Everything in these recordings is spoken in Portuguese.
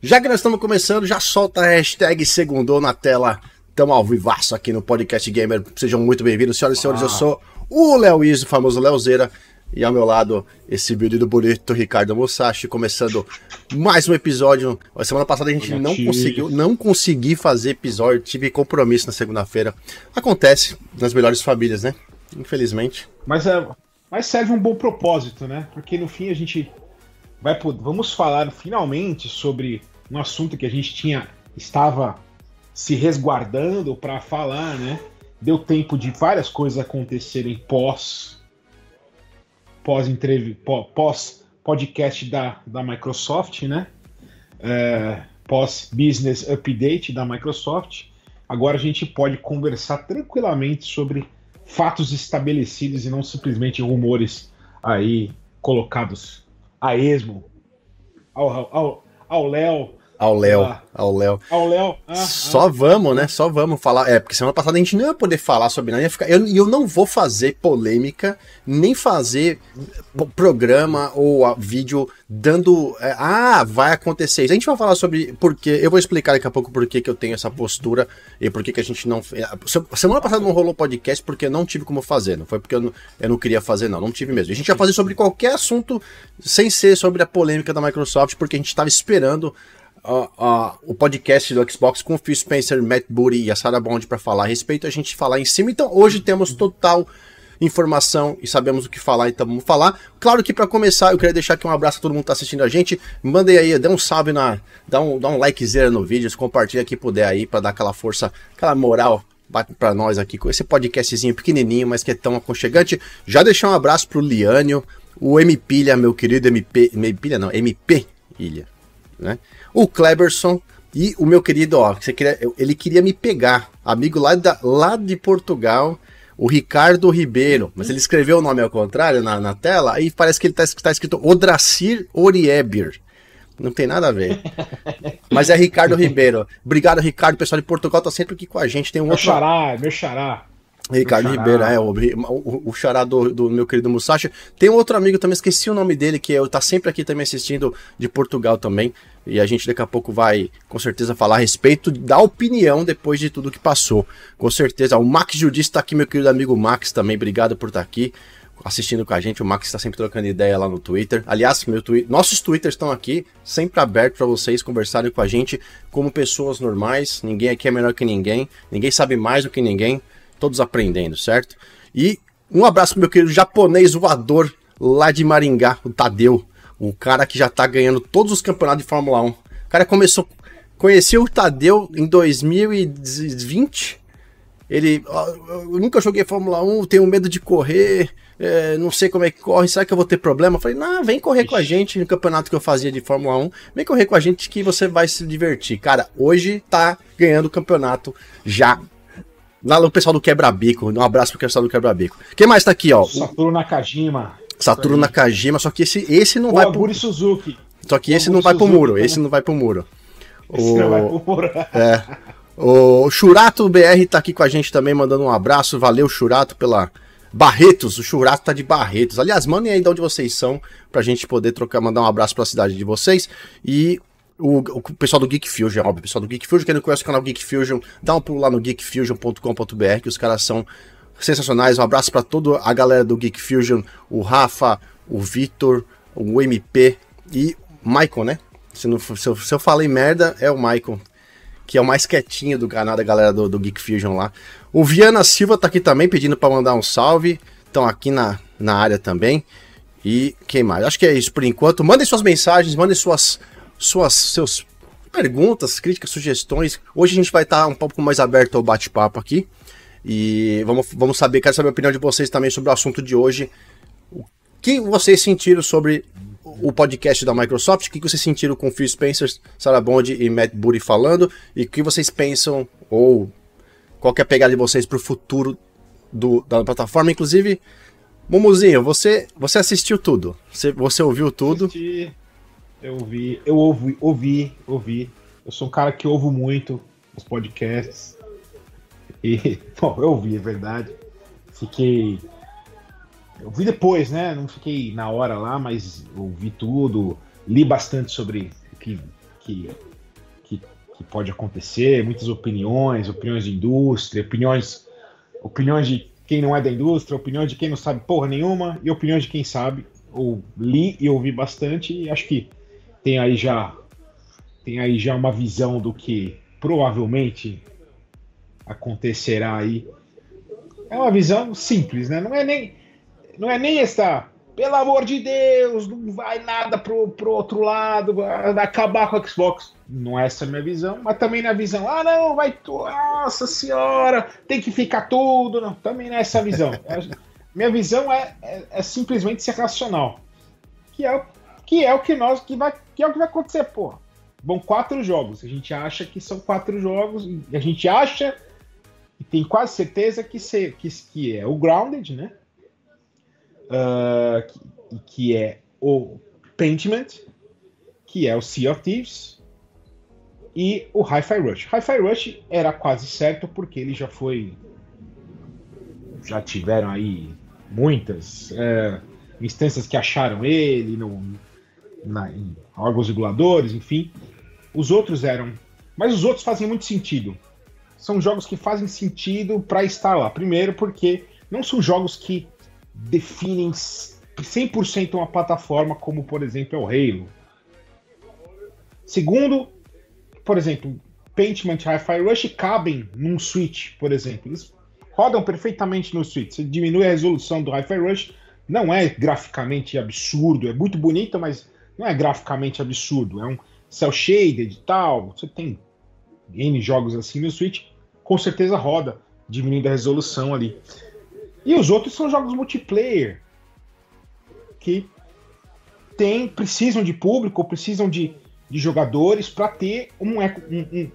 Já que nós estamos começando, já solta a hashtag Segundou na tela. Tamo ao vivaço aqui no Podcast Gamer. Sejam muito bem-vindos, senhoras e senhores. Eu sou o Léo Iso, o famoso Leozeira. E ao meu lado, esse do bonito Ricardo Musashi, começando mais um episódio. A semana passada a gente não conseguiu, não consegui fazer episódio, tive compromisso na segunda-feira. Acontece nas melhores famílias, né? Infelizmente. Mas, é, mas serve um bom propósito, né? Porque no fim a gente vai vamos falar finalmente sobre um assunto que a gente tinha estava se resguardando para falar, né? Deu tempo de várias coisas acontecerem pós pós pós podcast da, da Microsoft, né? É, pós business update da Microsoft. Agora a gente pode conversar tranquilamente sobre fatos estabelecidos e não simplesmente rumores aí colocados a esmo ao Léo ao Léo, ah. ao Léo. Ao Léo. Ah, Só ah. vamos, né? Só vamos falar. É, porque semana passada a gente não ia poder falar sobre nada. Ia ficar, eu, eu não vou fazer polêmica, nem fazer programa ou vídeo dando. É, ah, vai acontecer isso. A gente vai falar sobre porque. Eu vou explicar daqui a pouco por que, eu tenho essa postura e por que, que a gente não. É, semana passada não rolou podcast porque eu não tive como fazer. Não foi porque eu não, eu não queria fazer, não. Não tive mesmo. A gente ia fazer sobre qualquer assunto sem ser sobre a polêmica da Microsoft, porque a gente estava esperando o podcast do Xbox com o Phil Spencer, Matt Booty e a Sarah Bond para falar a respeito, a gente falar em cima. Então hoje temos total informação e sabemos o que falar, então vamos falar. Claro que para começar, eu queria deixar aqui um abraço a todo mundo que tá assistindo a gente. Mandem aí, dê um salve na, dá um, dá um likezero no vídeo, compartilha aqui puder aí para dar aquela força, aquela moral para nós aqui com esse podcastzinho pequenininho, mas que é tão aconchegante. Já deixar um abraço pro Liânio, o MP meu querido MP, MP não, MP Ilha, né? o Kleberson e o meu querido, ó, queria, ele queria me pegar, amigo lá, da, lá de Portugal, o Ricardo Ribeiro, mas ele escreveu o nome ao contrário na, na tela, aí parece que ele tá, tá escrito Odracir Orieber. Não tem nada a ver. Mas é Ricardo Ribeiro. Obrigado, Ricardo. O pessoal de Portugal tá sempre aqui com a gente. Tem um meu outro... xará, meu xará. Ricardo Ribeiro, é, o, o, o xará do, do, meu querido Musashi. Tem um outro amigo também, esqueci o nome dele, que é, tá sempre aqui também assistindo de Portugal também. E a gente daqui a pouco vai, com certeza, falar a respeito da opinião depois de tudo que passou. Com certeza. O Max Judis está aqui, meu querido amigo Max também. Obrigado por estar tá aqui assistindo com a gente. O Max está sempre trocando ideia lá no Twitter. Aliás, meu twi nossos Twitters estão aqui, sempre abertos para vocês conversarem com a gente como pessoas normais. Ninguém aqui é melhor que ninguém. Ninguém sabe mais do que ninguém todos aprendendo, certo? E um abraço pro meu querido japonês voador lá de Maringá, o Tadeu, o cara que já tá ganhando todos os campeonatos de Fórmula 1. O cara começou, conheceu o Tadeu em 2020. Ele, eu nunca joguei Fórmula 1, tenho medo de correr, é, não sei como é que corre, será que eu vou ter problema? Eu falei, não, vem correr com a gente no campeonato que eu fazia de Fórmula 1, vem correr com a gente que você vai se divertir. Cara, hoje tá ganhando o campeonato já Lá o pessoal do Quebra-Bico. Um abraço pro pessoal do Quebra-Bico. Quem mais tá aqui, ó? Saturno Nakajima. Saturno Nakajima, só que esse, esse não o vai Aguri pro... Suzuki. Só que esse não vai Suzuki, pro muro. Esse não vai pro muro. Esse o... não vai pro muro. É. O Churato BR tá aqui com a gente também, mandando um abraço. Valeu, Churato, pela. Barretos, o Churato tá de Barretos. Aliás, mandem aí de onde vocês são, pra gente poder trocar, mandar um abraço pra cidade de vocês. E o, o, pessoal do Geek Fusion, óbvio, o pessoal do Geek Fusion, quem não conhece o canal Geek Fusion, dá um pulo lá no geekfusion.com.br, que os caras são sensacionais. Um abraço para toda a galera do Geek Fusion, o Rafa, o Vitor, o MP e o né? Se, não, se, eu, se eu falei merda, é o Michael, que é o mais quietinho do canal da galera do, do Geek Fusion lá. O Viana Silva tá aqui também pedindo para mandar um salve. Estão aqui na, na área também. E quem mais? Acho que é isso por enquanto. Mandem suas mensagens, mandem suas suas seus perguntas, críticas, sugestões. Hoje a gente vai estar um pouco mais aberto ao bate-papo aqui. E vamos, vamos saber, quero saber a opinião de vocês também sobre o assunto de hoje. O que vocês sentiram sobre o podcast da Microsoft? O que vocês sentiram com Phil Spencer, Sarah Bond e Matt Booty falando? E o que vocês pensam, ou qual é a pegada de vocês para o futuro do, da plataforma? Inclusive, Mumuzinho, você, você assistiu tudo? Você, você ouviu tudo? Assisti. Eu ouvi, eu ouvi, ouvi, ouvi. Eu sou um cara que ouvo muito os podcasts. E, bom, eu ouvi, é verdade. Fiquei. Eu vi depois, né? Não fiquei na hora lá, mas ouvi tudo, li bastante sobre o que, que, que, que pode acontecer, muitas opiniões, opiniões de indústria, opiniões, opiniões de quem não é da indústria, opiniões de quem não sabe porra nenhuma e opiniões de quem sabe. Ou li e ouvi bastante e acho que tem aí já tem aí já uma visão do que provavelmente acontecerá aí. É uma visão simples, né? Não é nem não é nem esta pelo amor de Deus, não vai nada pro, pro outro lado, vai acabar com o Xbox. Não é essa a minha visão, mas também na visão, ah não, vai, nossa senhora, tem que ficar tudo, não, também não é essa a visão. É, minha visão é, é, é, simplesmente ser racional, que é, que é o que nós, que vai, que é o que vai acontecer, pô. Bom, quatro jogos, a gente acha que são quatro jogos, e a gente acha e tem quase certeza que, ser, que, que é o Grounded, né? uh, que, que, é o Pentiment, que é o Sea of Thieves, e o Hi-Fi Rush. Hi-Fi Rush era quase certo porque ele já foi. Já tiveram aí muitas uh, instâncias que acharam ele no, na, em órgãos reguladores, enfim. Os outros eram. Mas os outros fazem muito sentido. São jogos que fazem sentido para estar lá. Primeiro, porque não são jogos que definem 100% uma plataforma, como por exemplo é o Halo. Segundo, por exemplo, Paintment Hi-Fi Rush cabem num Switch, por exemplo. Eles rodam perfeitamente no Switch. Você diminui a resolução do Hi-Fi Rush, não é graficamente absurdo, é muito bonito, mas não é graficamente absurdo. É um cel shaded e tal. Você tem N jogos assim no Switch, com certeza roda, diminuindo a resolução ali. E os outros são jogos multiplayer que tem, precisam de público, precisam de, de jogadores para ter um, eco, um, um,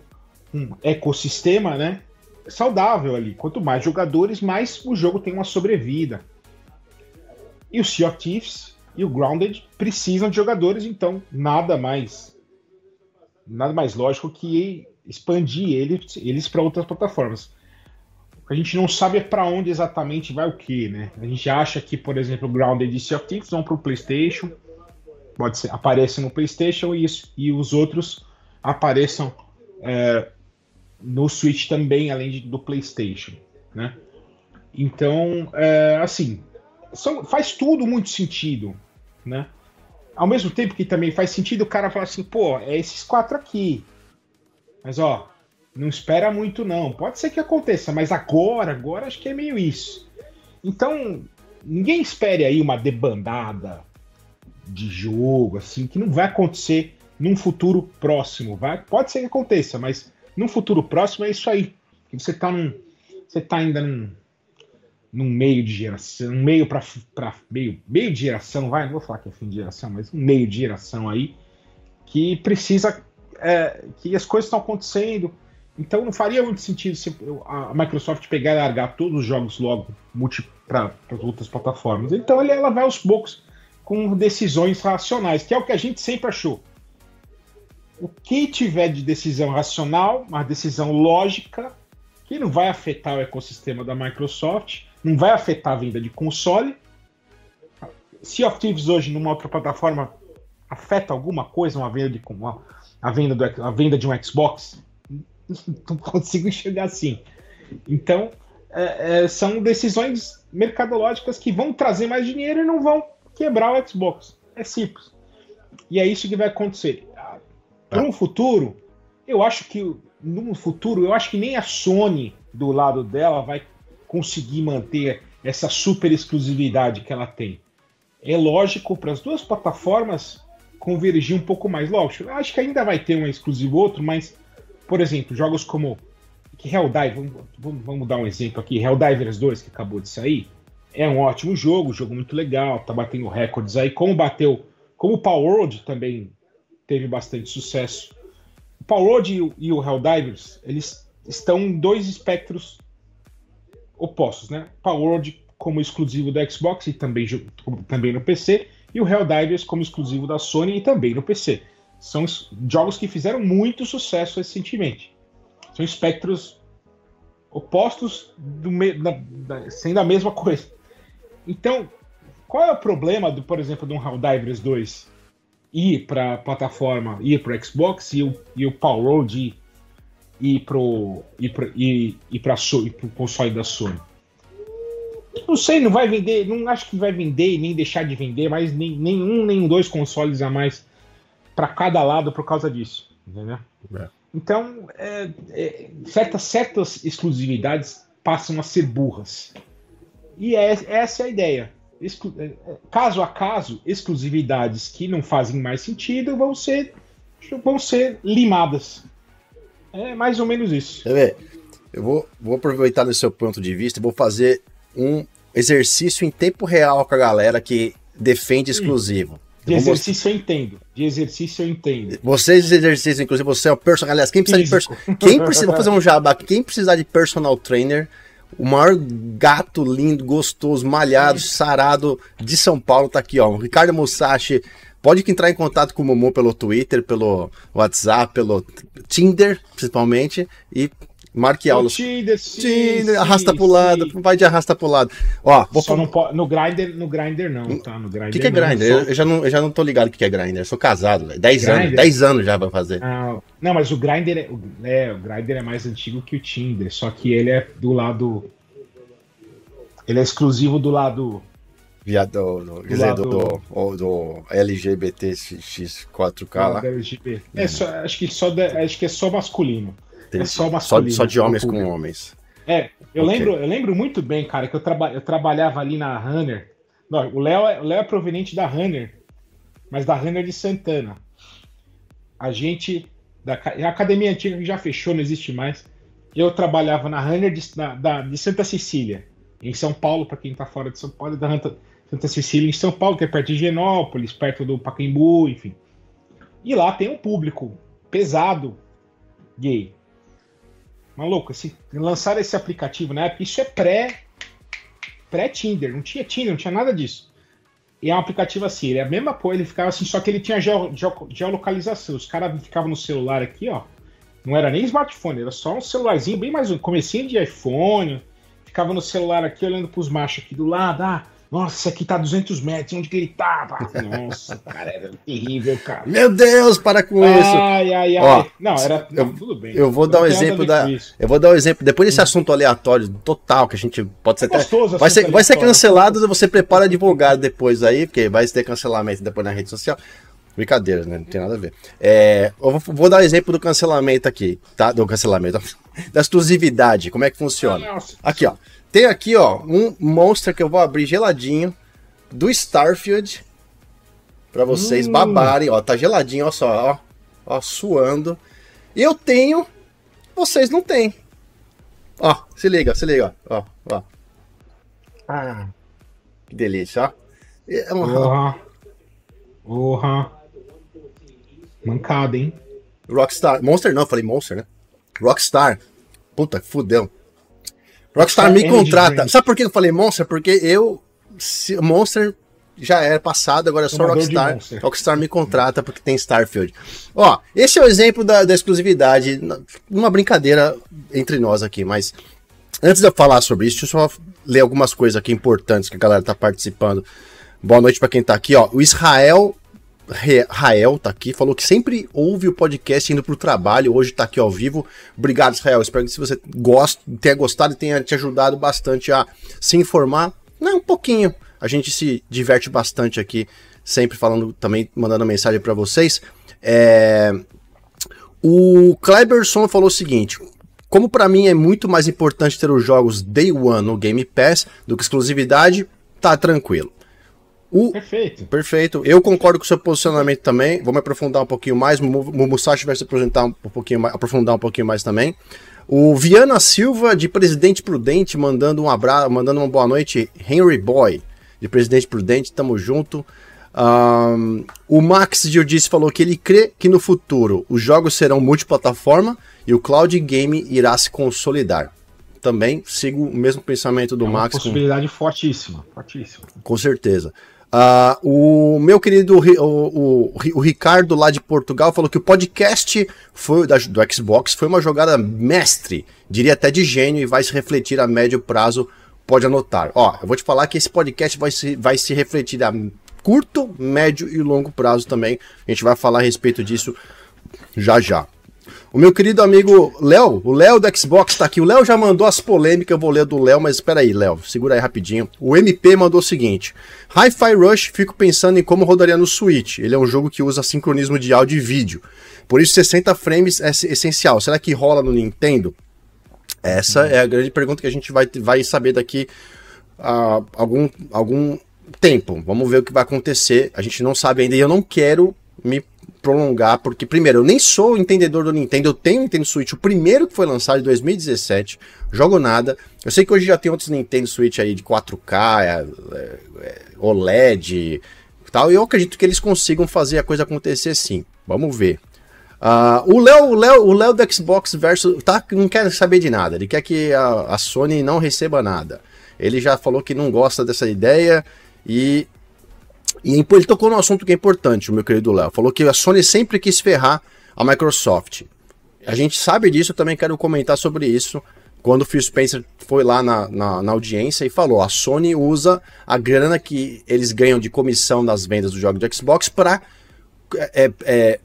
um, ecossistema né, saudável ali. Quanto mais jogadores, mais o jogo tem uma sobrevida. E o Sea of Thieves e o Grounded precisam de jogadores, então nada mais nada mais lógico que expandir eles, eles para outras plataformas a gente não sabe para onde exatamente vai o que, né? A gente acha que, por exemplo, Grounded e Sea of Thieves vão para o PlayStation, pode ser, aparecem no PlayStation e, e os outros apareçam é, no Switch também, além de, do PlayStation, né? Então, é, assim, são, faz tudo muito sentido, né? Ao mesmo tempo que também faz sentido o cara falar assim, pô, é esses quatro aqui. Mas ó, não espera muito, não. Pode ser que aconteça, mas agora, agora acho que é meio isso. Então, ninguém espere aí uma debandada de jogo, assim, que não vai acontecer num futuro próximo. Vai, pode ser que aconteça, mas num futuro próximo é isso aí. Você está num, você tá ainda num, num meio de geração, um meio para meio, meio de geração, vai, não vou falar que é fim de geração, mas um meio de geração aí que precisa é, que as coisas estão acontecendo, então não faria muito sentido se a Microsoft pegar e largar todos os jogos logo para as outras plataformas. Então ela vai aos poucos com decisões racionais, que é o que a gente sempre achou. O que tiver de decisão racional, uma decisão lógica, que não vai afetar o ecossistema da Microsoft, não vai afetar a venda de console. Sea of Thieves hoje numa outra plataforma afeta alguma coisa uma venda de uma, a venda do, a venda de um Xbox? não consigo enxergar assim. Então, é, é, são decisões mercadológicas que vão trazer mais dinheiro e não vão quebrar o Xbox. É simples. E é isso que vai acontecer. Para um futuro, eu acho que no futuro, eu acho que nem a Sony do lado dela vai conseguir manter essa super exclusividade que ela tem. É lógico para as duas plataformas convergir um pouco mais. Lógico, acho que ainda vai ter um exclusivo outro, mas por exemplo, jogos como que Helldivers, vamos, vamos dar um exemplo aqui, Helldivers 2, que acabou de sair, é um ótimo jogo, jogo muito legal, tá batendo recordes aí, como bateu, como o Power World também teve bastante sucesso. O Power World e o, Helldivers, eles estão em dois espectros opostos, né? Power World como exclusivo da Xbox e também, também no PC, e o Helldivers como exclusivo da Sony e também no PC são jogos que fizeram muito sucesso recentemente. São espectros opostos do da, da, sendo a mesma coisa. Então, qual é o problema, do, por exemplo, de um Helldivers 2 ir para plataforma, ir para Xbox e o, e o Paul Road ir, ir pro ir para ir, ir para o console da Sony. Não sei, não vai vender, não acho que vai vender nem deixar de vender, mas nem, nenhum nem dois consoles a mais para cada lado por causa disso, entendeu? É. Então, é, é, certas, certas exclusividades passam a ser burras. E é, essa é a ideia. Exclu é, é, caso a caso, exclusividades que não fazem mais sentido vão ser, vão ser limadas. É mais ou menos isso. Eu vou, vou aproveitar do seu ponto de vista e vou fazer um exercício em tempo real com a galera que defende exclusivo. De exercício eu entendo. De exercício eu entendo. Vocês de exercício, inclusive, você é o personal. Aliás, quem precisa Físico. de Quem precisa. Vou fazer um jabá Quem precisar de personal trainer, o maior gato lindo, gostoso, malhado, sarado de São Paulo tá aqui, ó. O Ricardo Musashi. Pode entrar em contato com o Momo pelo Twitter, pelo WhatsApp, pelo Tinder, principalmente, e Marque aulas. Tinder, sim, Tinder, arrasta sim, pro lado, sim. vai de arrasta pro lado. Ó, vou Só pode, no Grinder, no Grinder não, tá? No Grinder. O que, que é Grinder? Eu, eu, já não, eu já não tô ligado o que, que é Grinder. Eu sou casado, velho. 10 anos, 10 anos já vai fazer. Ah, não, mas o Grinder é, é, o Grinder é mais antigo que o Tinder, só que ele é do lado ele é exclusivo do lado Viado, do, do, do, do, do, do LGBTX4K lá. LGBT. É, só, acho que só acho que é só masculino. É só masculino. Só, só de homens com homens. É, eu, okay. lembro, eu lembro muito bem, cara, que eu, traba, eu trabalhava ali na Runner. Não, o Léo é, o Léo é proveniente da Runner, mas da Runner de Santana. A gente, da, a academia antiga que já fechou, não existe mais. Eu trabalhava na Runner de, na, da, de Santa Cecília, em São Paulo, para quem tá fora de São Paulo, da Santa Cecília em São Paulo, que é perto de Genópolis, perto do Pacaembu, enfim. E lá tem um público pesado gay. Maluco, esse, lançaram esse aplicativo na época, isso é pré pré-Tinder, não tinha Tinder, não tinha nada disso. E é um aplicativo assim, ele é a mesma coisa, ele ficava assim, só que ele tinha geo, geo, geolocalização. Os caras ficavam no celular aqui, ó. Não era nem smartphone, era só um celularzinho bem mais um comecinho de iPhone. Ficava no celular aqui olhando pros machos aqui do lado, ah, nossa, aqui tá 200 metros, onde que ele tá? Nossa, cara, era terrível, cara. Meu Deus, para com ai, isso. Ai, ai, ai. Não, era. Não, eu, tudo bem. Eu vou dar um exemplo da. Eu vou dar um exemplo. Depois desse hum. assunto aleatório total, que a gente pode ser. É até, vai, ser vai ser cancelado, você prepara advogado depois aí, porque vai ter cancelamento depois na rede social. Brincadeira, né? Não tem nada a ver. É, eu vou, vou dar um exemplo do cancelamento aqui, tá? Do cancelamento. Da exclusividade. Como é que funciona? Aqui, ó. Tem aqui, ó, um monstro que eu vou abrir geladinho do Starfield para vocês hum. babarem, ó, tá geladinho, ó só, ó, ó, suando. Eu tenho, vocês não têm. Ó, se liga, se liga, ó, ó. Ah, que delícia, ó. É uma... Porra. Mancada, hein? Rockstar. Monster não, falei Monster, né? Rockstar. Puta, fudeu. Rockstar me contrata. Sabe por que eu falei Monster? Porque eu. Monster já era passado, agora é só Rockstar. Rockstar me contrata porque tem Starfield. Ó, esse é o exemplo da, da exclusividade. Uma brincadeira entre nós aqui, mas. Antes de eu falar sobre isso, deixa eu só ler algumas coisas aqui importantes que a galera tá participando. Boa noite para quem tá aqui, ó. O Israel Rael tá aqui, falou que sempre ouve o podcast indo pro trabalho, hoje tá aqui ao vivo. Obrigado, Israel. Espero que você gosta, tenha gostado e tenha te ajudado bastante a se informar. Não, um pouquinho. A gente se diverte bastante aqui, sempre falando também, mandando mensagem para vocês. É... O Kleberson falou o seguinte: como para mim é muito mais importante ter os jogos Day One no Game Pass do que exclusividade, tá tranquilo. O... Perfeito. Perfeito. Eu concordo com o seu posicionamento também. Vamos aprofundar um pouquinho mais. O Musashi vai se apresentar um pouquinho mais, aprofundar um pouquinho mais também. O Viana Silva, de Presidente Prudente, mandando um abraço, mandando uma boa noite. Henry Boy, de Presidente Prudente, tamo junto. Um, o Max Giudice falou que ele crê que no futuro os jogos serão multiplataforma e o cloud game irá se consolidar. Também sigo o mesmo pensamento do é uma Max. Possibilidade com... fortíssima, fortíssima. Com certeza. Uh, o meu querido o, o, o, Ricardo lá de Portugal falou que o podcast foi da, do Xbox foi uma jogada mestre, diria até de gênio, e vai se refletir a médio prazo. Pode anotar. Ó, eu vou te falar que esse podcast vai se, vai se refletir a curto, médio e longo prazo também. A gente vai falar a respeito disso já já. O meu querido amigo Léo, o Léo do Xbox tá aqui. O Léo já mandou as polêmicas, eu vou ler do Léo, mas espera aí, Léo, segura aí rapidinho. O MP mandou o seguinte: Hi-Fi Rush, fico pensando em como rodaria no Switch. Ele é um jogo que usa sincronismo de áudio e vídeo. Por isso 60 frames é essencial. Será que rola no Nintendo? Essa é a grande pergunta que a gente vai, vai saber daqui a algum, algum tempo. Vamos ver o que vai acontecer. A gente não sabe ainda e eu não quero me prolongar, porque, primeiro, eu nem sou entendedor do Nintendo, eu tenho o Nintendo Switch, o primeiro que foi lançado em 2017, jogo nada. Eu sei que hoje já tem outros Nintendo Switch aí de 4K, é, é, é OLED e tal, e eu acredito que eles consigam fazer a coisa acontecer sim. Vamos ver. Uh, o Léo o Léo, o Léo do Xbox versus tá, não quer saber de nada, ele quer que a, a Sony não receba nada. Ele já falou que não gosta dessa ideia e e ele tocou num assunto que é importante, o meu querido Léo. Falou que a Sony sempre quis ferrar a Microsoft. A gente sabe disso, eu também quero comentar sobre isso. Quando o Phil Spencer foi lá na, na, na, audiência e falou: a Sony usa a grana que eles ganham de comissão das vendas do jogo de Xbox para é, é,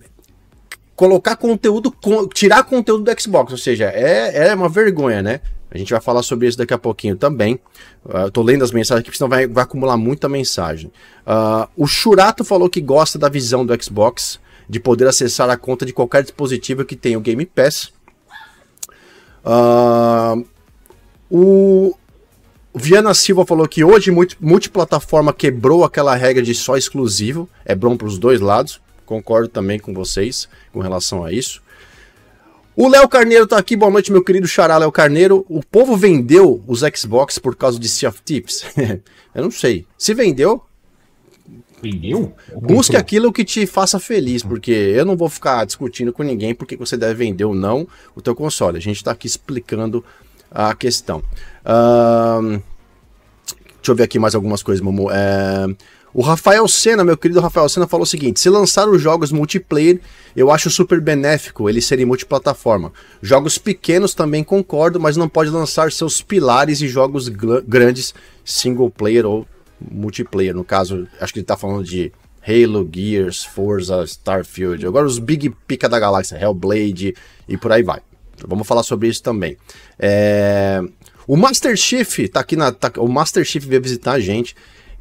colocar conteúdo, tirar conteúdo do Xbox. Ou seja, é, é uma vergonha, né? A gente vai falar sobre isso daqui a pouquinho também. Uh, tô lendo as mensagens aqui, senão vai, vai acumular muita mensagem. Uh, o Churato falou que gosta da visão do Xbox, de poder acessar a conta de qualquer dispositivo que tenha o Game Pass. Uh, o Viana Silva falou que hoje multiplataforma quebrou aquela regra de só exclusivo. É bom para os dois lados. Concordo também com vocês com relação a isso. O Léo Carneiro tá aqui, boa noite, meu querido Xará Léo Carneiro. O povo vendeu os Xbox por causa de Sea of Tips? eu não sei. Se vendeu. Vendeu? Busque aquilo que te faça feliz, porque eu não vou ficar discutindo com ninguém porque você deve vender ou não o teu console. A gente tá aqui explicando a questão. Uh, deixa eu ver aqui mais algumas coisas, Momo. É. O Rafael Senna, meu querido Rafael Senna, falou o seguinte: se lançar os jogos multiplayer, eu acho super benéfico eles serem multiplataforma. Jogos pequenos também concordo, mas não pode lançar seus pilares e jogos grandes single player ou multiplayer. No caso, acho que ele está falando de Halo, Gears, Forza, Starfield. Agora os Big Pica da galáxia, Hellblade e por aí vai. Vamos falar sobre isso também. É... O Master Chief tá aqui na. Tá... o Master Chief veio visitar a gente.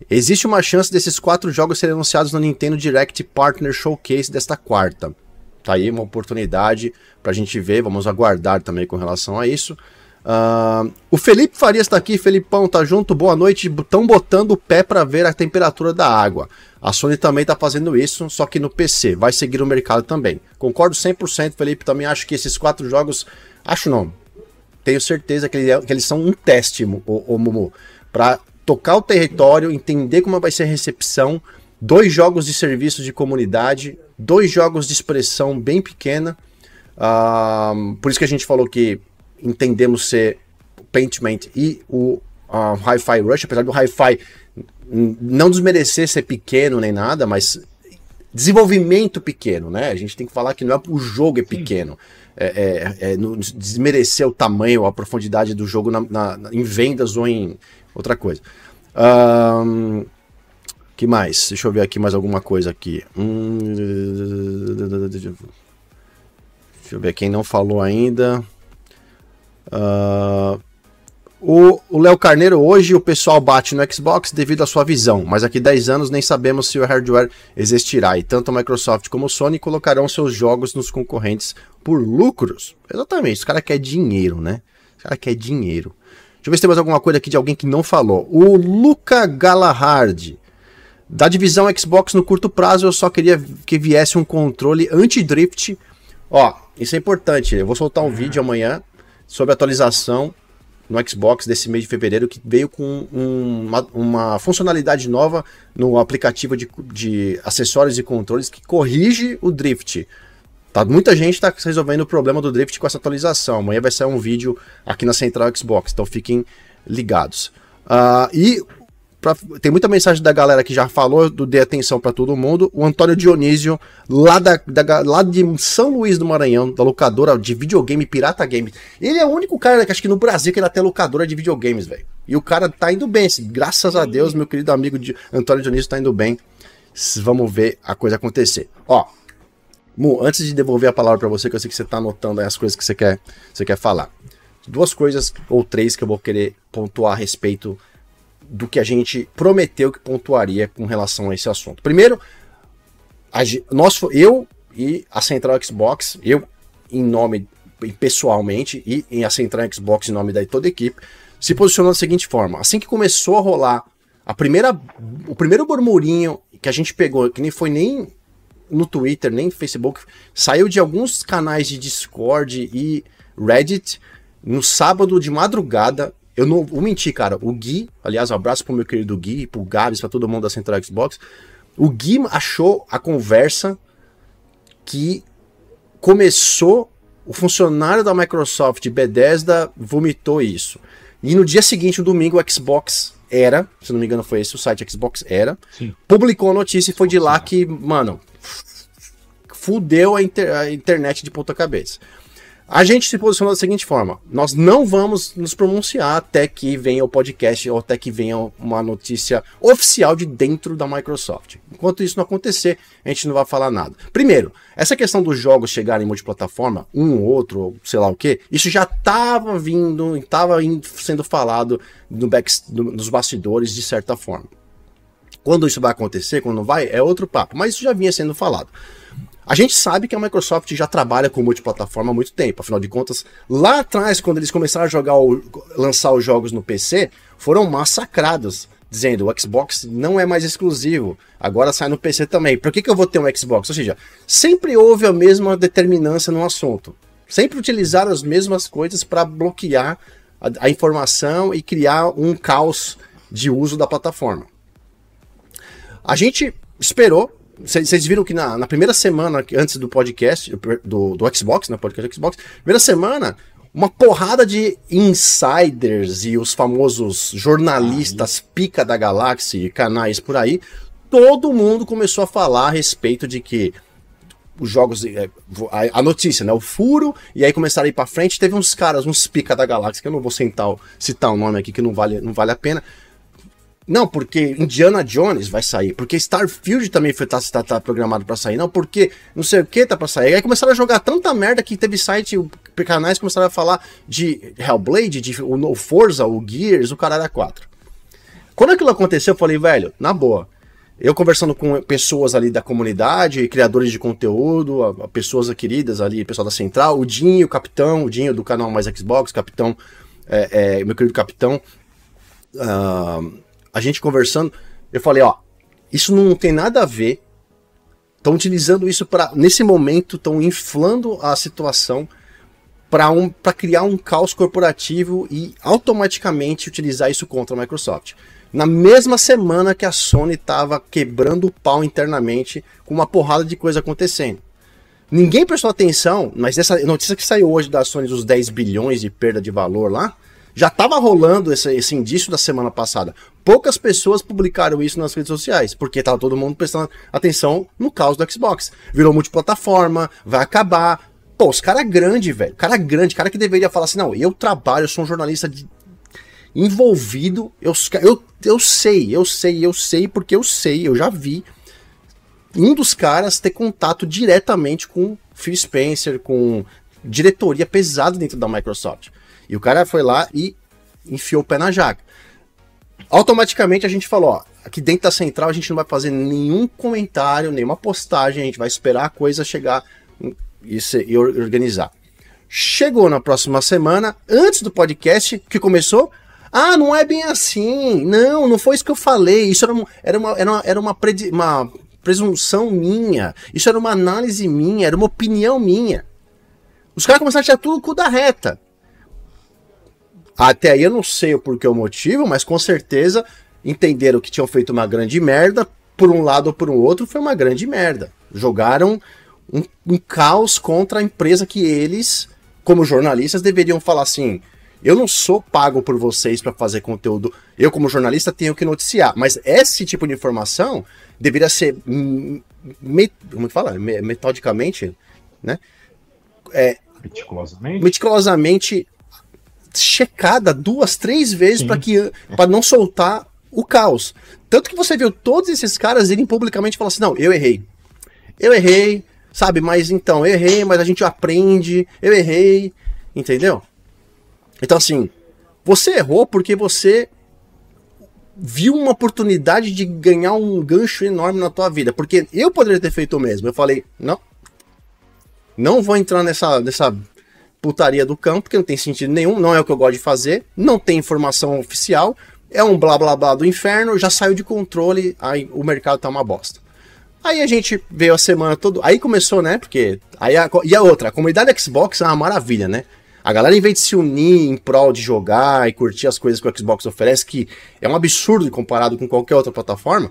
Existe uma chance desses quatro jogos serem anunciados no Nintendo Direct Partner Showcase desta quarta. Tá aí uma oportunidade para a gente ver, vamos aguardar também com relação a isso. Uh, o Felipe Farias está aqui, Felipão, tá junto, boa noite. Estão botando o pé para ver a temperatura da água. A Sony também está fazendo isso, só que no PC. Vai seguir o mercado também. Concordo 100%, Felipe. Também acho que esses quatro jogos. Acho não. Tenho certeza que, que eles são um teste, o, o Mumu, para tocar o território, entender como vai ser a recepção, dois jogos de serviço de comunidade, dois jogos de expressão bem pequena. Uh, por isso que a gente falou que entendemos ser Paintment e o uh, Hi-Fi Rush, apesar do Hi-Fi não desmerecer ser pequeno nem nada, mas desenvolvimento pequeno, né? A gente tem que falar que não é o jogo é pequeno. É, é, é desmerecer o tamanho, a profundidade do jogo na, na, em vendas ou em, outra coisa. Um, que mais? Deixa eu ver aqui mais alguma coisa aqui. Hum, deixa eu ver quem não falou ainda. Uh, o Léo Carneiro, hoje o pessoal bate no Xbox devido à sua visão, mas aqui 10 anos nem sabemos se o hardware existirá e tanto a Microsoft como a Sony colocarão seus jogos nos concorrentes por lucros. Exatamente, os caras querem dinheiro, né? Os caras querem dinheiro. Eu ver se tem mais alguma coisa aqui de alguém que não falou. O Luca Galahard. Da divisão Xbox no curto prazo, eu só queria que viesse um controle anti-drift. Ó, isso é importante. Eu vou soltar um vídeo amanhã sobre atualização no Xbox desse mês de fevereiro que veio com um, uma, uma, funcionalidade nova no aplicativo de, de acessórios e controles que corrige o drift. Tá, muita gente está resolvendo o problema do drift com essa atualização. Amanhã vai sair um vídeo aqui na Central Xbox, então fiquem ligados. Uh, e pra, tem muita mensagem da galera que já falou do Dê Atenção para Todo Mundo. O Antônio Dionísio, lá, da, da, lá de São Luís do Maranhão, da locadora de videogame Pirata Games. Ele é o único cara que acho que no Brasil que ainda tem locadora de videogames, velho. E o cara tá indo bem, assim, graças a Deus, meu querido amigo de Antônio Dionísio tá indo bem. vamos ver a coisa acontecer. Ó, Mu, antes de devolver a palavra para você, que eu sei que você tá anotando as coisas que você quer, você quer falar. Duas coisas ou três que eu vou querer pontuar a respeito do que a gente prometeu que pontuaria com relação a esse assunto. Primeiro, a, nós, eu e a Central Xbox, eu em nome pessoalmente e em a Central Xbox em nome da toda a equipe, se posicionou da seguinte forma: assim que começou a rolar a primeira, o primeiro murmurinho que a gente pegou, que nem foi nem no Twitter, nem no Facebook, saiu de alguns canais de Discord e Reddit no sábado de madrugada. Eu não vou mentir, cara. O Gui, aliás, um abraço pro meu querido Gui, pro Gabs, pra todo mundo da Central Xbox. O Gui achou a conversa que começou o funcionário da Microsoft Bethesda vomitou isso. E no dia seguinte, no domingo, o Xbox era, se não me engano foi esse o site Xbox era, Sim. publicou a notícia e foi de lá que, mano, fudeu a, inter a internet de ponta cabeça. A gente se posicionou da seguinte forma: nós não vamos nos pronunciar até que venha o podcast ou até que venha uma notícia oficial de dentro da Microsoft. Enquanto isso não acontecer, a gente não vai falar nada. Primeiro, essa questão dos jogos chegarem multiplataforma, um ou outro, sei lá o que, isso já estava vindo, estava sendo falado no back, no, nos bastidores de certa forma. Quando isso vai acontecer, quando não vai, é outro papo, mas isso já vinha sendo falado. A gente sabe que a Microsoft já trabalha com multiplataforma há muito tempo, afinal de contas, lá atrás, quando eles começaram a jogar o, lançar os jogos no PC, foram massacrados, dizendo o Xbox não é mais exclusivo, agora sai no PC também. Por que, que eu vou ter um Xbox? Ou seja, sempre houve a mesma determinância no assunto. Sempre utilizaram as mesmas coisas para bloquear a, a informação e criar um caos de uso da plataforma. A gente esperou vocês viram que na, na, primeira semana, antes do podcast, do, do Xbox, né? Podcast Xbox, primeira semana, uma porrada de insiders e os famosos jornalistas pica da galáxia e canais por aí, todo mundo começou a falar a respeito de que os jogos, é, a, notícia, né? O furo, e aí começaram a ir pra frente. Teve uns caras, uns pica da galáxia, que eu não vou sentar, citar o nome aqui, que não vale, não vale a pena não, porque Indiana Jones vai sair, porque Starfield também foi tá, tá, tá programado para sair, não, porque não sei o que tá para sair. Aí começaram a jogar tanta merda que teve site, canais começaram a falar de Hellblade, de o Forza, o Gears, o caralho 4. Quando aquilo aconteceu, eu falei, velho, na boa. Eu conversando com pessoas ali da comunidade, criadores de conteúdo, a, a pessoas queridas ali, pessoal da Central, o Dinho, o Capitão, o Dinho do canal Mais Xbox, Capitão, é, é, meu querido Capitão. Uh, a gente conversando, eu falei, ó, isso não tem nada a ver. Estão utilizando isso para nesse momento estão inflando a situação para um, criar um caos corporativo e automaticamente utilizar isso contra a Microsoft. Na mesma semana que a Sony estava quebrando o pau internamente com uma porrada de coisa acontecendo. Ninguém prestou atenção, mas essa notícia que saiu hoje da Sony dos 10 bilhões de perda de valor lá, já estava rolando esse, esse indício da semana passada. Poucas pessoas publicaram isso nas redes sociais, porque estava todo mundo prestando atenção no caos do Xbox. Virou multiplataforma, vai acabar. Pô, os cara grande, velho. Cara grande, cara que deveria falar assim: não, eu trabalho, eu sou um jornalista de... envolvido. Eu, eu, eu sei, eu sei, eu sei, porque eu sei, eu já vi um dos caras ter contato diretamente com Phil Spencer, com diretoria pesada dentro da Microsoft. E o cara foi lá e enfiou o pé na jaca. Automaticamente a gente falou, ó, aqui dentro da central a gente não vai fazer nenhum comentário, nenhuma postagem, a gente vai esperar a coisa chegar e, se, e organizar. Chegou na próxima semana, antes do podcast que começou, ah, não é bem assim. Não, não foi isso que eu falei. Isso era, uma, era, uma, era, uma, era uma, uma presunção minha. Isso era uma análise minha, era uma opinião minha. Os caras começaram a tirar tudo o cu da reta. Até aí eu não sei o porquê o motivo, mas com certeza entenderam que tinham feito uma grande merda. Por um lado ou por um outro, foi uma grande merda. Jogaram um, um caos contra a empresa que eles, como jornalistas, deveriam falar assim: eu não sou pago por vocês para fazer conteúdo. Eu, como jornalista, tenho que noticiar. Mas esse tipo de informação deveria ser. Me, como fala? Metodicamente, né? É, meticulosamente. Meticulosamente checada duas, três vezes para que para não soltar o caos. Tanto que você viu todos esses caras irem publicamente falar assim: não, eu errei. Eu errei, sabe? Mas então, eu errei, mas a gente aprende, eu errei, entendeu? Então, assim, você errou porque você viu uma oportunidade de ganhar um gancho enorme na tua vida. Porque eu poderia ter feito o mesmo. Eu falei, não. Não vou entrar nessa, nessa putaria do campo, porque não tem sentido nenhum, não é o que eu gosto de fazer, não tem informação oficial, é um blá blá blá do inferno, já saiu de controle, aí o mercado tá uma bosta. Aí a gente veio a semana toda. Aí começou, né? Porque. Aí a, e a outra, a comunidade Xbox é uma maravilha, né? A galera, em vez de se unir em prol de jogar e curtir as coisas que o Xbox oferece, que é um absurdo comparado com qualquer outra plataforma,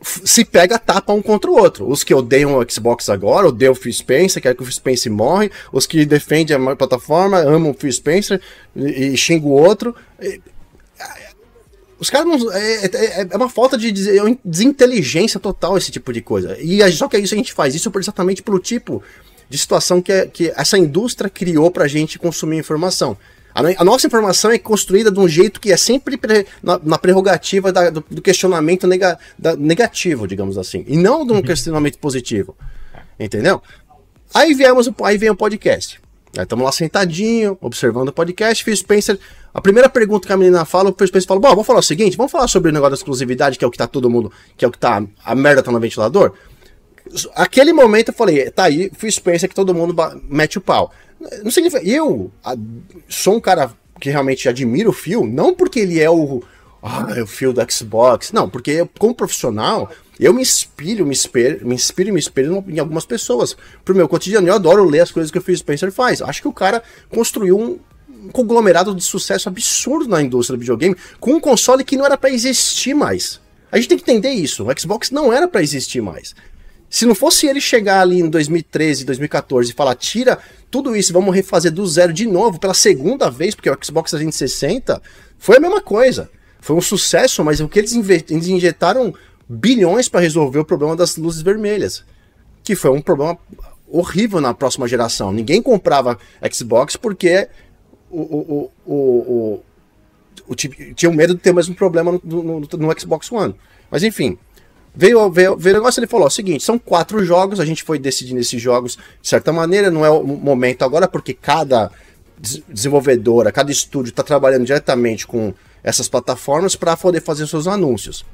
se pega tapa um contra o outro. Os que odeiam o Xbox agora, odeiam o Phil Spencer, querem que o Phil Spencer morre. Os que defendem a plataforma, amam o Phil Spencer e, e xingam o outro. E, os caras não. É, é, é, uma falta de desinteligência total esse tipo de coisa. E só que é isso a gente faz isso exatamente pelo tipo de situação que, é, que essa indústria criou pra gente consumir informação. A, nossa informação é construída de um jeito que é sempre pre, na, na, prerrogativa da, do, do, questionamento nega, da, negativo, digamos assim, e não de um uhum. questionamento positivo. Entendeu? Aí viemos, aí vem o podcast. Estamos lá sentadinho, observando o podcast. Phil Spencer, a primeira pergunta que a menina fala, o Phil Spencer fala: Bom, vamos falar o seguinte, vamos falar sobre o negócio da exclusividade, que é o que tá todo mundo, que é o que tá. A merda tá no ventilador. Aquele momento eu falei, tá aí, Phil Spencer que todo mundo mete o pau. Não significa. Eu a, sou um cara que realmente admira o Phil, não porque ele é o. Ah, é o Phil do Xbox. Não, porque como profissional, eu me inspiro, me inspiro, me inspiro e me espelho em algumas pessoas. Pro meu cotidiano, eu adoro ler as coisas que o Phil Spencer faz. Acho que o cara construiu um, conglomerado de sucesso absurdo na indústria do videogame com um console que não era para existir mais. A gente tem que entender isso. O Xbox não era para existir mais. Se não fosse ele chegar ali em 2013, 2014 e falar, tira tudo isso, vamos refazer do zero de novo pela segunda vez, porque o Xbox 360 foi a mesma coisa. Foi um sucesso, mas o que eles, eles injetaram bilhões para resolver o problema das luzes vermelhas, que foi um problema horrível na próxima geração. Ninguém comprava Xbox porque o, o, o, o, o tinha medo de ter o mesmo problema no, no, no Xbox One. Mas enfim, veio, veio, veio o negócio ele falou: o seguinte, são quatro jogos, a gente foi decidindo esses jogos de certa maneira, não é o momento agora, porque cada desenvolvedora, cada estúdio está trabalhando diretamente com essas plataformas para poder fazer seus anúncios.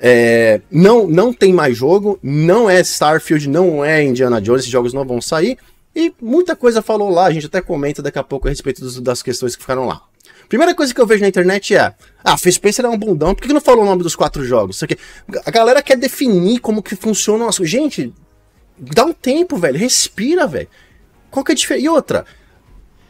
É, não, não tem mais jogo, não é Starfield, não é Indiana Jones, esses jogos não vão sair. E muita coisa falou lá, a gente até comenta daqui a pouco a respeito das questões que ficaram lá. Primeira coisa que eu vejo na internet é: ah, Phil Spencer é um bundão, por que não falou o nome dos quatro jogos? Aqui. A galera quer definir como que funciona o Gente, dá um tempo, velho, respira, velho. Qual que é a diferença? E outra,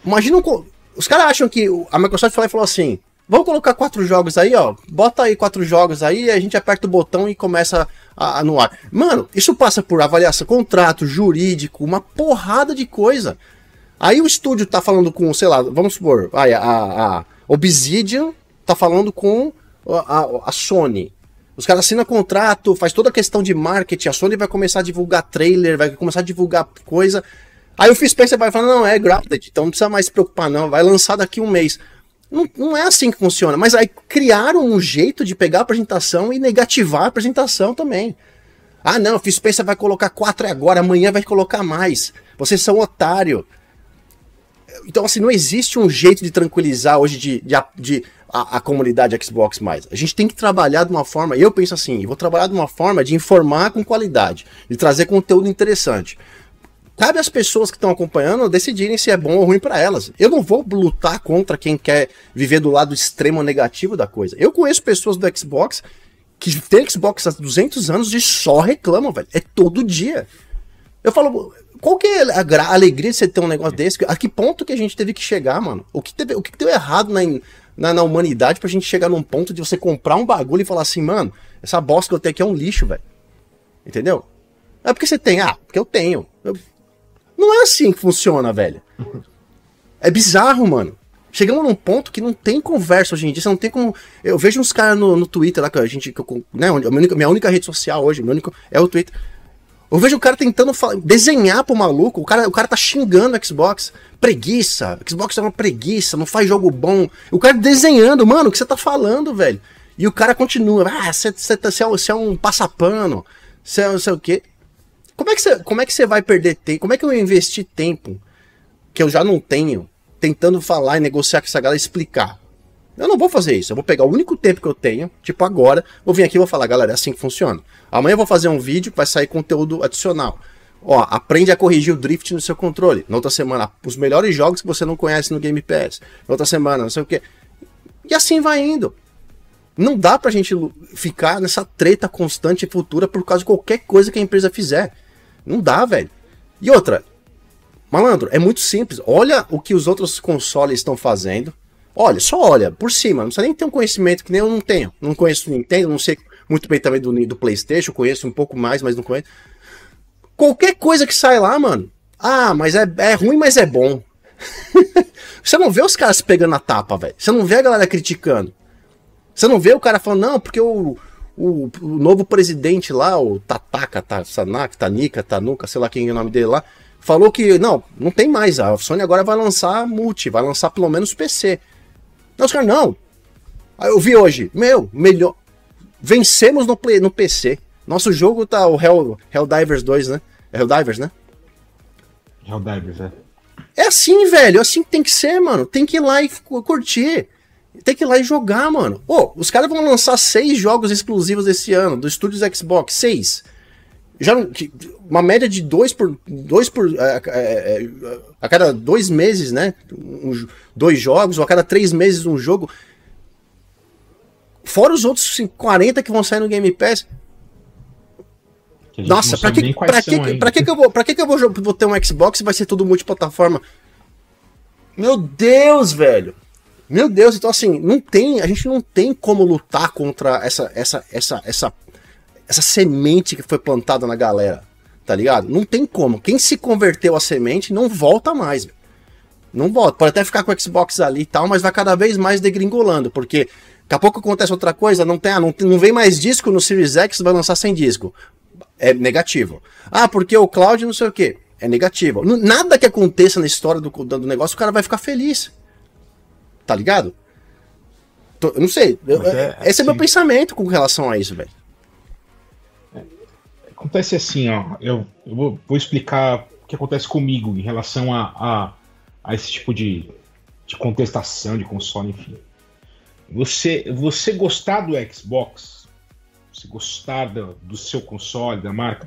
imagina um... Os caras acham que a Microsoft falou assim: Vamos colocar quatro jogos aí, ó. Bota aí quatro jogos aí, a gente aperta o botão e começa a, a no ar. Mano, isso passa por avaliação, contrato, jurídico, uma porrada de coisa. Aí o estúdio tá falando com, sei lá, vamos supor, a, a, a Obsidian tá falando com a, a, a Sony. Os caras assinam contrato, faz toda a questão de marketing, a Sony vai começar a divulgar trailer, vai começar a divulgar coisa. Aí o Phil Spencer vai falar, não, é grounded, então não precisa mais se preocupar não, vai lançar daqui um mês. Não, não é assim que funciona. Mas aí criaram um jeito de pegar a apresentação e negativar a apresentação também. Ah, não, o Phil Spencer vai colocar quatro agora, amanhã vai colocar mais. Vocês são otário. Então, assim, não existe um jeito de tranquilizar hoje de, de, de a, a, comunidade Xbox mais. A gente tem que trabalhar de uma forma, eu penso assim, vou trabalhar de uma forma de informar com qualidade, de trazer conteúdo interessante. Cabe às pessoas que estão acompanhando decidirem se é bom ou ruim para elas. Eu não vou lutar contra quem quer viver do lado extremo negativo da coisa. Eu conheço pessoas do Xbox que tem Xbox há 200 anos e só reclamam, velho. É todo dia. Eu falo, qual que é a, alegria de você ter um negócio desse? A que ponto que a gente teve que chegar, mano? O que, teve, o que deu errado na, na, na, humanidade pra gente chegar num ponto de você comprar um bagulho e falar assim, mano, essa bosta que eu tenho aqui é um lixo, velho. Entendeu? É porque você tem, ah, porque eu tenho. Eu, não é assim que funciona, velho. É bizarro, mano. Chegamos num ponto que não tem conversa hoje em dia. Você não tem como. Eu vejo uns caras no, no Twitter lá que a gente. Que eu, né, minha, única, minha única rede social hoje, meu único, é o Twitter. Eu vejo o cara tentando desenhar pro maluco, o cara, o cara tá xingando o Xbox. Preguiça, Xbox é uma preguiça, não faz jogo bom. O cara desenhando, mano, o que você tá falando, velho? E o cara continua, ah, você tá, é, é um passapano, você é não sei o quê. Como é que você, como é que você vai perder tempo? Como é que eu investi tempo que eu já não tenho tentando falar e negociar com essa galera explicar? Eu não vou fazer isso. Eu vou pegar o único tempo que eu tenho, tipo agora, vou vir aqui e vou falar, galera, é assim que funciona. Amanhã eu vou fazer um vídeo que vai sair conteúdo adicional. Ó, aprende a corrigir o drift no seu controle. Na outra semana, os melhores jogos que você não conhece no Game Pass. Na outra semana, não sei o quê. E assim vai indo. Não dá pra gente ficar nessa treta constante e futura por causa de qualquer coisa que a empresa fizer. Não dá, velho. E outra, malandro, é muito simples. Olha o que os outros consoles estão fazendo. Olha, só olha, por cima. Não precisa nem ter um conhecimento que nem eu não tenho. Não conheço Nintendo, não sei muito bem também do, do PlayStation, conheço um pouco mais, mas não conheço. Qualquer coisa que sai lá, mano. Ah, mas é, é ruim, mas é bom. Você não vê os caras pegando a tapa, velho. Você não vê a galera criticando. Você não vê o cara falando, não, porque o, o, o novo presidente lá, o Tataka, Tasanak, Tanika, Tanuka, sei lá quem é o nome dele lá, falou que, não, não tem mais. A Sony agora vai lançar multi, vai lançar pelo menos PC. Não, os caras, não. Aí eu vi hoje, meu, melhor. Vencemos no, play, no PC. Nosso jogo tá o Hell, Helldivers 2, né? É Helldivers, né? Helldivers, é. É assim, velho. É assim que tem que ser, mano. Tem que ir lá e curtir. Tem que ir lá e jogar, mano. Ô, os caras vão lançar seis jogos exclusivos esse ano, do estúdios Xbox. Seis. Já, uma média de dois por. Dois por. É, é, é, a cada dois meses, né? Um, dois jogos, ou a cada três meses um jogo. Fora os outros 40 que vão sair no Game Pass. Nossa, pra que, pra, que, pra que, que eu, vou, pra que, que eu vou, vou ter um Xbox e vai ser tudo multiplataforma? Meu Deus, velho. Meu Deus, então assim, não tem, a gente não tem como lutar contra essa essa essa essa essa semente que foi plantada na galera, tá ligado? Não tem como. Quem se converteu a semente não volta mais. Véio. Não volta. Pode até ficar com o Xbox ali e tal, mas vai cada vez mais degringolando, porque daqui a pouco acontece outra coisa, não tem, ah, não, não vem mais disco no Series X, vai lançar sem disco. É negativo. Ah, porque o cloud não sei o que. É negativo. Nada que aconteça na história do, do negócio, o cara vai ficar feliz. Tá ligado? Tô, eu não sei. Eu, é, esse assim, é meu assim- pensamento com relação a isso, velho. Acontece assim, ó. Eu, eu vou, explicar o que acontece comigo em relação a, a a esse tipo de, de contestação de console, enfim. Você, você gostar do Xbox, você gostar do, do seu console, da marca,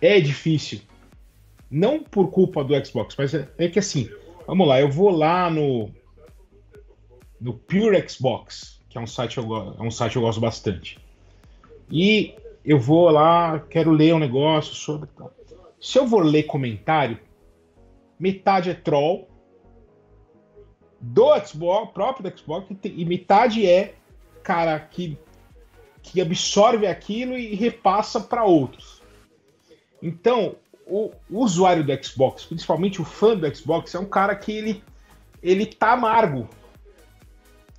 é difícil. Não por culpa do Xbox, mas é, é que assim, vamos lá, eu vou lá no no Pure Xbox, que é um site eu, é um site eu gosto bastante. E eu vou lá, quero ler um negócio sobre. Se eu vou ler comentário, metade é troll do Xbox, próprio do Xbox, e metade é cara que, que absorve aquilo e repassa para outros. Então, o, o, usuário do Xbox, principalmente o fã do Xbox, é um cara que ele, ele tá amargo.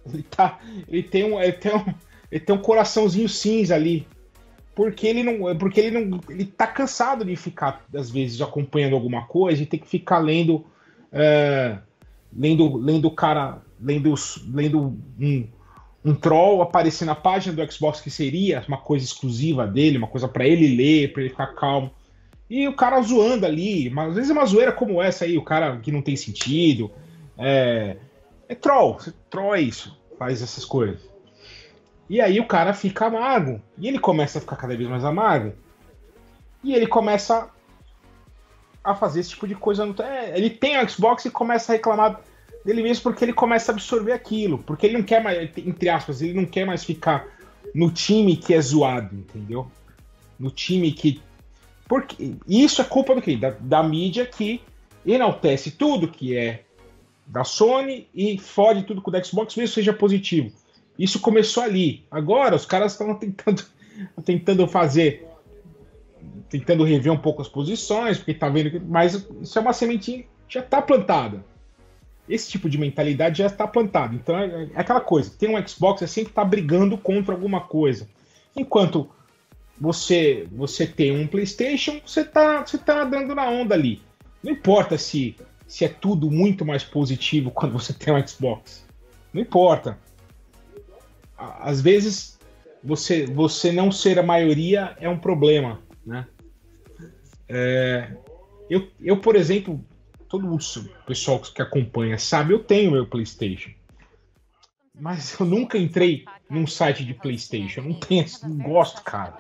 Ele, tá, ele, tem um, ele, tem um, ele tem um coraçãozinho cinza ali porque ele não, porque ele não, ele tá cansado de ficar às vezes acompanhando alguma coisa e ter que ficar lendo, é, lendo, lendo cara, lendo, lendo um, um troll aparecer na página do Xbox que seria uma coisa exclusiva dele, uma coisa para ele ler, para ele ficar calmo. E o cara zoando ali, mas às vezes é uma zoeira como essa aí, o cara que não tem sentido. É, é troll, troll é isso, faz essas coisas. E aí o cara fica amargo. E ele começa a ficar cada vez mais amargo. E ele começa a fazer esse tipo de coisa. No... É, ele tem o Xbox e começa a reclamar dele mesmo porque ele começa a absorver aquilo. Porque ele não quer mais, entre aspas, ele não quer mais ficar no time que é zoado, entendeu? No time que. Porque isso é culpa do quê? Da, da mídia que enaltece tudo que é da Sony e fode tudo com o Xbox, mesmo seja positivo. Isso começou ali. Agora os caras estão tentando, tentando fazer, tentando rever um pouco as posições, porque tá vendo que. Mas isso é uma sementinha que já está plantada. Esse tipo de mentalidade já está plantada. Então é, é aquela coisa: tem um Xbox, é sempre tá brigando contra alguma coisa. Enquanto você você tem um PlayStation, você tá, você tá dando na onda ali. Não importa se, se é tudo muito mais positivo quando você tem um Xbox. Não importa. Às vezes você, você não ser a maioria é um problema, né? É, eu, eu, por exemplo, todo o pessoal que acompanha sabe, eu tenho meu PlayStation. Mas eu nunca entrei num site de PlayStation. Não tenho, não gosto, cara.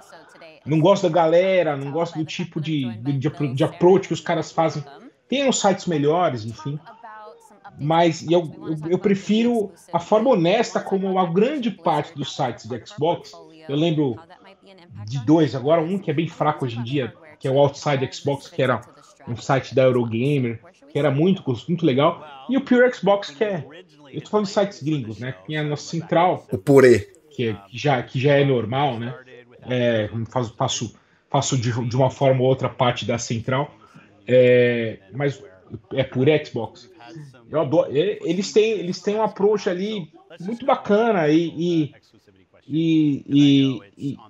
Não gosto da galera, não gosto do tipo de, de, de approach que os caras fazem. Tem uns sites melhores, enfim. Mas eu, eu, eu, prefiro a forma honesta como a grande parte dos sites de Xbox. Eu lembro de dois agora, um que é bem fraco hoje em dia, que é o Outside Xbox, que era um site da Eurogamer, que era muito, muito legal. E o Pure Xbox, que é. Eu tô falando de sites gringos, né? Tinha a nossa central. O Purê. Que, é, que, já, que já é normal, né? é, faço, faço, faço de, de, uma forma ou outra parte da central, é, mas é por Xbox. Adoro, eles têm eles têm um approach ali muito bacana e, e, e,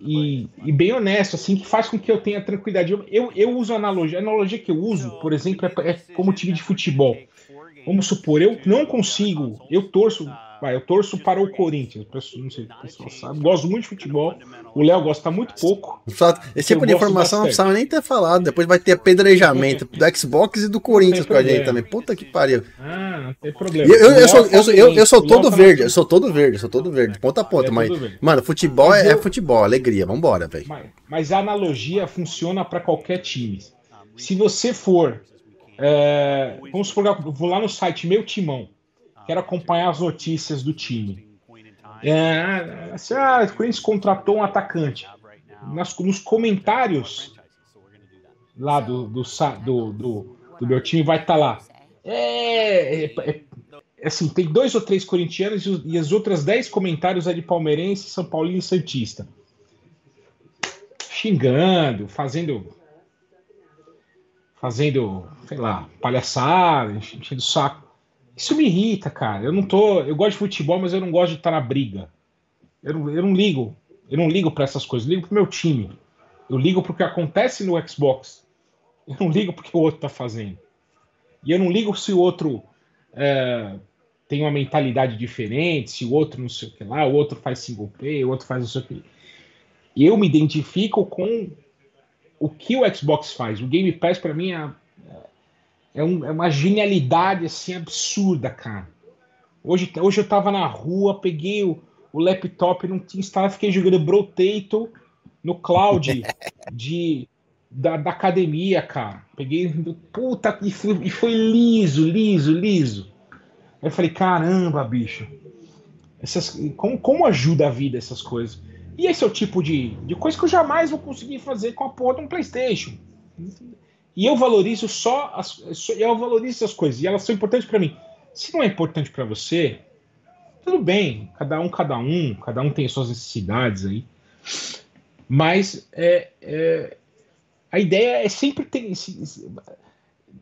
e, e, bem honesto, assim, que faz com que eu tenha tranquilidade. Eu, eu, eu uso analogia. A analogia que eu uso, por exemplo, é, é como time de futebol. Vamos supor, eu não consigo, eu torço Vai, eu torço para o Corinthians. Não sei, o pessoal sabe. Gosto muito de futebol. O Léo gosta muito pouco. Esse tipo de informação não precisava nem ter falado. Depois vai ter apedrejamento do Xbox e do Corinthians com a gente também. Puta que pariu. Ah, não tem problema. Eu, eu, eu sou, eu, sou, eu, eu sou todo verde. Eu sou todo verde. Eu sou todo verde. Ponta a ponta. É mas, mano, futebol é, é futebol. Alegria. Vambora, velho. Mas, a analogia funciona para qualquer time. Se você for. É, vamos supor, vou lá no site Meu Timão quero acompanhar as notícias do time. É, assim, ah, o Corinthians contratou um atacante. Nas, nos comentários lá do, do, do, do, do meu time vai estar tá lá. É, é, é, assim, tem dois ou três corintianos e, e as outras dez comentários é de palmeirense, São Paulino e Santista. Xingando, fazendo fazendo, sei lá, palhaçada, enchendo o saco. Isso me irrita, cara. Eu não tô. Eu gosto de futebol, mas eu não gosto de estar na briga. Eu não, eu não ligo. Eu não ligo para essas coisas. Eu ligo pro meu time. Eu ligo pro que acontece no Xbox. Eu não ligo porque o outro tá fazendo. E eu não ligo se o outro é, tem uma mentalidade diferente, se o outro não sei o que lá, o outro faz single play, o outro faz não sei o que. Eu me identifico com o que o Xbox faz. O Game Pass para mim é é, um, é, uma genialidade assim absurda, cara. Hoje, hoje eu tava na rua, peguei o, o laptop, não tinha instalado, fiquei jogando Brotato no cloud de, da, da, academia, cara. Peguei, puta, e foi, e foi liso, liso, liso. Aí eu falei, caramba, bicho. Essas, como, como ajuda a vida essas coisas? E esse é o tipo de, de coisa que eu jamais vou conseguir fazer com a porra de um PlayStation. E eu valorizo só as, eu valorizo essas coisas e elas são importantes para mim. Se não é importante para você, tudo bem, cada um, cada um, cada um tem suas necessidades aí. Mas é, é a ideia é sempre ter,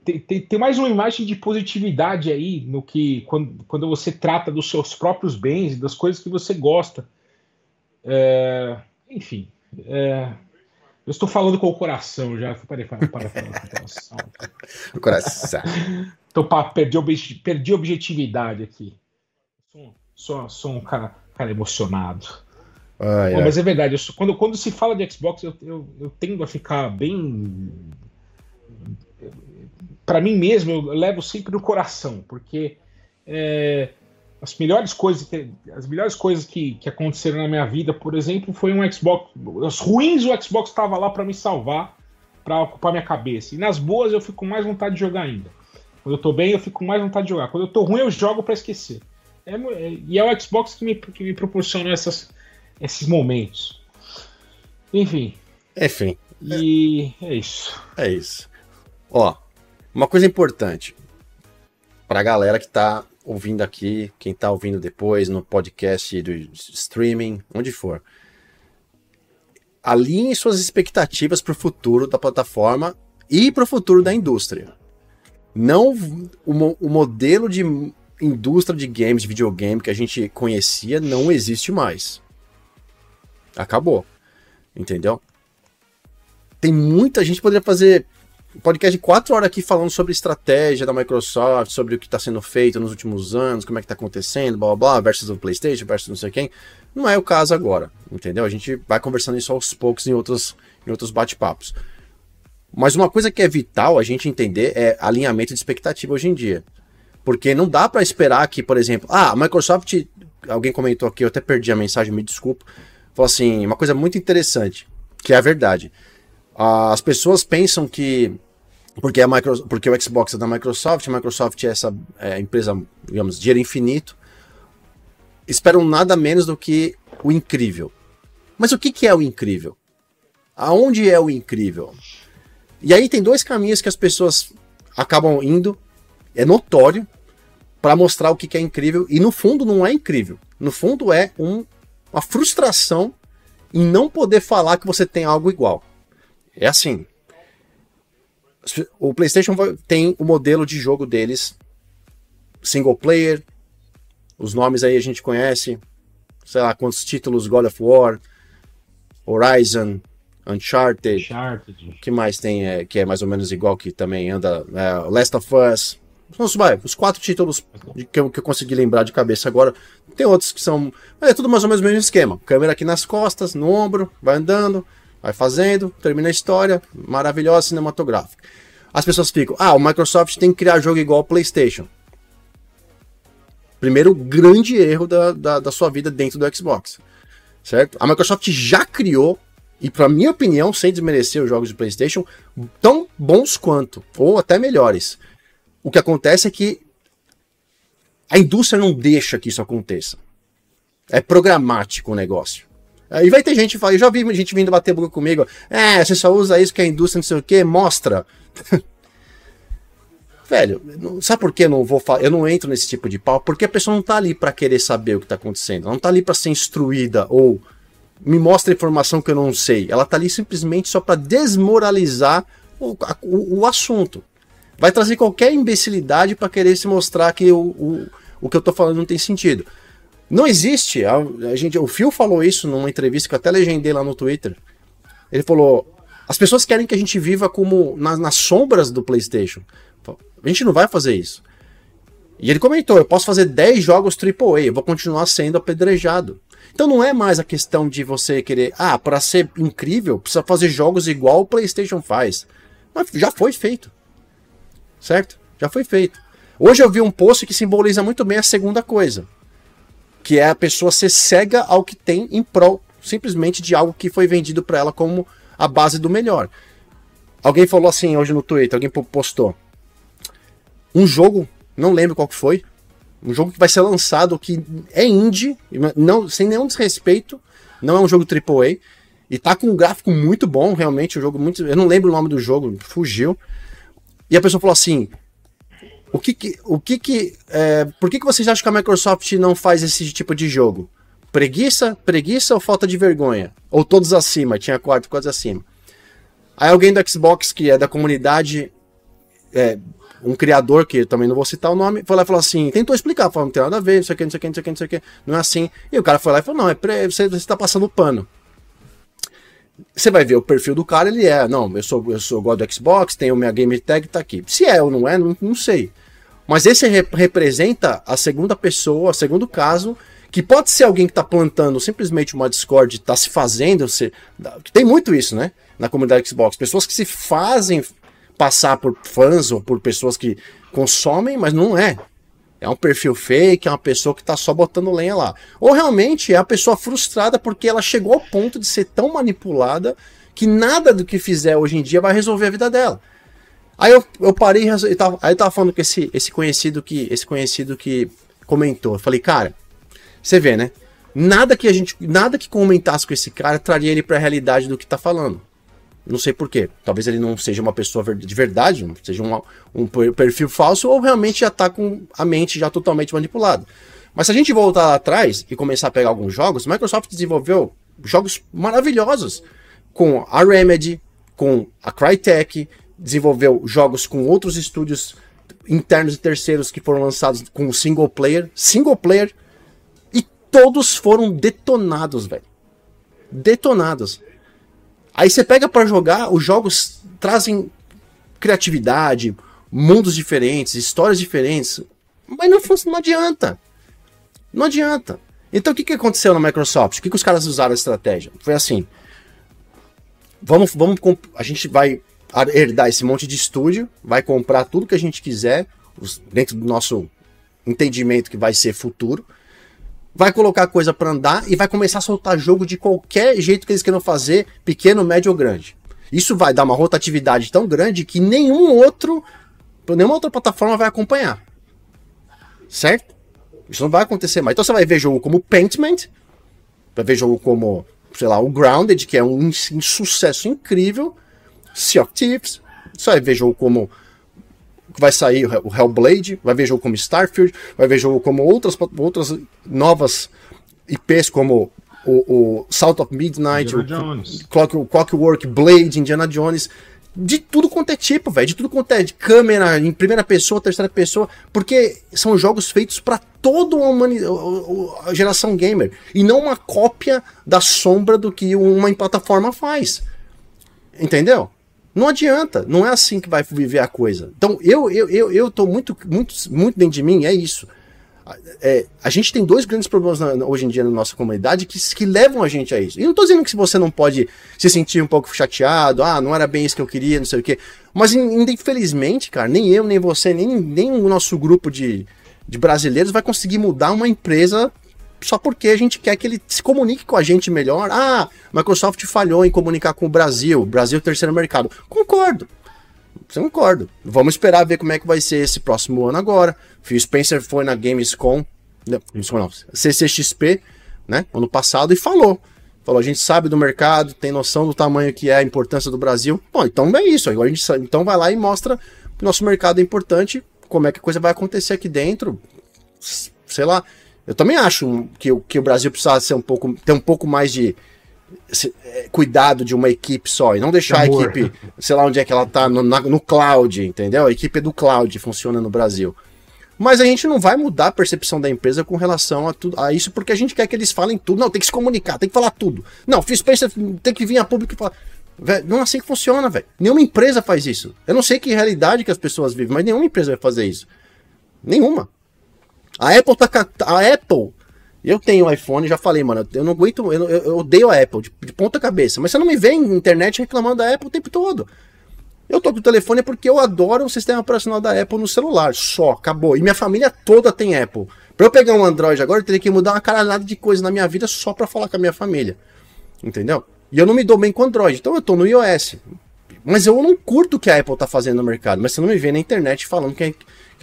ter, ter, mais uma imagem de positividade aí no que quando, quando você trata dos seus próprios bens, das coisas que você gosta. É, enfim, é, eu estou falando com o coração já. Parei para, para falar com o coração. o coração. Tô, pá, perdi, perdi objetividade aqui. Sou, sou, sou um cara, cara emocionado. Ai, Bom, ai. Mas é verdade, sou, quando, quando se fala de Xbox, eu, eu, eu tendo a ficar bem. Para mim mesmo, eu levo sempre no coração, porque é, as melhores coisas que, as melhores coisas que, que aconteceram na minha vida, por exemplo, foi um Xbox. As ruins o Xbox estava lá para me salvar, para ocupar minha cabeça. E nas boas eu fico com mais vontade de jogar ainda. Quando eu tô bem, eu fico com mais vontade de jogar. Quando eu tô ruim, eu jogo para esquecer. É, é, e é o Xbox que me, que me proporciona essas, esses momentos. Enfim. Enfim. E é isso. É isso. Ó, uma coisa importante para a galera que tá ouvindo aqui, quem está ouvindo depois no podcast do streaming, onde for. Alinhe suas expectativas para o futuro da plataforma e para o futuro da indústria. Não o, o modelo de indústria de games, de videogame que a gente conhecia não existe mais. Acabou. Entendeu? tem muita gente poderia fazer podcast de quatro horas aqui falando sobre estratégia da Microsoft, sobre o que está sendo feito nos últimos anos, como é que está acontecendo, blá blá blá, versus o PlayStation, versus não sei quem. Não é o caso agora, entendeu? A gente vai conversando isso aos poucos em outros, em outros bate-papos. Mas uma coisa que é vital a gente entender é alinhamento de expectativa hoje em dia. Porque não dá para esperar que, por exemplo, ah, a Microsoft, alguém comentou aqui, eu até perdi a mensagem, me desculpa. Falou assim, uma coisa muito interessante, que é a verdade. As pessoas pensam que porque, a Microsoft, porque o Xbox é da Microsoft, a Microsoft é essa é, empresa, digamos, dinheiro infinito, esperam nada menos do que o incrível. Mas o que, que é o incrível? Aonde é o incrível? E aí tem dois caminhos que as pessoas acabam indo, é notório, para mostrar o que, que é incrível, e no fundo não é incrível. No fundo é um, uma frustração em não poder falar que você tem algo igual. É assim. O PlayStation tem o modelo de jogo deles single player. Os nomes aí a gente conhece. Sei lá quantos títulos: God of War, Horizon, Uncharted. Uncharted. que mais tem é, que é mais ou menos igual que também anda? É, Last of Us. Vamos, vai, os quatro títulos que eu, que eu consegui lembrar de cabeça agora. Tem outros que são. É tudo mais ou menos o mesmo esquema. Câmera aqui nas costas, no ombro, vai andando. Vai fazendo, termina a história, maravilhosa cinematográfica. As pessoas ficam, ah, o Microsoft tem que criar jogo igual ao PlayStation. Primeiro grande erro da, da, da sua vida dentro do Xbox. Certo? A Microsoft já criou, e para minha opinião, sem desmerecer os jogos de PlayStation, tão bons quanto, ou até melhores. O que acontece é que a indústria não deixa que isso aconteça. É programático o negócio. Aí vai ter gente, eu já vi gente vindo bater boca comigo. É, você só usa isso que a indústria não sei o que, mostra. Velho, sabe por que eu não vou Eu não entro nesse tipo de pau? Porque a pessoa não tá ali para querer saber o que tá acontecendo. Ela não tá ali para ser instruída ou me mostra informação que eu não sei. Ela tá ali simplesmente só para desmoralizar o, o, o, assunto. Vai trazer qualquer imbecilidade para querer se mostrar que o, o, o que eu tô falando não tem sentido. Não existe. A, a, gente, o Phil falou isso numa entrevista que eu até legendei lá no Twitter. Ele falou: as pessoas querem que a gente viva como na, nas sombras do PlayStation. A gente não vai fazer isso. E ele comentou: eu posso fazer 10 jogos AAA, eu vou continuar sendo apedrejado. Então não é mais a questão de você querer, ah, para ser incrível, precisa fazer jogos igual o PlayStation faz. Mas já foi feito. Certo? Já foi feito. Hoje eu vi um post que simboliza muito bem a segunda coisa que é a pessoa ser cega ao que tem em prol simplesmente de algo que foi vendido para ela como a base do melhor. Alguém falou assim hoje no Twitter, alguém postou um jogo, não lembro qual que foi, um jogo que vai ser lançado que é indie, não sem nenhum desrespeito, não é um jogo AAA e tá com um gráfico muito bom, realmente, um jogo muito, eu não lembro o nome do jogo, fugiu. E a pessoa falou assim: o que que, o que, que é, por que, que vocês acham que a Microsoft não faz esse tipo de jogo? Preguiça, preguiça ou falta de vergonha? Ou todos acima, tinha quatro coisas acima. Aí alguém do Xbox, que é da comunidade, é, um criador, que também não vou citar o nome, foi lá e falou assim, tentou explicar, falou, não tem nada a ver, não sei o que, não sei o que, não sei o que, não sei o que, não é assim. E o cara foi lá e falou, não, é pre... você, está passando pano. Você vai ver o perfil do cara, ele é, não, eu sou, eu sou God do Xbox, tenho minha game tag, tá aqui. Se é ou não é, não, não sei. Mas esse rep representa a segunda pessoa, o segundo caso, que pode ser alguém que está plantando simplesmente uma Discord, está se fazendo. Se... Tem muito isso, né? Na comunidade Xbox. Pessoas que se fazem passar por fãs ou por pessoas que consomem, mas não é. É um perfil fake, é uma pessoa que está só botando lenha lá. Ou realmente é a pessoa frustrada porque ela chegou ao ponto de ser tão manipulada que nada do que fizer hoje em dia vai resolver a vida dela. Aí eu, eu parei e tava, aí eu tava falando com esse, esse conhecido que esse conhecido que comentou. Eu falei, cara, você vê, né? Nada que a gente, nada que comentasse com esse cara traria ele para a realidade do que tá falando. Não sei porquê. Talvez ele não seja uma pessoa de verdade, seja um, um perfil falso, ou realmente já tá com a mente já totalmente manipulada. Mas se a gente voltar lá atrás e começar a pegar alguns jogos, Microsoft desenvolveu jogos maravilhosos com a Remedy, com a Crytek, desenvolveu jogos com outros estúdios internos e terceiros que foram lançados com single player, single player, e todos foram detonados, velho. Detonados. Aí você pega para jogar, os jogos trazem criatividade, mundos diferentes, histórias diferentes, mas não, não adianta. Não adianta. Então o que, que aconteceu na Microsoft? O que, que os caras usaram a estratégia? Foi assim: vamos, vamos, a gente vai herdar esse monte de estúdio, vai comprar tudo que a gente quiser, dentro do nosso entendimento que vai ser futuro, vai colocar coisa para andar e vai começar a soltar jogo de qualquer jeito que eles queiram fazer, pequeno, médio ou grande. Isso vai dar uma rotatividade tão grande que nenhum outro, nenhuma outra plataforma vai acompanhar. Certo? Isso não vai acontecer mais. Então você vai ver jogo como Paintment, vai ver jogo como, sei lá, o Grounded, que é um, um sucesso incrível, Sea of Thieves, você vai ver jogo como vai sair o Hellblade, vai ver jogo como Starfield, vai ver jogo como outras, outras novas IPs como o, o South of Midnight, o Clock, Clockwork Blade, Indiana Jones, de tudo quanto é tipo, velho, de tudo quanto é de câmera, em primeira pessoa, terceira pessoa, porque são jogos feitos para toda a, a geração gamer e não uma cópia da sombra do que uma plataforma faz. Entendeu? Não adianta, não é assim que vai viver a coisa. Então, eu eu, eu, eu tô muito, muito, muito dentro de mim, é isso. É, a gente tem dois grandes problemas na, hoje em dia na nossa comunidade que, que levam a gente a isso. E não estou dizendo que você não pode se sentir um pouco chateado, ah, não era bem isso que eu queria, não sei o quê. Mas infelizmente, cara, nem eu, nem você, nem, nem o nosso grupo de, de brasileiros vai conseguir mudar uma empresa só porque a gente quer que ele se comunique com a gente melhor. Ah, Microsoft falhou em comunicar com o Brasil, Brasil terceiro mercado. Concordo. Concordo. Vamos esperar ver como é que vai ser esse próximo ano agora. Phil Spencer foi na Gamescom, não, não, CCXP, né, ano passado e falou. Falou, a gente sabe do mercado, tem noção do tamanho que é a importância do Brasil. Bom, então é isso. Agora a gente então vai lá e mostra que nosso mercado é importante, como é que a coisa vai acontecer aqui dentro. Sei lá. Eu também acho que, que o Brasil precisa ser um pouco, ter um pouco mais de é, cuidado de uma equipe só e não deixar a equipe, sei lá onde é que ela tá, no, na, no cloud, entendeu? A equipe é do cloud funciona no Brasil. Mas a gente não vai mudar a percepção da empresa com relação a, tudo, a isso, porque a gente quer que eles falem tudo. Não, tem que se comunicar, tem que falar tudo. Não, fiz pensa, tem que vir a público e falar. Véio, não é assim que funciona, velho. Nenhuma empresa faz isso. Eu não sei que realidade que as pessoas vivem, mas nenhuma empresa vai fazer isso. Nenhuma. A Apple tá. A Apple eu tenho iPhone, já falei, mano, eu não aguento, eu, eu odeio a Apple de, de, ponta cabeça. Mas você não me vem na internet reclamando da Apple o tempo todo. Eu tô com o telefone porque eu adoro o sistema operacional da Apple no celular, só, acabou. E minha família toda tem Apple. Pra eu pegar um Android agora, eu teria que mudar uma caralhada de coisa na minha vida só pra falar com a minha família. Entendeu? E eu não me dou bem com Android, então eu tô no iOS. Mas eu não curto o que a Apple tá fazendo no mercado. Mas você não me vê na internet falando que,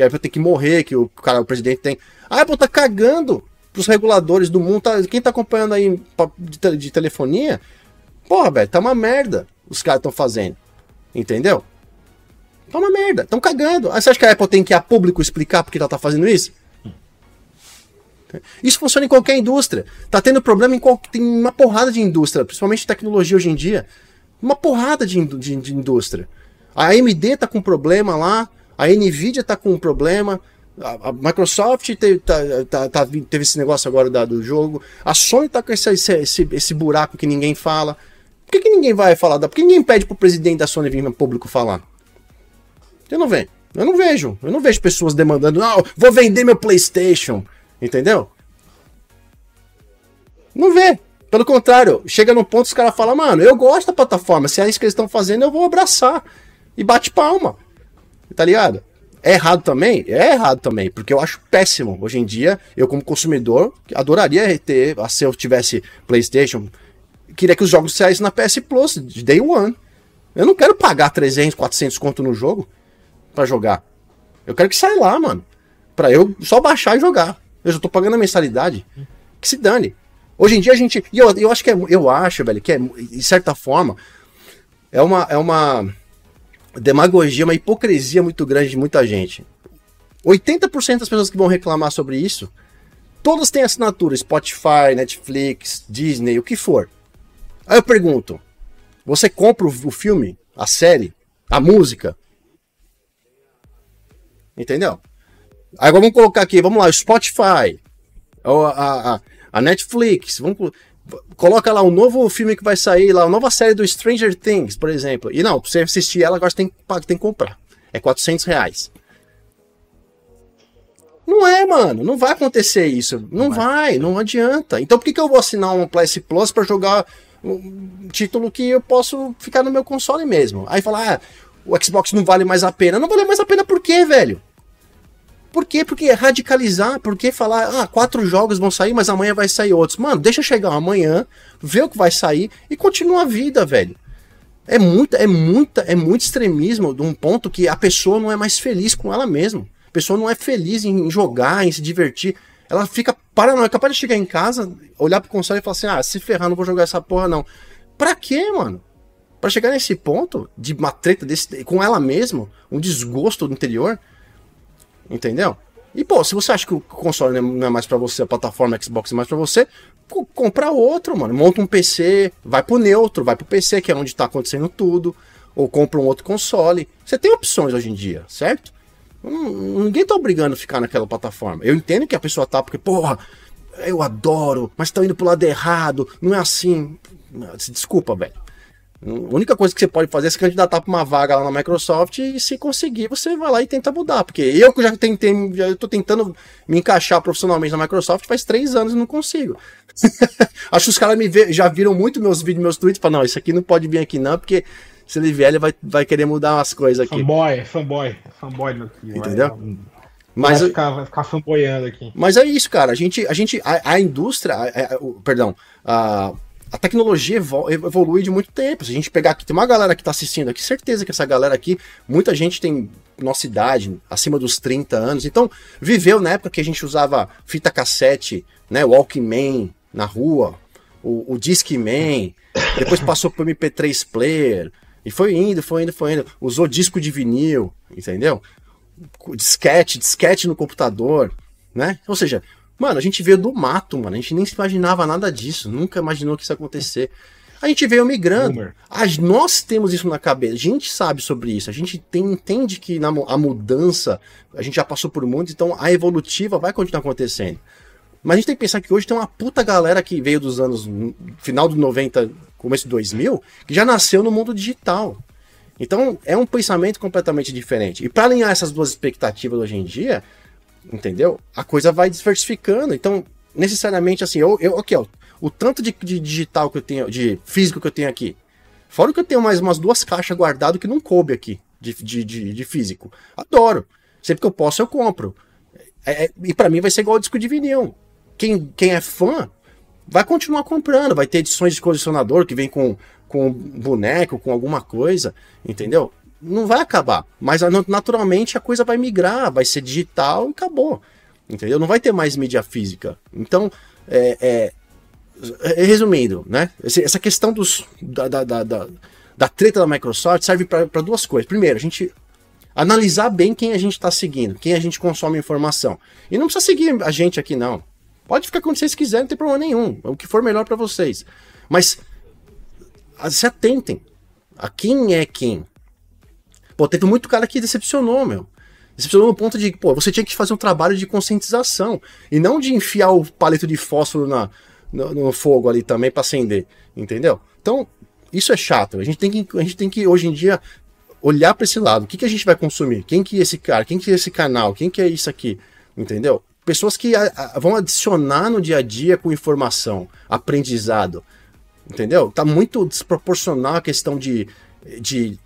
que a Apple tem que morrer, que o cara, o presidente tem. A Apple tá cagando pros reguladores do mundo. Tá, quem tá acompanhando aí de, de telefonia, porra, velho, tá uma merda os caras estão fazendo. Entendeu? Tá uma merda, estão cagando. Aí você acha que a Apple tem que ir a público explicar porque ela tá fazendo isso? Isso funciona em qualquer indústria. Tá tendo problema em qual... tem uma porrada de indústria, principalmente tecnologia hoje em dia. Uma porrada de, de, de indústria. A AMD tá com problema lá, a Nvidia tá com problema, a, Microsoft teve, tá, tá, tá, teve esse negócio agora da, do jogo. A Sony tá com esse, esse, esse buraco que ninguém fala. Por que, que ninguém vai falar? Da, por que ninguém pede pro presidente da Sony vir no público falar? Eu não vejo. Eu não vejo. Eu não vejo pessoas demandando, não, vou vender meu PlayStation. Entendeu? Não vê. Pelo contrário, chega no ponto os caras falam, mano, eu gosto da plataforma. Se é isso que eles estão fazendo, eu vou abraçar. E bate palma. Tá ligado? É errado também? É errado também, porque eu acho péssimo. Hoje em dia, eu como consumidor, adoraria ter, se eu tivesse PlayStation, queria que os jogos saíssem na PS Plus, de day one. Eu não quero pagar 300, 400 conto no jogo para jogar. Eu quero que saia lá, mano. Pra eu só baixar e jogar. Eu já tô pagando a mensalidade. Que se dane. Hoje em dia a gente. E eu, eu acho que é. Eu acho, velho, que é, de certa forma, é uma. É uma demagogia, uma hipocrisia muito grande de muita gente. 80% das pessoas que vão reclamar sobre isso, todas têm assinatura, Spotify, Netflix, Disney, o que for. Aí eu pergunto: você compra o filme, a série, a música? Entendeu? Agora vamos colocar aqui, vamos lá, Spotify, a, a, a Netflix, vamos, coloca lá um novo filme que vai sair, lá, a nova série do Stranger Things, por exemplo. E não, pra você assistir ela, agora você tem que, tem que comprar. É 400 reais. Não é, mano. Não vai acontecer isso. Não, não vai, não adianta. Então por que, que eu vou assinar um PS Plus para jogar um título que eu posso ficar no meu console mesmo? Aí falar, ah, o Xbox não vale mais a pena. Não vale mais a pena por quê, velho? Por quê? Porque radicalizar, por que falar, ah, quatro jogos vão sair, mas amanhã vai sair outros. Mano, deixa chegar amanhã, ver o que vai sair e continua a vida, velho. É muita, é muita, é muito extremismo de um ponto que a pessoa não é mais feliz com ela mesma. A pessoa não é feliz em jogar, em se divertir. Ela fica paranoica, é capaz de chegar em casa, olhar pro console e falar assim: ah, se ferrar, não vou jogar essa porra não. Pra quê, mano? Pra chegar nesse ponto de uma treta desse, com ela mesma, um desgosto do interior. Entendeu? E, pô, se você acha que o console não é mais para você, a plataforma Xbox é mais para você, compra outro, mano. Monta um PC, vai pro neutro, vai pro PC, que é onde tá acontecendo tudo. Ou compra um outro console. Você tem opções hoje em dia, certo? ninguém tá obrigando a ficar naquela plataforma. Eu entendo que a pessoa tá, porque, porra, eu adoro, mas estão indo pro lado errado, não é assim. Desculpa, velho. A única coisa que você pode fazer é se candidatar para uma vaga lá na Microsoft e se conseguir, você vai lá e tenta mudar. Porque eu que já tentei, já estou tentando me encaixar profissionalmente na Microsoft faz três anos e não consigo. Acho que os caras já viram muito meus vídeos, meus tweets, para não, isso aqui não pode vir aqui não, porque se ele vier, ele vai, vai querer mudar umas coisas aqui. Fanboy, fanboy, fanboy aqui. Entendeu? Vai, mas, vai, ficar, vai ficar fanboyando aqui. Mas é isso, cara. A gente, a, gente, a, a indústria, a, a, perdão, a, a tecnologia evolui de muito tempo. Se a gente pegar aqui, tem uma galera que está assistindo aqui, certeza que essa galera aqui, muita gente tem nossa idade, acima dos 30 anos, então viveu na época que a gente usava fita cassete, né, Walkman na rua, o, o Discman, depois passou para o MP3 player, e foi indo, foi indo, foi indo. Usou disco de vinil, entendeu? Disquete, disquete no computador, né? Ou seja, mano, a gente veio do mato, mano. A gente nem se imaginava nada disso. Nunca imaginou que isso ia acontecer. A gente veio migrando. A, nós temos isso na cabeça. A gente sabe sobre isso. A gente tem, entende que na, a mudança, a gente já passou por muito, então a evolutiva vai continuar acontecendo. Mas a gente tem que pensar que hoje tem uma puta galera que veio dos anos final dos 90, começo de 2000, que já nasceu no mundo digital. Então é um pensamento completamente diferente. E para alinhar essas duas expectativas hoje em dia, entendeu? A coisa vai diversificando. Então, necessariamente assim, eu, eu aqui, ó, o tanto de, de, digital que eu tenho, de físico que eu tenho aqui. Fora que eu tenho mais umas duas caixas guardado que não coube aqui de, de, de, de físico. Adoro. Sempre que eu posso, eu compro. É, é, e para mim vai ser igual o disco de vinil. Quem, quem é fã vai continuar comprando, vai ter edições de colecionador que vem com, com boneco, com alguma coisa, entendeu? Não vai acabar, mas naturalmente a coisa vai migrar, vai ser digital e acabou, entendeu? Não vai ter mais mídia física. Então, é, é, é resumindo, né? Essa questão dos, da, da, da, da, treta da Microsoft serve para duas coisas. Primeiro, a gente analisar bem quem a gente está seguindo, quem a gente consome informação. E não precisa seguir a gente aqui, não. Pode ficar como vocês quiserem, não tem problema nenhum. O que for melhor para vocês. Mas se atentem a quem é quem. Pô, teve muito cara que decepcionou, meu. Decepcionou no ponto de, pô, você tinha que fazer um trabalho de conscientização. E não de enfiar o palito de fósforo na, no, no fogo ali também para acender. Entendeu? Então, isso é chato. A gente tem que, a gente tem que hoje em dia, olhar para esse lado. O que, que a gente vai consumir? Quem que é esse cara? Quem que é esse canal? Quem que é isso aqui? Entendeu? pessoas que a, a, vão adicionar no dia a dia com informação, aprendizado. Entendeu? Tá muito desproporcional a questão de, de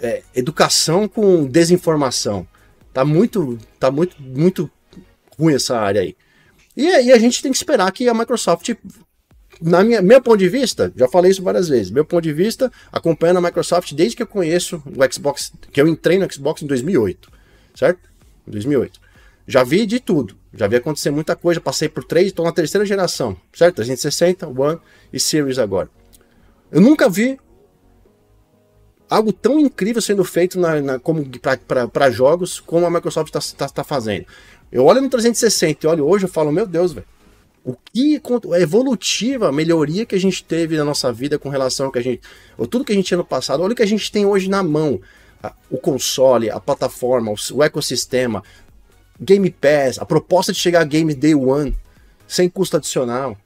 é, educação com desinformação. Tá muito, tá muito, muito ruim essa área aí. E aí a gente tem que esperar que a Microsoft, na minha meu ponto de vista, já falei isso várias vezes, meu ponto de vista, acompanhando a Microsoft desde que eu conheço o Xbox, que eu entrei no Xbox em 2008, certo? Em 2008. Já vi de tudo. Já vi acontecer muita coisa. Passei por três, estou na terceira geração, certo? 360, One e Series agora. Eu nunca vi algo tão incrível sendo feito na, na como para jogos como a Microsoft está tá, tá fazendo. Eu olho no 360 e olho hoje eu falo, meu Deus, velho. O que a evolutiva a melhoria que a gente teve na nossa vida com relação ao que a gente. Ou tudo que a gente tinha no passado, olha o que a gente tem hoje na mão. O console, a plataforma, o ecossistema, Game Pass, a proposta de chegar a Game Day One, sem custo adicional.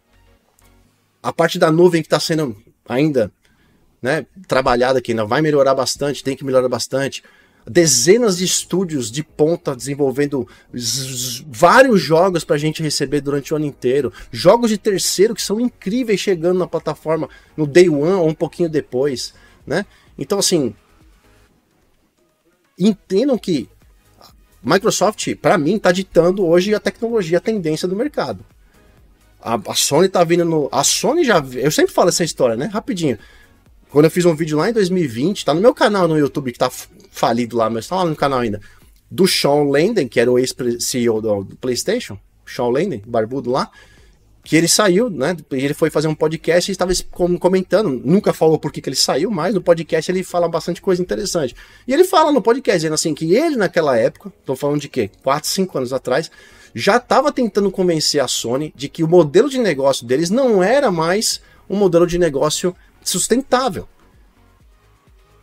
a parte da nuvem que está sendo ainda né, trabalhada, que ainda vai melhorar bastante, tem que melhorar bastante. Dezenas de estúdios de ponta desenvolvendo vários jogos para a gente receber durante o ano inteiro. Jogos de terceiro que são incríveis chegando na plataforma no day one ou um pouquinho depois. Né? Então, assim, entendam que Microsoft, para mim, está ditando hoje a tecnologia, a tendência do mercado. A, a Sony tá vindo no. A Sony já. Eu sempre falo essa história, né? Rapidinho. Quando eu fiz um vídeo lá em 2020, tá no meu canal no YouTube, que tá falido lá, mas tá lá no canal ainda. Do Sean Lenden, que era o ex-CEO do, PlayStation. Sean Lenden, barbudo lá. Que ele saiu, né? Ele foi fazer um podcast e estava comentando. Nunca falou por que, que ele saiu, mas no podcast ele fala bastante coisa interessante. E ele fala no podcast, dizendo assim, que ele naquela época, tô falando de quê? 4, 5 anos atrás, já estava tentando convencer a Sony de que o modelo de negócio deles não era mais um modelo de negócio sustentável.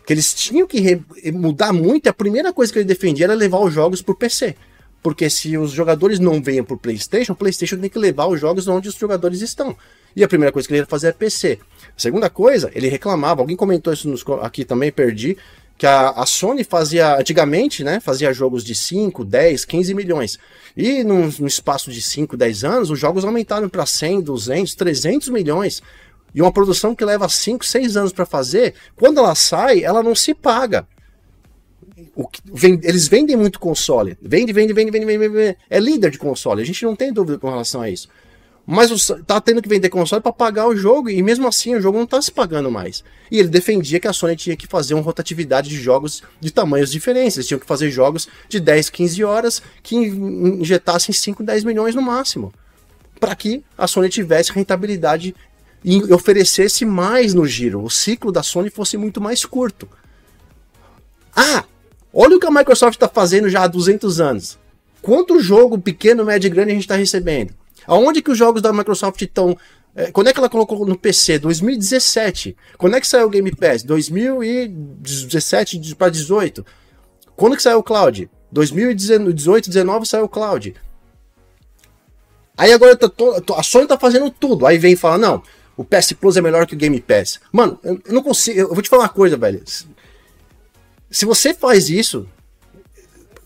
Que eles tinham que mudar muito. A primeira coisa que ele defendia era levar os jogos para o PC. Porque se os jogadores não venham para o PlayStation, o PlayStation tem que levar os jogos onde os jogadores estão. E a primeira coisa que ele ia fazer é PC. A segunda coisa, ele reclamava, alguém comentou isso nos, aqui também, perdi, que a, a, Sony fazia antigamente, né, fazia jogos de 5, 10, 15 milhões. E no, no espaço de 5, 10 anos, os jogos aumentaram para 100, 200, 300 milhões. E uma produção que leva 5, 6 anos para fazer, quando ela sai, ela não se paga. O, vem, eles vendem muito console. Vende, vende, vende, vende, vende, vende. É líder de console. A gente não tem dúvida com relação a isso. Mas o, tá tendo que vender console para pagar o jogo e mesmo assim o jogo não tá se pagando mais. E ele defendia que a Sony tinha que fazer uma rotatividade de jogos de tamanhos diferentes. Eles tinham que fazer jogos de 10, 15 horas que injetassem 5, 10 milhões no máximo. Para que a Sony tivesse rentabilidade e oferecesse mais no giro. O ciclo da Sony fosse muito mais curto. Ah, olha o que a Microsoft está fazendo já há 200 anos. Quanto jogo pequeno, médio e grande a gente está recebendo? Aonde que os jogos da Microsoft estão? É, quando é que ela colocou no PC? 2017. Quando é que saiu o Game Pass? 2017 para 18. Quando que saiu o Cloud? 2018, 19 saiu o Cloud. Aí agora a Sony tá fazendo tudo. Aí vem e fala: não, o PS Plus é melhor que o Game Pass. Mano, eu não consigo. Eu vou te falar uma coisa, velho. Se você faz isso,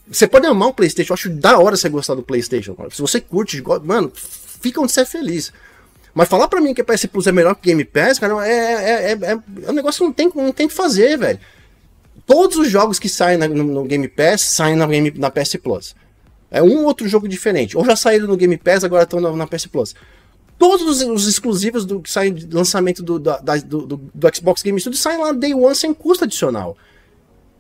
você pode amar o PlayStation, eu acho da hora você gostar do PlayStation. Se você curte, mano, fica onde você é feliz. Mas falar pra mim que a PS Plus é melhor que o Game Pass, cara, é, é, é, é, é um negócio que não tem, não tem que fazer, velho. Todos os jogos que saem na, no, no, Game Pass saem na, Game, na PS Plus. É um outro jogo diferente. Ou já saíram no Game Pass, agora estão na, na PS Plus. Todos os, os, exclusivos do que saem de lançamento do, da, do, do, do, Xbox Game Studios saem lá Day One sem custo adicional.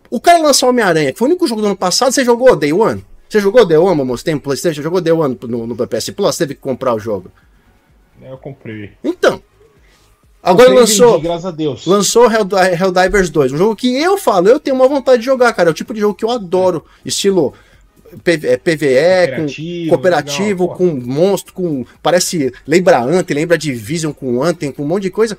O cara lançou Homem-Aranha, que foi o único jogo do ano passado, você jogou Day One? Você jogou Day One, moço? Tem Playstation? Jogou Day One no, no PS Plus? Teve que comprar o jogo? É, eu comprei. Então. Agora comprei lançou. Vendi, graças a Deus. Lançou Helldivers 2. Um jogo que eu falo, eu tenho uma vontade de jogar, cara. É o tipo de jogo que eu adoro. É. Estilo PVE, cooperativo, com cooperativo, legal, com monstro, com. Parece. Lembra Anthem, lembra Division com Anthem, com um monte de coisa.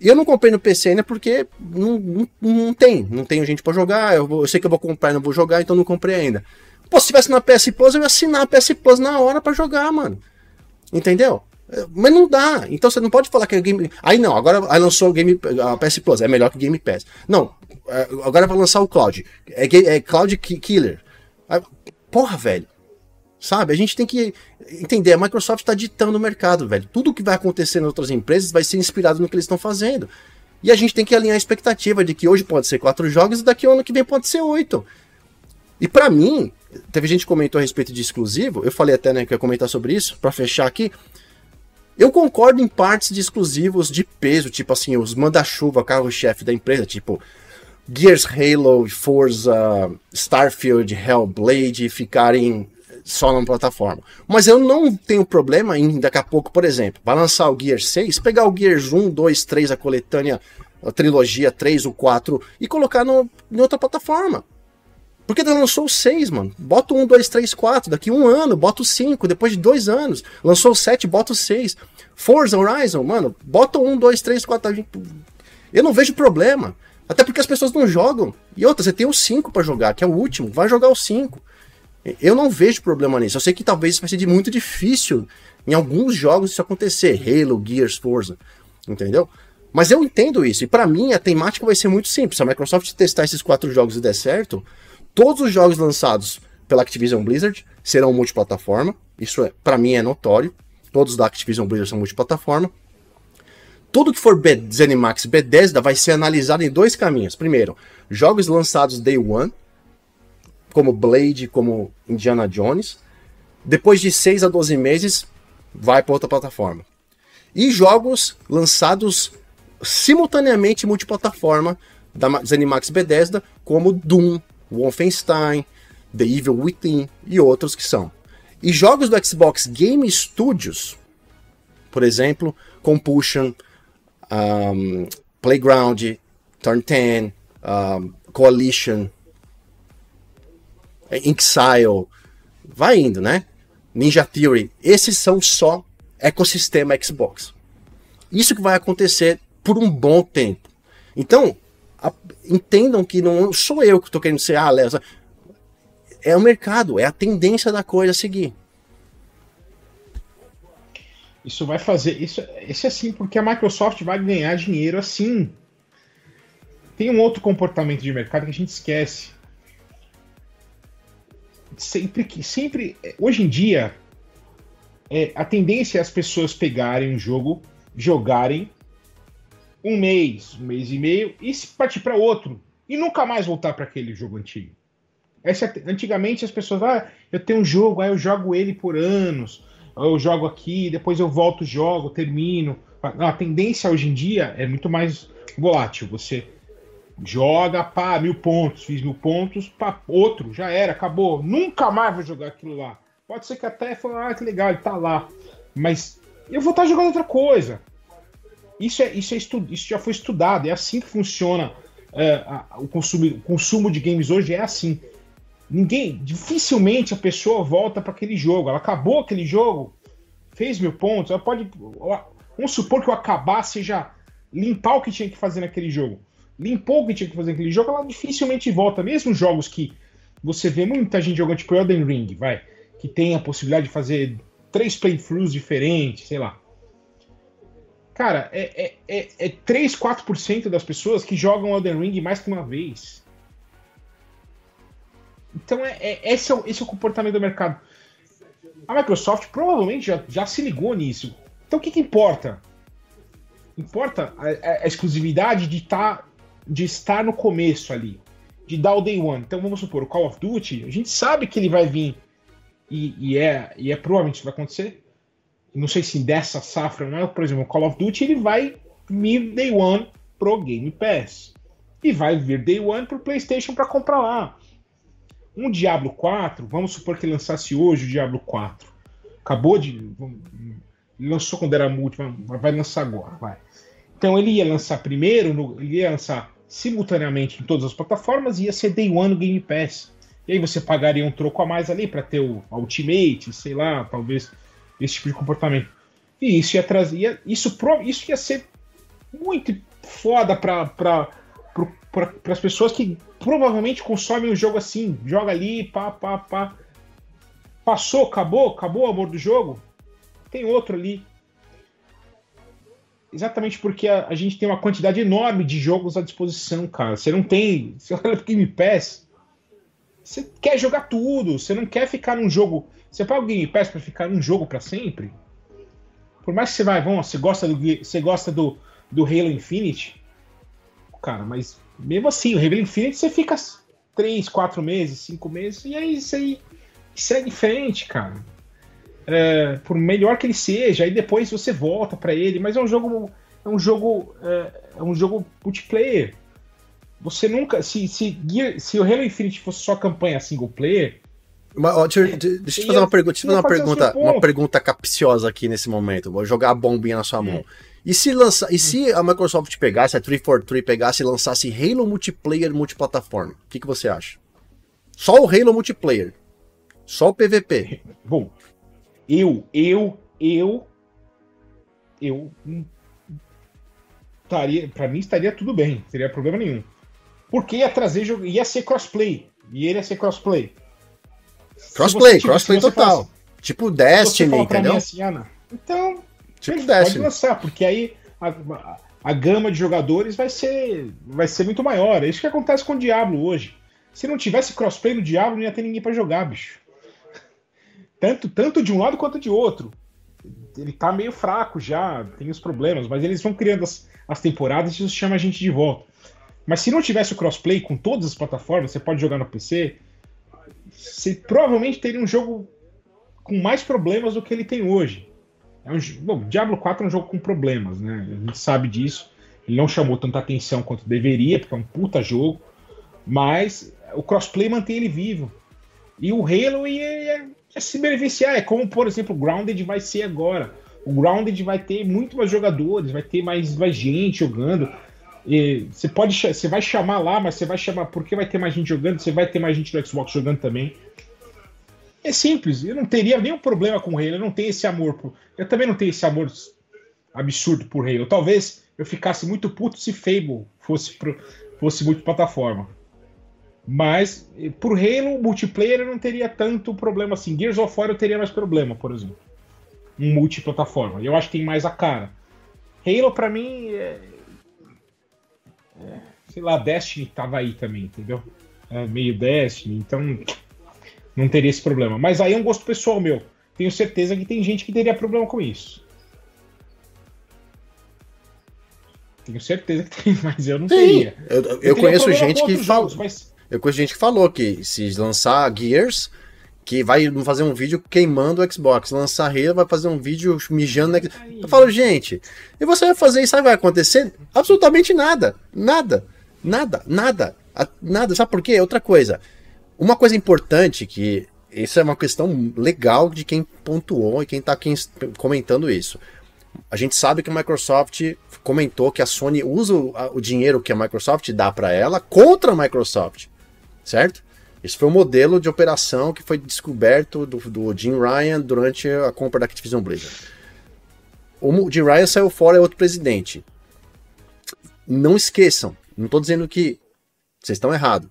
E eu não comprei no PC ainda porque não, não, não tem. Não tenho gente para jogar. Eu, vou, eu, sei que eu vou comprar e não vou jogar, então não comprei ainda. Pô, se tivesse na PS Plus, eu ia assinar a PS Plus na hora para jogar, mano. Entendeu? Mas não dá. Então você não pode falar que é Game. Aí não, agora lançou o Game, a PS Plus, é melhor que o Game Pass. Não, é, agora vai lançar o Cloud. É, é Cloud Killer. Porra, velho. Sabe? A gente tem que entender, a Microsoft está ditando o mercado, velho. Tudo que vai acontecer nas outras empresas vai ser inspirado no que eles estão fazendo. E a gente tem que alinhar a expectativa de que hoje pode ser quatro jogos e daqui ao ano que vem pode ser oito. E para mim, teve gente que comentou a respeito de exclusivo, eu falei até né, que ia comentar sobre isso, para fechar aqui. Eu concordo em partes de exclusivos de peso, tipo assim, os manda-chuva, carro-chefe da empresa, tipo Gears, Halo, Forza, Starfield, Hellblade ficarem só numa plataforma. Mas eu não tenho problema em, daqui a pouco, por exemplo, vai lançar o Gear 6, pegar o Gears 1, 2, 3, a coletânea, a trilogia 3, o 4 e colocar no, em outra plataforma. Porque lançou o 6, mano. Bota o 1, 2, 3, 4. Daqui um ano, bota o 5. Depois de dois anos. Lançou o 7, bota o 6. Forza Horizon, mano. Bota o 1, 2, 3, 4. Eu não vejo problema. Até porque as pessoas não jogam. E outra, você tem o 5 para jogar, que é o último. Vai jogar o 5. Eu não vejo problema nisso. Eu sei que talvez vai ser muito difícil em alguns jogos isso acontecer, Halo, Gears, Forza, entendeu? Mas eu entendo isso, e para mim a temática vai ser muito simples. Se a Microsoft testar esses quatro jogos e der certo, todos os jogos lançados pela Activision Blizzard serão multiplataforma. Isso é, para mim é notório. Todos da Activision Blizzard são multiplataforma. Tudo que for B Zenimax Bethesda vai ser analisado em dois caminhos. Primeiro, jogos lançados day one, como Blade, como Indiana Jones. Depois de 6 a 12 meses, vai para outra plataforma. E jogos lançados simultaneamente multiplataforma da Zenimax Bethesda, como Doom, Wolfenstein, The Evil Within e outros que são. E jogos do Xbox Game Studios, por exemplo, Compulsion, um, Playground, Turn 10, um, Coalition, Inxile, vai indo, né? Ninja Theory, esses são só ecossistema Xbox. Isso que vai acontecer por um bom tempo. Então, a, entendam que não sou eu que estou querendo ser, ah, Léo, é o mercado, é a tendência da coisa a seguir. Isso vai fazer. Isso, isso é assim, porque a Microsoft vai ganhar dinheiro assim. Tem um outro comportamento de mercado que a gente esquece. Sempre que. Sempre. Hoje em dia, é, a tendência é as pessoas pegarem um jogo, jogarem um mês, um mês e meio e partir para outro. E nunca mais voltar para aquele jogo antigo. Essa, antigamente as pessoas, ah, eu tenho um jogo, aí eu jogo ele por anos, eu jogo aqui, depois eu volto, jogo, termino. A tendência hoje em dia é muito mais volátil. Você joga, pá, mil pontos, fiz mil pontos, pá, outro, já era, acabou. Nunca mais vou jogar aquilo lá. Pode ser que até fale, ah, que legal, ele tá lá. Mas eu vou estar jogando outra coisa. Isso, é, isso, é estu, isso já foi estudado, é assim que funciona é, a, o, consumo, o consumo de games hoje, é assim. Ninguém, dificilmente a pessoa volta para aquele jogo. Ela acabou aquele jogo, fez mil pontos. Ela pode, vamos supor que o acabar seja limpar o que tinha que fazer naquele jogo. Limpou o que tinha que fazer naquele jogo, ela dificilmente volta. Mesmo jogos que você vê muita gente jogando, tipo Elden Ring, vai, que tem a possibilidade de fazer três playthroughs diferentes, sei lá. Cara, é, é, é, é 3, 4% das pessoas que jogam Elden Ring mais que uma vez. Então, é, é, esse, é o, esse é o comportamento do mercado. A Microsoft provavelmente já, já se ligou nisso. Então, o que, que importa? Importa a, a, exclusividade de, tá, de estar no começo ali, de dar o day one. Então, vamos supor, o Call of Duty, a gente sabe que ele vai vir e, e é, e é provavelmente isso vai acontecer. Não sei se dessa safra, é? Por exemplo, o Call of Duty ele vai vir day one pro Game Pass. E vai vir day one pro PlayStation para comprar lá. Um Diablo 4, vamos supor que lançasse hoje o Diablo 4. Acabou de. Lançou quando era multi, vai lançar agora, vai. Então ele ia lançar primeiro, no, ele ia lançar simultaneamente em todas as plataformas e ia ser Day One Game Pass. E aí você pagaria um troco a mais ali para ter o Ultimate, sei lá, talvez esse tipo de comportamento. E isso ia trazer. Isso, isso ia ser muito foda para para as pessoas que provavelmente consomem o jogo assim, joga ali, pá, pá, pá. Passou, acabou, acabou o amor do jogo. Tem outro ali. Exatamente porque a, a, gente tem uma quantidade enorme de jogos à disposição, cara. Você não tem. Você olha pro Game Pass. Você quer jogar tudo. Você não quer ficar num jogo. Você paga o Game Pass para ficar num jogo para sempre? Por mais que você vai, vamos, você gosta do, você gosta do, do Halo Infinite, cara, mas mesmo assim, o Halo Infinite você fica 3, 4 meses, 5 meses, e aí isso aí segue em frente, cara. É, por melhor que ele seja, aí depois você volta para ele, mas é um jogo. É um jogo. É, é, um jogo multiplayer. Você nunca. Se, se, se o Halo Infinite fosse só campanha single player. Mas, ó, deixa, deixa, eu te fazer uma pergunta, deixa eu fazer uma pergunta, uma pergunta capciosa aqui nesse momento. Vou jogar a bombinha na sua mão. Hum. E se, lança, e se a Microsoft pegasse, a 343 pegasse e lançasse Halo Multiplayer multiplataforma, o que, que você acha? Só o Halo Multiplayer. Só o PVP. Bom, eu, eu, eu, eu estaria, para mim estaria tudo bem, não teria problema nenhum. Porque ia trazer jogo, ia ser crossplay, e ele ia ser crossplay. Crossplay, crossplay total. Assim, tipo Destiny, entendeu? Assim, Então, tipo pode lançar, porque aí a, a, a, gama de jogadores vai ser, vai ser muito maior. É isso que acontece com o Diablo hoje. Se não tivesse crossplay no Diablo, não ia ter ninguém para jogar, bicho. Tanto, tanto de um lado quanto de outro. Ele tá meio fraco já, tem os problemas, mas eles vão criando as, as temporadas e isso chama a gente de volta. Mas se não tivesse o crossplay com todas as plataformas, você pode jogar no PC, você provavelmente teria um jogo com mais problemas do que ele tem hoje. É um, bom, Diablo 4 é um jogo com problemas, né? A gente sabe disso. Ele não chamou tanta atenção quanto deveria, porque é um puta jogo. Mas o crossplay mantém ele vivo. E o Halo ia, ia, ia se beneficiar. É como, por exemplo, o Grounded vai ser agora. O Grounded vai ter muito mais jogadores, vai ter mais, mais gente jogando. E você pode, você vai chamar lá, mas você vai chamar porque vai ter mais gente jogando, você vai ter mais gente do Xbox jogando também. É simples, eu não teria nenhum problema com o Halo, eu não tenho esse amor. Por, eu também não tenho esse amor absurdo por Halo. Talvez eu ficasse muito puto se Fable fosse, pro, fosse multiplataforma. Mas por Halo, multiplayer eu não teria tanto problema assim. Gears of War eu teria mais problema, por exemplo. Um multiplataforma. Eu acho que tem mais a cara. Halo, para mim, é... É... sei lá, Destiny tava aí também, entendeu? É meio Destiny, então não teria esse problema. Mas aí é um gosto pessoal meu. Tenho certeza que tem gente que teria problema com isso. Tenho certeza que tem, mas eu não Sim, teria. Eu, eu, eu conheço gente que fala. Mas... Eu conheço gente que falou que se lançar Gears, que vai fazer um vídeo queimando o Xbox. Lançar Halo, vai fazer um vídeo mijando no Xbox. Eu falo, gente, e você vai fazer isso, sabe vai acontecer? Absolutamente nada. Nada. Nada. Nada. Nada. Sabe por quê? Outra coisa. Uma coisa importante que isso é uma questão legal de quem pontuou e quem está comentando isso. A gente sabe que a Microsoft comentou que a Sony usa o, dinheiro que a Microsoft dá para ela contra a Microsoft, certo? Esse foi o modelo de operação que foi descoberto do, do Jim Ryan durante a compra da Activision Blizzard. O Jim Ryan saiu fora, é outro presidente. Não esqueçam, não estou dizendo que vocês estão errados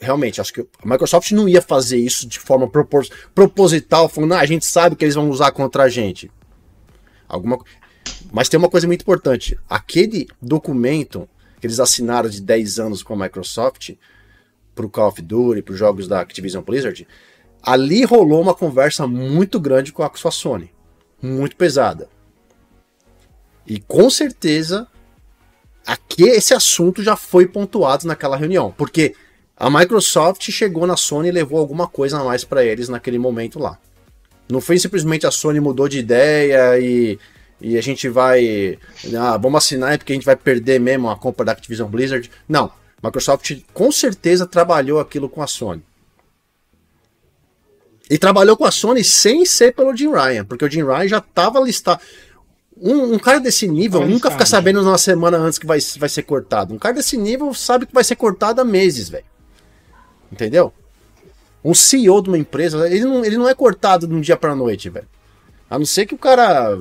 realmente, acho que a Microsoft não ia fazer isso de forma propos proposital, falando, ah, a gente sabe que eles vão usar contra a gente. Alguma... Mas tem uma coisa muito importante. Aquele documento que eles assinaram de 10 anos com a Microsoft, para o Call of Duty, para os jogos da Activision Blizzard, ali rolou uma conversa muito grande com a sua Sony. Muito pesada. E com certeza, aqui esse assunto já foi pontuado naquela reunião. Porque a Microsoft chegou na Sony e levou alguma coisa a mais para eles naquele momento lá. Não foi simplesmente a Sony mudou de ideia e, e a gente vai. Ah, vamos assinar porque a gente vai perder mesmo a compra da Activision Blizzard. Não. Microsoft com certeza trabalhou aquilo com a Sony. E trabalhou com a Sony sem ser pelo Jim Ryan, porque o Jim Ryan já estava listado. Um, um, cara desse nível nunca fica sabendo uma semana antes que vai, vai ser cortado. Um cara desse nível sabe que vai ser cortado há meses, velho. Entendeu? Um CEO de uma empresa, ele não, ele não é cortado de um dia pra noite, velho. A não ser que o cara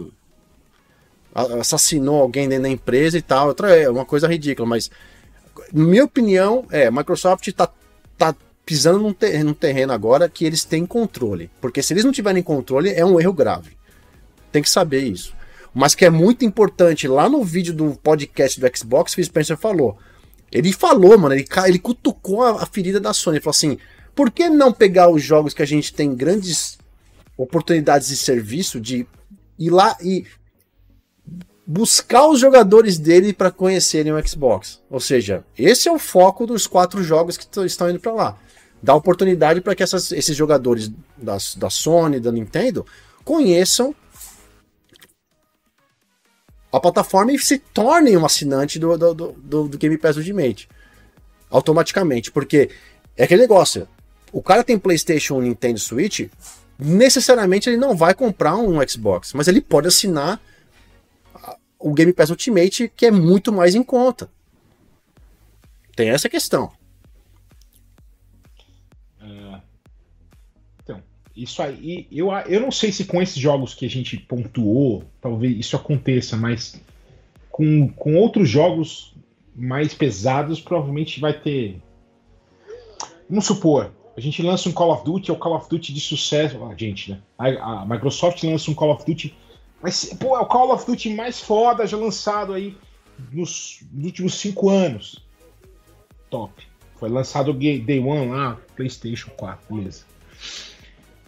assassinou alguém dentro da empresa e tal. Outra, é uma coisa ridícula, mas. Minha opinião é, Microsoft tá, tá pisando num terreno, num terreno agora que eles têm controle. Porque se eles não tiverem controle, é um erro grave. Tem que saber isso. Mas que é muito importante, lá no vídeo do podcast do Xbox, Phil Spencer falou. Ele falou, mano, ele, ele cutucou a, a ferida da Sony. Ele falou assim: por que não pegar os jogos que a gente tem grandes oportunidades de serviço, de ir lá e buscar os jogadores dele para conhecerem o Xbox? Ou seja, esse é o foco dos quatro jogos que estão indo para lá. Dá oportunidade para que essas, esses jogadores da Sony, da Nintendo, conheçam a plataforma e se tornem um assinante do, do, do, do Game Pass Ultimate. Automaticamente. Porque é aquele negócio. O cara tem PlayStation, Nintendo Switch, necessariamente ele não vai comprar um Xbox, mas ele pode assinar o Game Pass Ultimate, que é muito mais em conta. Tem essa questão. Isso aí, eu, eu não sei se com esses jogos que a gente pontuou, talvez isso aconteça, mas com, com outros jogos mais pesados, provavelmente vai ter. Vamos supor, A gente lança um Call of Duty, é o Call of Duty de sucesso. A gente, né? A, a Microsoft lança um Call of Duty. Mas, pô, é o Call of Duty mais foda já lançado aí nos, nos últimos cinco anos. Top. Foi lançado Day One lá, PlayStation 4, beleza.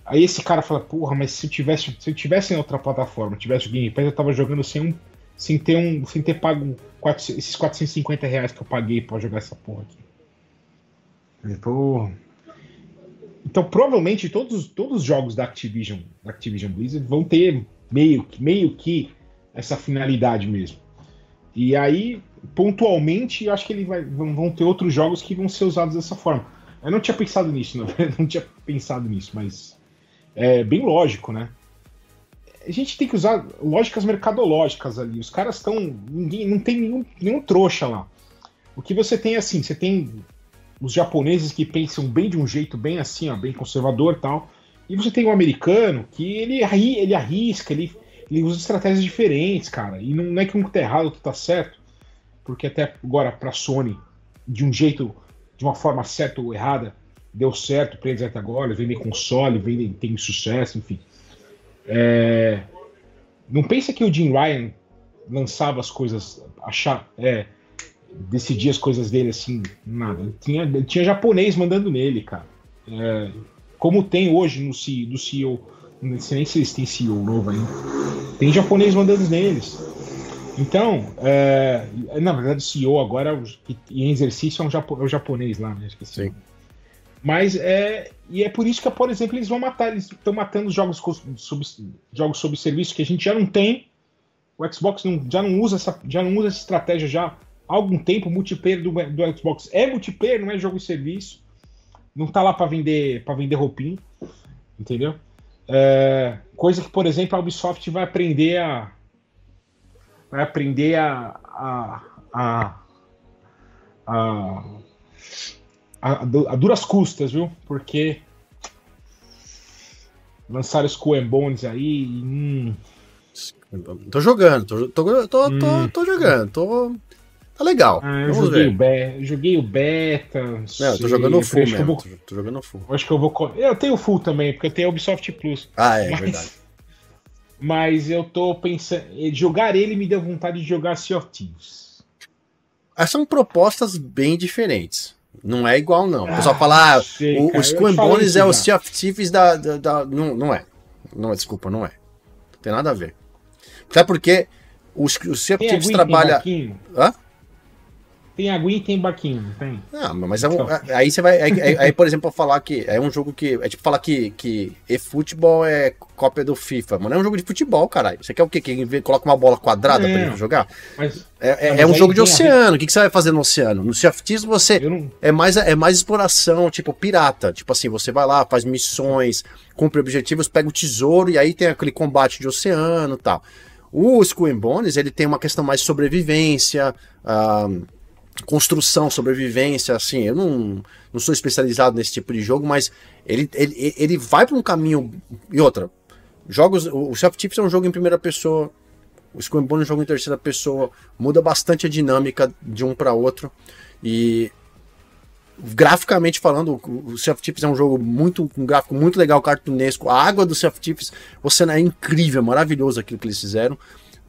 Aí esse cara fala, porra, mas se eu tivesse, se eu tivesse em outra plataforma, tivesse o Game Pass, eu tava jogando sem um, sem ter um, sem ter pago 4, esses 450 reais que eu paguei para jogar essa porra aqui. Porra. Então, provavelmente todos, todos os jogos da Activision, da Activision Blizzard vão ter meio que, meio que essa finalidade mesmo. E aí, pontualmente, eu acho que ele vai, vão ter outros jogos que vão ser usados dessa forma. Eu não tinha pensado nisso, não, não tinha pensado nisso, mas é bem lógico, né? A gente tem que usar lógicas mercadológicas ali. Os caras estão. Ninguém não tem nenhum, nenhum trouxa lá. O que você tem assim, você tem os japoneses que pensam bem de um jeito bem assim, ó, bem conservador tal. E você tem o americano que ele, ele arrisca, ele, ele usa estratégias diferentes, cara. E não, não é que um tá errado, outro tá certo. Porque até agora, pra Sony, de um jeito, de uma forma certa ou errada, deu certo para eles até agora, vendem console, vendem, tem sucesso, enfim. É... Não pensa que o Jim Ryan lançava as coisas, achar, é, decidia as coisas dele assim, nada. Ele tinha, ele tinha japonês mandando nele, cara. É, como tem hoje no, CEO, não sei nem se eles têm CEO novo ainda. Tem japonês mandando neles. Então, é, na verdade, o CEO agora, em exercício, é um é japonês lá, né? Esqueci. Sim. Mas é. E é por isso que, por exemplo, eles vão matar, eles estão matando jogos sob, jogos sob serviço que a gente já não tem. O Xbox não, já, não usa essa, já não usa essa estratégia já há algum tempo. O multiplayer do, do Xbox é multiplayer, não é jogo de serviço. Não tá lá para vender para vender roupinha. Entendeu? É, coisa que, por exemplo, a Ubisoft vai aprender a. Vai aprender a, a, a, a a, a, duras custas, viu? Porque lançaram Skull and Bones aí. Hum. Tô jogando, tô, tô, tô, hum. tô, tô, jogando, tô. Tá legal. Ah, eu joguei o, be joguei o beta. Não, eu tô jogando o full mesmo. Vou... Tô, jogando o full. Acho que eu vou. Eu tenho o full também, porque eu tenho Ubisoft Plus. Ah, é, mas... verdade. Mas eu tô pensando. Jogar ele me deu vontade de jogar Sea of Thieves. Essas são propostas bem diferentes. Não é igual, não. O pessoal fala, ah, sei, o, cara, o Skull Bones é o Sea of Thieves da. da, da, não, não é. Não é, desculpa, não é. Não tem nada a ver. Sabe porque o, o Sea of Thieves trabalha. Hã? Tem aguinha e tem barquinho, não tem? Não, mas é um, é, aí você vai. Aí, aí, por exemplo, falar que é um jogo que. É tipo falar que, que e-futebol é cópia do FIFA. Mano, é um jogo de futebol, caralho. Você quer o quê? Que coloca uma bola quadrada é, pra ele jogar? Mas, é, é, mas é um jogo de oceano. O que, que você vai fazer no oceano? No Thieves você. Não... É, mais, é mais exploração, tipo pirata. Tipo assim, você vai lá, faz missões, cumpre objetivos, pega o tesouro e aí tem aquele combate de oceano e tal. O Skull Bones, ele tem uma questão mais de sobrevivência. Uh, construção, sobrevivência, assim, eu não, não sou especializado nesse tipo de jogo, mas ele, ele, ele vai para um caminho. E outra, jogos. O Self Tips é um jogo em primeira pessoa, o Skull é um jogo em terceira pessoa, muda bastante a dinâmica de um para outro. E graficamente falando, o Self Tips é um jogo muito um gráfico muito legal, cartunesco. A água do Self Tips, cenário é incrível, maravilhoso aquilo que eles fizeram.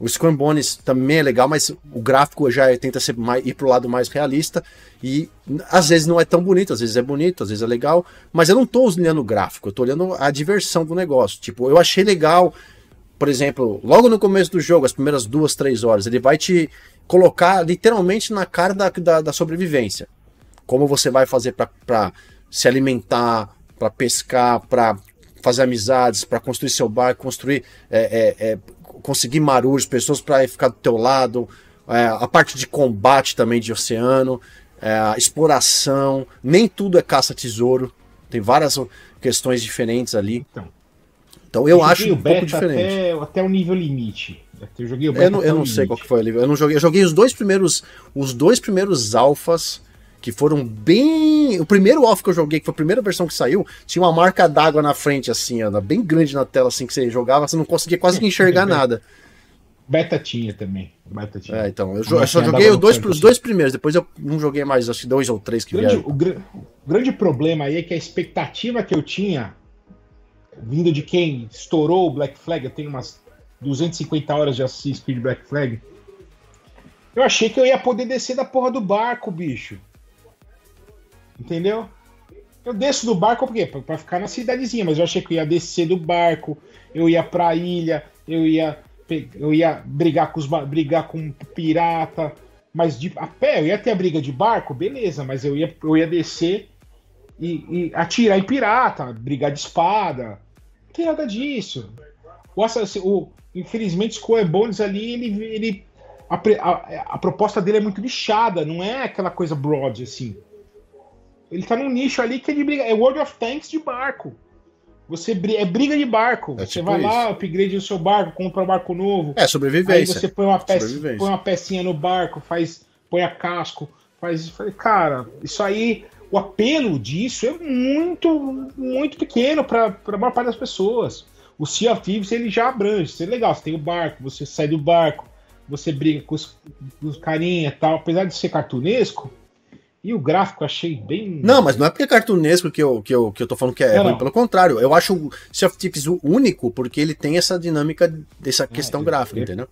O Scrum Bones também é legal, mas o gráfico já é, tenta ser mais, ir lado mais realista. E às vezes não é tão bonito, às vezes é bonito, às vezes é legal. Mas eu não tô olhando o gráfico, eu tô olhando a diversão do negócio. Tipo, eu achei legal, por exemplo, logo no começo do jogo, as primeiras duas, três horas, ele vai te colocar literalmente na cara da, da, da sobrevivência. Como você vai fazer para se alimentar, para pescar, para fazer amizades, para construir seu barco, construir é, é, é, conseguir marujos, pessoas para ficar do teu lado, é, a parte de combate também de oceano, é, exploração, nem tudo é caça-tesouro, tem várias questões diferentes ali. Então, então eu, eu acho um pouco diferente. Até, até o nível limite. Eu joguei o beta Eu não, eu não sei qual que foi o nível. Eu não joguei. Eu joguei os dois primeiros, os dois primeiros alfas que foram bem. O primeiro off que eu joguei, que foi a primeira versão que saiu, tinha uma marca d'água na frente, assim, ó, bem grande na tela, assim, que você jogava, você não conseguia quase enxergar nada. Beta tinha também. Beta tinha. É, então, eu, eu só joguei os dois, os dois primeiros, depois eu não joguei mais, acho que dois ou três que grande, vieram. O, gr o grande problema aí é que a expectativa que eu tinha, vindo de quem estourou o Black Flag, eu tenho umas 250 horas de Assassin's Creed Black Flag, eu achei que eu ia poder descer da porra do barco, bicho. Entendeu? Eu desço do barco porque para ficar na cidadezinha, mas eu achei que eu ia descer do barco, eu ia pra ilha, eu ia eu ia brigar com os brigar com pirata, mas de a pé eu ia ter a briga de barco, beleza, mas eu ia eu ia descer e, e atirar em pirata, brigar de espada. Não tem nada disso. O, o infelizmente Skull Bones ali ele, ele a, a, a proposta dele é muito lixada, não é aquela coisa broad assim. Ele tá num nicho ali que ele briga. É World of Tanks de barco. Você é briga de barco. É você tipo vai isso. lá, upgrade o seu barco, compra um barco novo. É sobrevivência. Aí você põe uma, peça, põe uma pecinha no barco, faz, põe a casco, faz. Cara, isso aí, o apelo disso é muito, muito pequeno para a maior parte das pessoas. O Sea of Thieves ele já abrange. Isso é legal. Você tem o barco, você sai do barco, você briga com os, com os carinha e tal. Apesar de ser cartunesco, e o gráfico achei bem. Não, mas não é porque é cartunesco que eu, que eu, que eu tô falando que é não, ruim. Não. Pelo contrário, eu acho o Sea of Thieves único porque ele tem essa dinâmica dessa é, questão gráfica, ele, entendeu?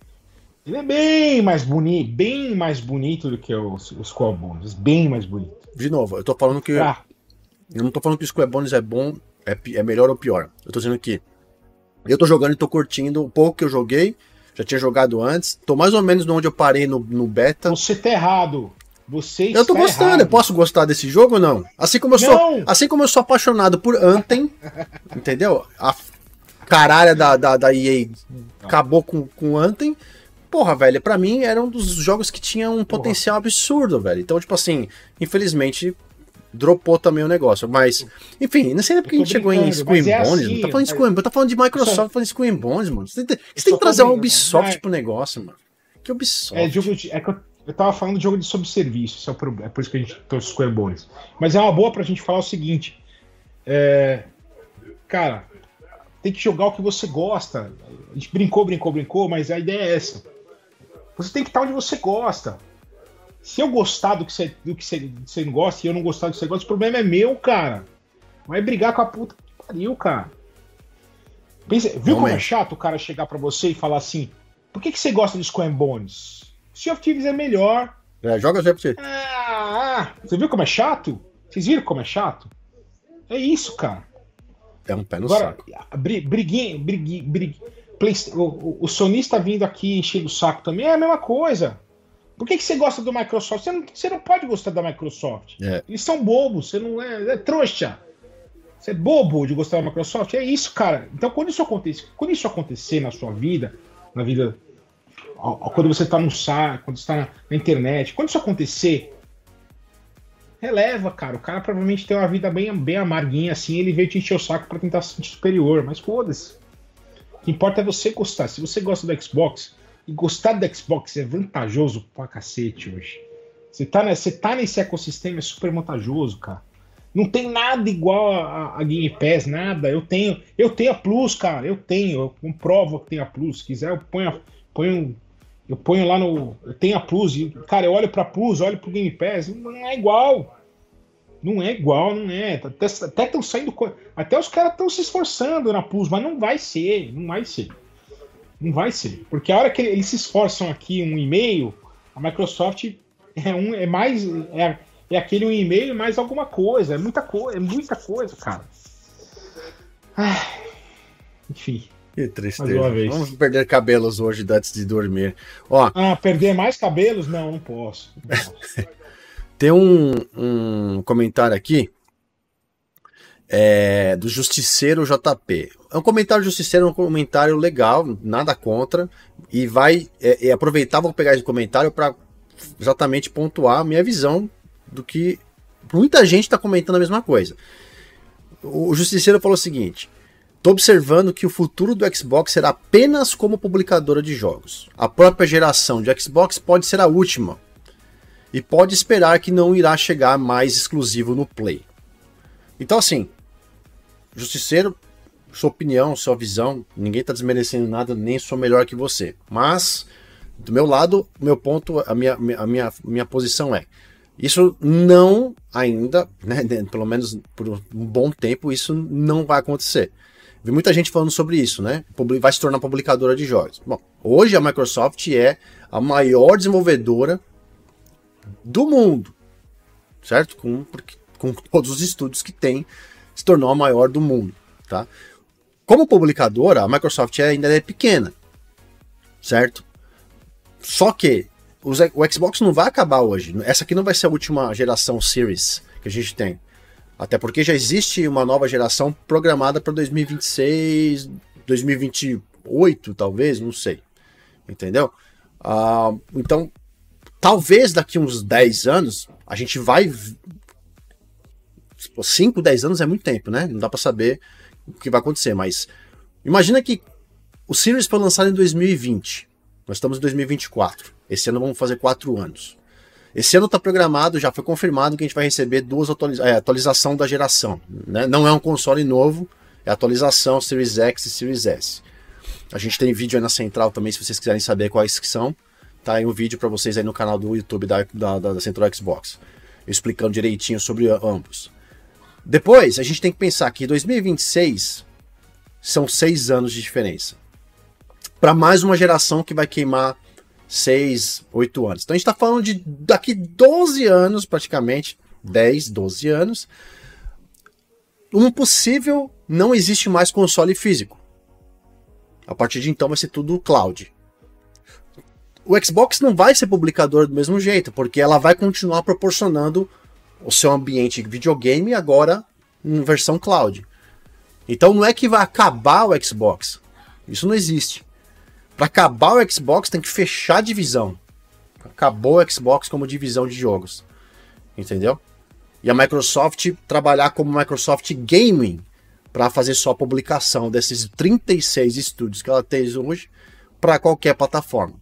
Ele é bem mais bonito, bem mais bonito do que os, os Skull Bones. Bem mais bonito. De novo, eu tô falando que. Ah. Eu não tô falando que o Skull Bones é bom, é, é melhor ou pior. Eu tô dizendo que eu tô jogando e tô curtindo o pouco que eu joguei. Já tinha jogado antes. Tô mais ou menos onde eu parei no, no beta. Você tá errado. Você eu tô gostando, errado. eu posso gostar desse jogo ou não? Assim como eu sou, assim como eu sou apaixonado por Anthem, entendeu? A caralha da, da, da EA acabou com, com Anthem. Porra, velho, para mim era um dos jogos que tinha um Porra. potencial absurdo, velho. Então, tipo assim, infelizmente dropou também o negócio. Mas, enfim, não sei nem porque a gente chegou em Scream é Bones. Assim, não tá falando de Scream, tá falando de Microsoft, tá falando de Scream Bones, mano. Você tem, você tem que trazer uma Ubisoft é... pro negócio, mano. Que Ubisoft? É, jogo de, é eu tava falando de jogo de subserviço, isso é, o problema, é por isso que a gente trouxe os Square Bones. Mas é uma boa pra gente falar o seguinte. É, cara, tem que jogar o que você gosta. A gente brincou, brincou, brincou, mas a ideia é essa. Você tem que estar onde você gosta. Se eu gostar do que você, do que você, você não gosta e eu não gostar do que você gosta, o problema é meu, cara. Vai brigar com a puta que pariu, cara. Pensa, viu como é chato o cara chegar para você e falar assim: por que, que você gosta de Square Bones? Sea of Thieves é melhor. É, joga já pra você. Ah, você viu como é chato? Vocês viram como é chato? É isso, cara. É um pé no Agora, saco. Briguinha, briguinha, briguinha, o, o sonista vindo aqui encher o saco também é a mesma coisa. Por que, que você gosta do Microsoft? Você não, você não pode gostar da Microsoft. É. Eles são bobos, você não é, é trouxa. Você é bobo de gostar da Microsoft? É isso, cara. Então, quando isso acontecer, quando isso acontecer na sua vida, na vida quando você está no site, quando está na internet, quando isso acontecer, releva, cara. O cara provavelmente tem uma vida bem, bem amarguinha assim, ele veio te encher o saco para tentar se sentir superior, mas foda-se. O que importa é você gostar. Se você gosta do Xbox, e gostar do Xbox é vantajoso pra cacete hoje. Você tá, você tá nesse ecossistema, é super vantajoso, cara. Não tem nada igual a, a, Game Pass, nada. Eu tenho, eu tenho a Plus, cara. Eu tenho, eu comprovo que tem a Plus. Se quiser, eu ponho, ponho eu ponho lá no. Tenho a Plus, e, cara, eu olho pra Plus, olho pro Game Pass, não é igual. Não é igual, não é. Até estão saindo. Até os caras estão se esforçando na Plus, mas não vai ser, não vai ser. Não vai ser. Porque a hora que eles se esforçam aqui um e-mail, a Microsoft é um é mais. É, é aquele um e-mail mais alguma coisa. É muita coisa, é muita coisa, cara. Ah, enfim. Que tristeza. Vamos perder cabelos hoje antes de dormir. Ó, ah, perder mais cabelos? Não, não posso. Não posso. Tem um, um comentário aqui é, do Justiceiro JP. É um comentário Justiceiro, um comentário legal, nada contra. E vai é, é aproveitar, vou pegar esse comentário para exatamente pontuar a minha visão do que muita gente está comentando a mesma coisa. O Justiceiro falou o seguinte: Tô observando que o futuro do Xbox será apenas como publicadora de jogos. A própria geração de Xbox pode ser a última. E pode esperar que não irá chegar mais exclusivo no Play. Então assim, Justiceiro, sua opinião, sua visão. Ninguém tá desmerecendo nada, nem sou melhor que você. Mas, do meu lado, meu ponto, a minha, a minha, minha posição é. Isso não ainda, né, pelo menos por um bom tempo, isso não vai acontecer. Vi muita gente falando sobre isso, né? Vai se tornar publicadora de jogos. Bom, hoje a Microsoft é a maior desenvolvedora do mundo, certo? Com, com todos os estudos que tem, se tornou a maior do mundo, tá? Como publicadora, a Microsoft ainda é pequena, certo? Só que o Xbox não vai acabar hoje. Essa aqui não vai ser a última geração Series que a gente tem. Até porque já existe uma nova geração programada para 2026, 2028, talvez, não sei. Entendeu? Uh, então, talvez daqui uns 10 anos, a gente vai. 5, 10 anos é muito tempo, né? Não dá para saber o que vai acontecer, mas imagina que o Series foi lançado em 2020. Nós estamos em 2024. Esse ano vamos fazer quatro anos. Esse ano está programado, já foi confirmado que a gente vai receber duas atualiza é, atualização da geração. Né? Não é um console novo, é atualização Series X e Series S. A gente tem vídeo aí na central também, se vocês quiserem saber quais que são. Tá aí um vídeo para vocês aí no canal do YouTube da, da, da Central Xbox, explicando direitinho sobre ambos. Depois, a gente tem que pensar que 2026 são seis anos de diferença. Para mais uma geração que vai queimar 6, 8 anos. Então a gente está falando de daqui 12 anos, praticamente, 10, 12 anos, um possível não existe mais console físico. A partir de então vai ser tudo cloud. O Xbox não vai ser publicador do mesmo jeito, porque ela vai continuar proporcionando o seu ambiente videogame agora em versão cloud. Então não é que vai acabar o Xbox. Isso não existe. Para acabar o Xbox tem que fechar a divisão. Acabou o Xbox como divisão de jogos. Entendeu? E a Microsoft trabalhar como Microsoft Gaming para fazer só a publicação desses 36 estúdios que ela tem hoje para qualquer plataforma.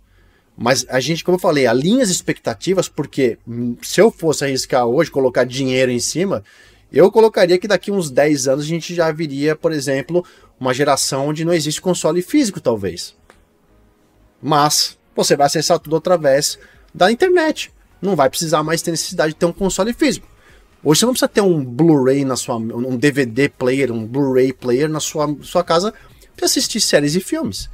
Mas a gente, como eu falei, alinha as expectativas, porque se eu fosse arriscar hoje, colocar dinheiro em cima, eu colocaria que daqui uns 10 anos a gente já viria, por exemplo, uma geração onde não existe console físico, talvez. Mas você vai acessar tudo através da internet. Não vai precisar mais ter necessidade de ter um console físico. Hoje você não precisa ter um Blu-ray na sua. um DVD player, um Blu-ray player na sua, sua casa para assistir séries e filmes.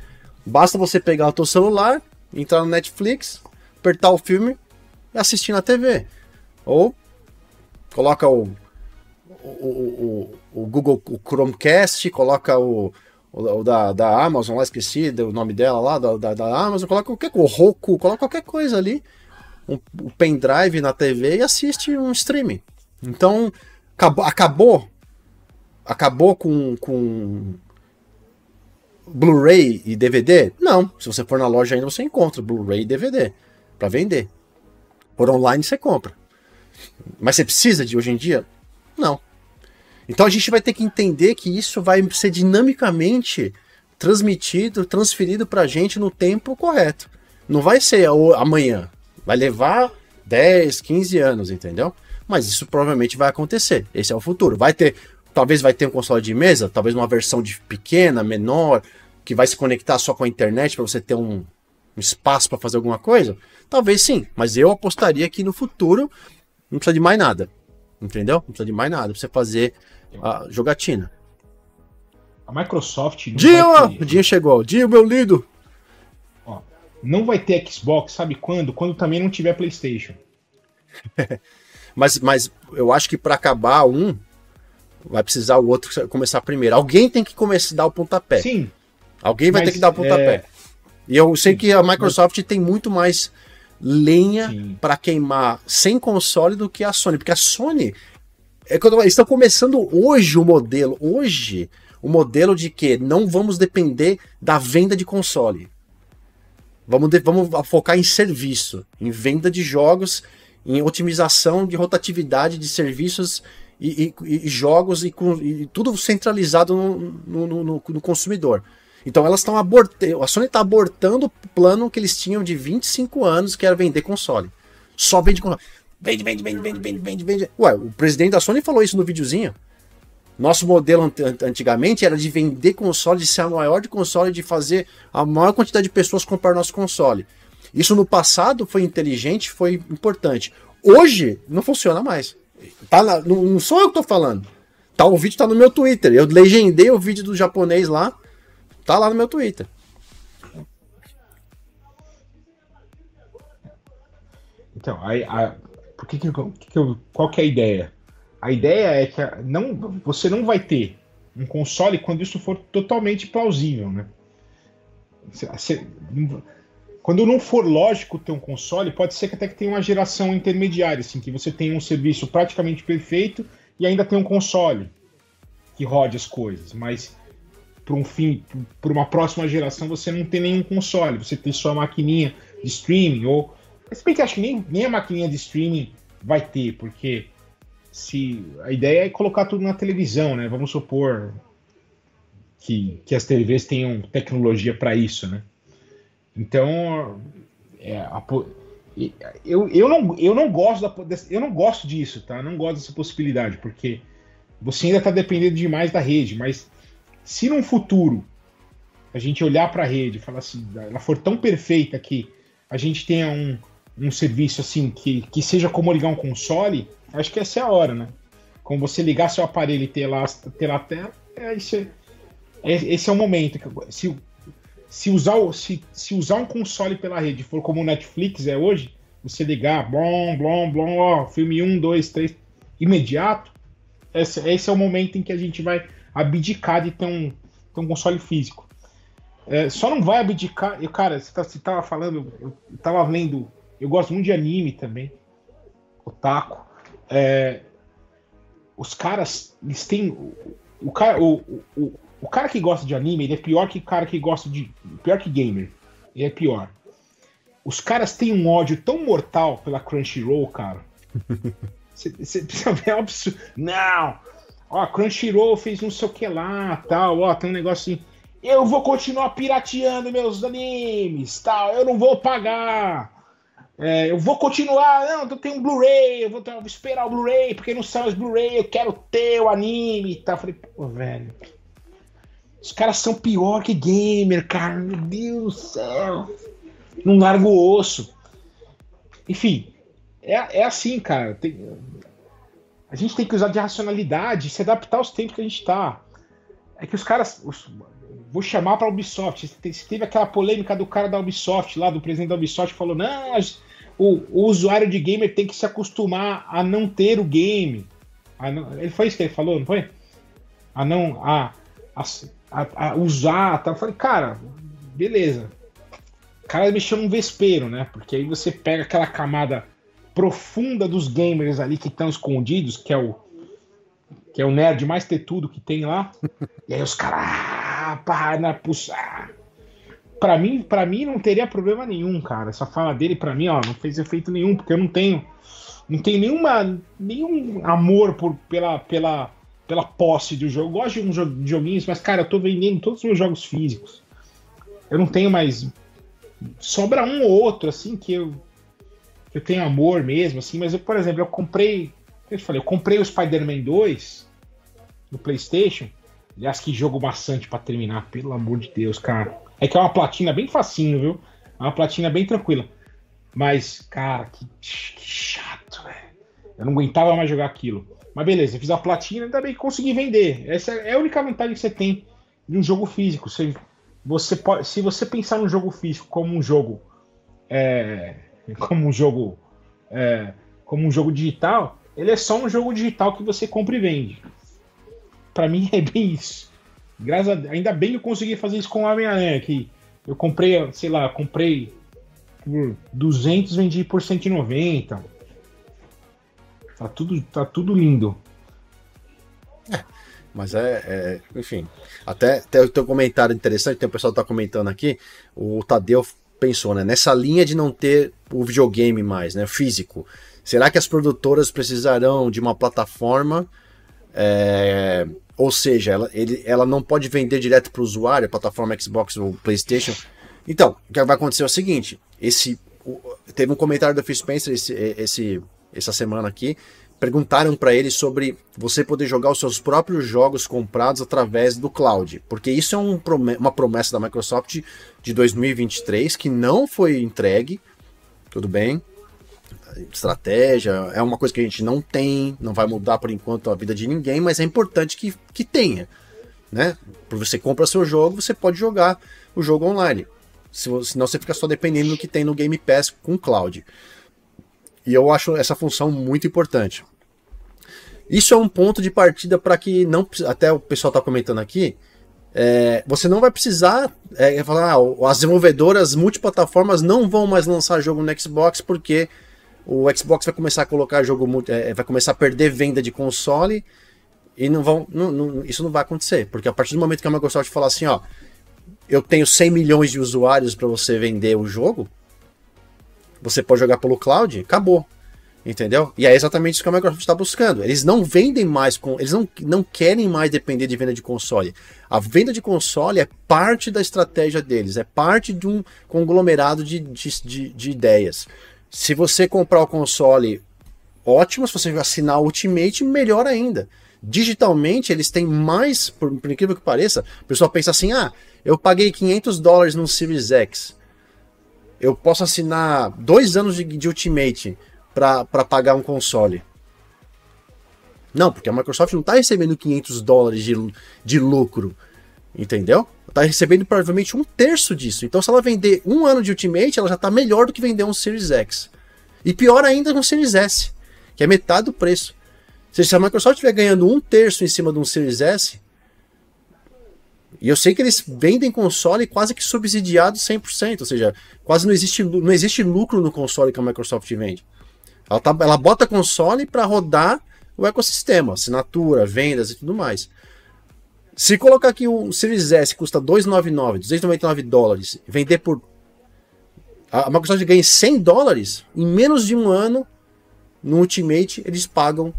Basta você pegar o seu celular, entrar no Netflix, apertar o filme e assistir na TV. Ou coloca o, o, o, o Google o Chromecast, coloca o, o, o da, da Amazon, lá esqueci o nome dela lá, da, da, da Amazon, coloca qualquer coisa, Roku, coloca qualquer coisa ali, um, um pendrive na TV e assiste um streaming. Então, acabou, acabou, acabou com, com Blu-ray e DVD? Não. Se você for na loja ainda, você encontra Blu-ray e DVD para vender. Por online você compra. Mas você precisa de hoje em dia? Não. Então a gente vai ter que entender que isso vai ser dinamicamente transmitido, transferido para a gente no tempo correto. Não vai ser amanhã. Vai levar 10, 15 anos, entendeu? Mas isso provavelmente vai acontecer. Esse é o futuro. Vai ter, talvez vai ter um console de mesa, talvez uma versão de pequena, menor, que vai se conectar só com a internet para você ter um, um espaço para fazer alguma coisa. Talvez sim, mas eu apostaria que no futuro não precisa de mais nada. Entendeu? Não precisa de mais nada pra você fazer a jogatina. A Microsoft. Dinho! Ter... O Dinho chegou. Dinho, meu lindo! Ó, não vai ter Xbox, sabe quando? Quando também não tiver PlayStation. mas, mas eu acho que para acabar um, vai precisar o outro começar primeiro. Alguém tem que começar a dar o pontapé. Sim. Alguém vai mas, ter que dar o pontapé. É... E eu sei Sim, que a Microsoft mas... tem muito mais lenha para queimar sem console do que a Sony, porque a Sony é quando eles estão começando hoje o modelo, hoje o modelo de que não vamos depender da venda de console. Vamos, de, vamos focar em serviço, em venda de jogos, em otimização de rotatividade de serviços e, e, e jogos e, e, tudo centralizado no, no, no, no consumidor. Então elas estão abortando. A Sony está abortando o plano que eles tinham de 25 anos, que era vender console. Só vende console. Vende, vende, vende, vende, vende, vende, vende. Ué, o presidente da Sony falou isso no videozinho. Nosso modelo antigamente era de vender console, de ser a maior de console, de fazer a maior quantidade de pessoas comprar nosso console. Isso no passado foi inteligente, foi importante. Hoje não funciona mais. Tá na, não, não, sou eu que tô falando. Tá, o vídeo tá no meu Twitter. Eu legendei o vídeo do japonês lá. Tá lá no meu Twitter. Então, aí, a, por que que, que eu, qual que é a ideia? A ideia é que a, não, você não vai ter um console quando isso for totalmente plausível, né? Quando não for lógico ter um console, pode ser que até que tenha uma geração intermediária, assim, que você tenha um serviço praticamente perfeito e ainda tem um console que rode as coisas, mas para um fim, para uma próxima geração, você não tem nenhum console, você tem só a maquininha de streaming ou se bem que acho que nem, nem a maquininha de streaming vai ter, porque se a ideia é colocar tudo na televisão, né? Vamos supor que, que as TVs tenham tecnologia para isso, né? Então, é, a, eu, eu, não, eu não gosto da, eu não gosto disso, tá? Eu não gosto dessa possibilidade, porque você ainda está dependendo demais da rede, mas se num futuro a gente olhar para a rede e falar assim, ela for tão perfeita que a gente tenha um, um serviço assim que, que seja como ligar um console, acho que essa é a hora, né? Como você ligar seu aparelho e ter lá, ter lá a tela, é, esse, é, esse é o momento. Se, se, usar, se, se usar um console pela rede for como o Netflix é hoje, você ligar, blom, blom, blom, ó, filme 1, 2, 3, imediato, esse, esse é o momento em que a gente vai abdicar de ter um, ter um console físico. É, só não vai abdicar. Eu, cara, você, tá, você tava falando, eu tava lendo eu gosto muito de anime também. Otaku. É, os caras, eles têm. O, o cara, o, o, o, cara que gosta de anime, ele é pior que o cara que gosta de. Pior que gamer. Ele é pior. Os caras têm um ódio tão mortal pela Crunchyroll, cara. Você precisa ver é absurdo. Não! Ó, Crunchyroll fez não sei o que lá, tal. Ó, tem um negócio assim. Eu vou continuar pirateando meus animes, tal. Eu não vou pagar. É, eu vou continuar, não, eu tenho um Blu-ray, eu vou, esperar o Blu-ray, porque não são os Blu-ray, eu quero ter o anime e tal. Falei, pô, velho. Os caras são pior que gamer, cara. Meu Deus do céu. Não largo o osso. Enfim, é, é assim, cara. Tem, a gente tem que usar de racionalidade, se adaptar aos tempos que a gente tá. É que os caras. Os, vou chamar para a Ubisoft. Teve aquela polêmica do cara da Ubisoft, lá do presidente da Ubisoft, que falou: não, o, o, usuário de gamer tem que se acostumar a não ter o game. Não, ele foi isso que ele falou, não foi? A não. A, a, a usar. Tá? Eu falei, cara, beleza. O cara mexeu num vespeiro, né? Porque aí você pega aquela camada profunda dos gamers ali que estão escondidos, que é o. Que é o nerd mais ter tudo que tem lá. e aí os caras. Ah, pá, na puxa para mim, para mim não teria problema nenhum, cara. Essa fala dele para mim, ó, não fez efeito nenhum, porque eu não tenho não tenho nenhuma nenhum amor por pela pela pela posse do jogo. Eu gosto de uns joguinhos, mas cara, eu tô vendendo todos os meus jogos físicos. Eu não tenho mais sobra um ou outro assim que eu eu tenho amor mesmo assim, mas eu, por exemplo, eu comprei, eu falei, eu comprei o Spider-Man 2 no PlayStation. Aliás, que jogo bastante para terminar, pelo amor de Deus, cara. É que é uma platina bem facinho, viu? É uma platina bem tranquila. Mas, cara, que, que chato, velho. Eu não aguentava mais jogar aquilo. Mas beleza, eu fiz a platina, ainda bem que consegui vender. Essa é a única vantagem que você tem de um jogo físico. Você, você pode, se você pensar no jogo físico como um jogo. É, como um jogo. É, como um jogo digital, ele é só um jogo digital que você compra e vende. Para mim é bem isso. Graças a, ainda bem que eu consegui fazer isso com o Homem-Aranha, que eu comprei, sei lá, comprei por 200, vendi por 190. Tá tudo, tá tudo lindo. É, mas é, é, enfim, até, até o teu comentário interessante, tem o pessoal tá comentando aqui, o Tadeu pensou, né, nessa linha de não ter o videogame mais, né, físico, será que as produtoras precisarão de uma plataforma? É, ou seja, ela, ele, ela não pode vender direto para o usuário, plataforma Xbox ou PlayStation. Então, o que vai acontecer é o seguinte: esse, o, teve um comentário do Phil Spencer esse, esse, essa semana aqui, perguntaram para ele sobre você poder jogar os seus próprios jogos comprados através do cloud, porque isso é um, uma promessa da Microsoft de 2023 que não foi entregue. Tudo bem, estratégia, é uma coisa que a gente não tem, não vai mudar por enquanto a vida de ninguém, mas é importante que, que tenha. Né? Você compra seu jogo, você pode jogar o jogo online. Se, senão você fica só dependendo do que tem no Game Pass com cloud. E eu acho essa função muito importante. Isso é um ponto de partida para que não. Até o pessoal está comentando aqui. É, você não vai precisar é, falar, ah, as desenvolvedoras multiplataformas não vão mais lançar jogo no Xbox porque o Xbox vai começar a colocar jogo, é, vai começar a perder venda de console e não vão, não, não, isso não vai acontecer, porque a partir do momento que a Microsoft falar assim, ó, eu tenho 100 milhões de usuários para você vender o jogo, você pode jogar pelo cloud, acabou. Entendeu? E é exatamente isso que a Microsoft está buscando. Eles não vendem mais com. Eles não, não querem mais depender de venda de console. A venda de console é parte da estratégia deles, é parte de um conglomerado de, de, de, de ideias. Se você comprar o console, ótimo. Se você assinar o Ultimate, melhor ainda. Digitalmente, eles têm mais, por, por incrível que pareça, o pessoal pensa assim: ah, eu paguei 500 dólares no Series X. Eu posso assinar dois anos de, de Ultimate para pagar um console. Não, porque a Microsoft não está recebendo 500 dólares de, de lucro. Entendeu? Tá recebendo provavelmente um terço disso. Então, se ela vender um ano de Ultimate, ela já tá melhor do que vender um Series X. E pior ainda um Series S, que é metade do preço. Se a Microsoft estiver ganhando um terço em cima de um Series S, e eu sei que eles vendem console quase que subsidiado 100%, ou seja, quase não existe, não existe lucro no console que a Microsoft vende. Ela, tá, ela bota console para rodar o ecossistema, assinatura, vendas e tudo mais. Se colocar aqui um Series S custa 299, 299 dólares, vender por. A Microsoft ganha 100 dólares, em menos de um ano, no Ultimate, eles pagam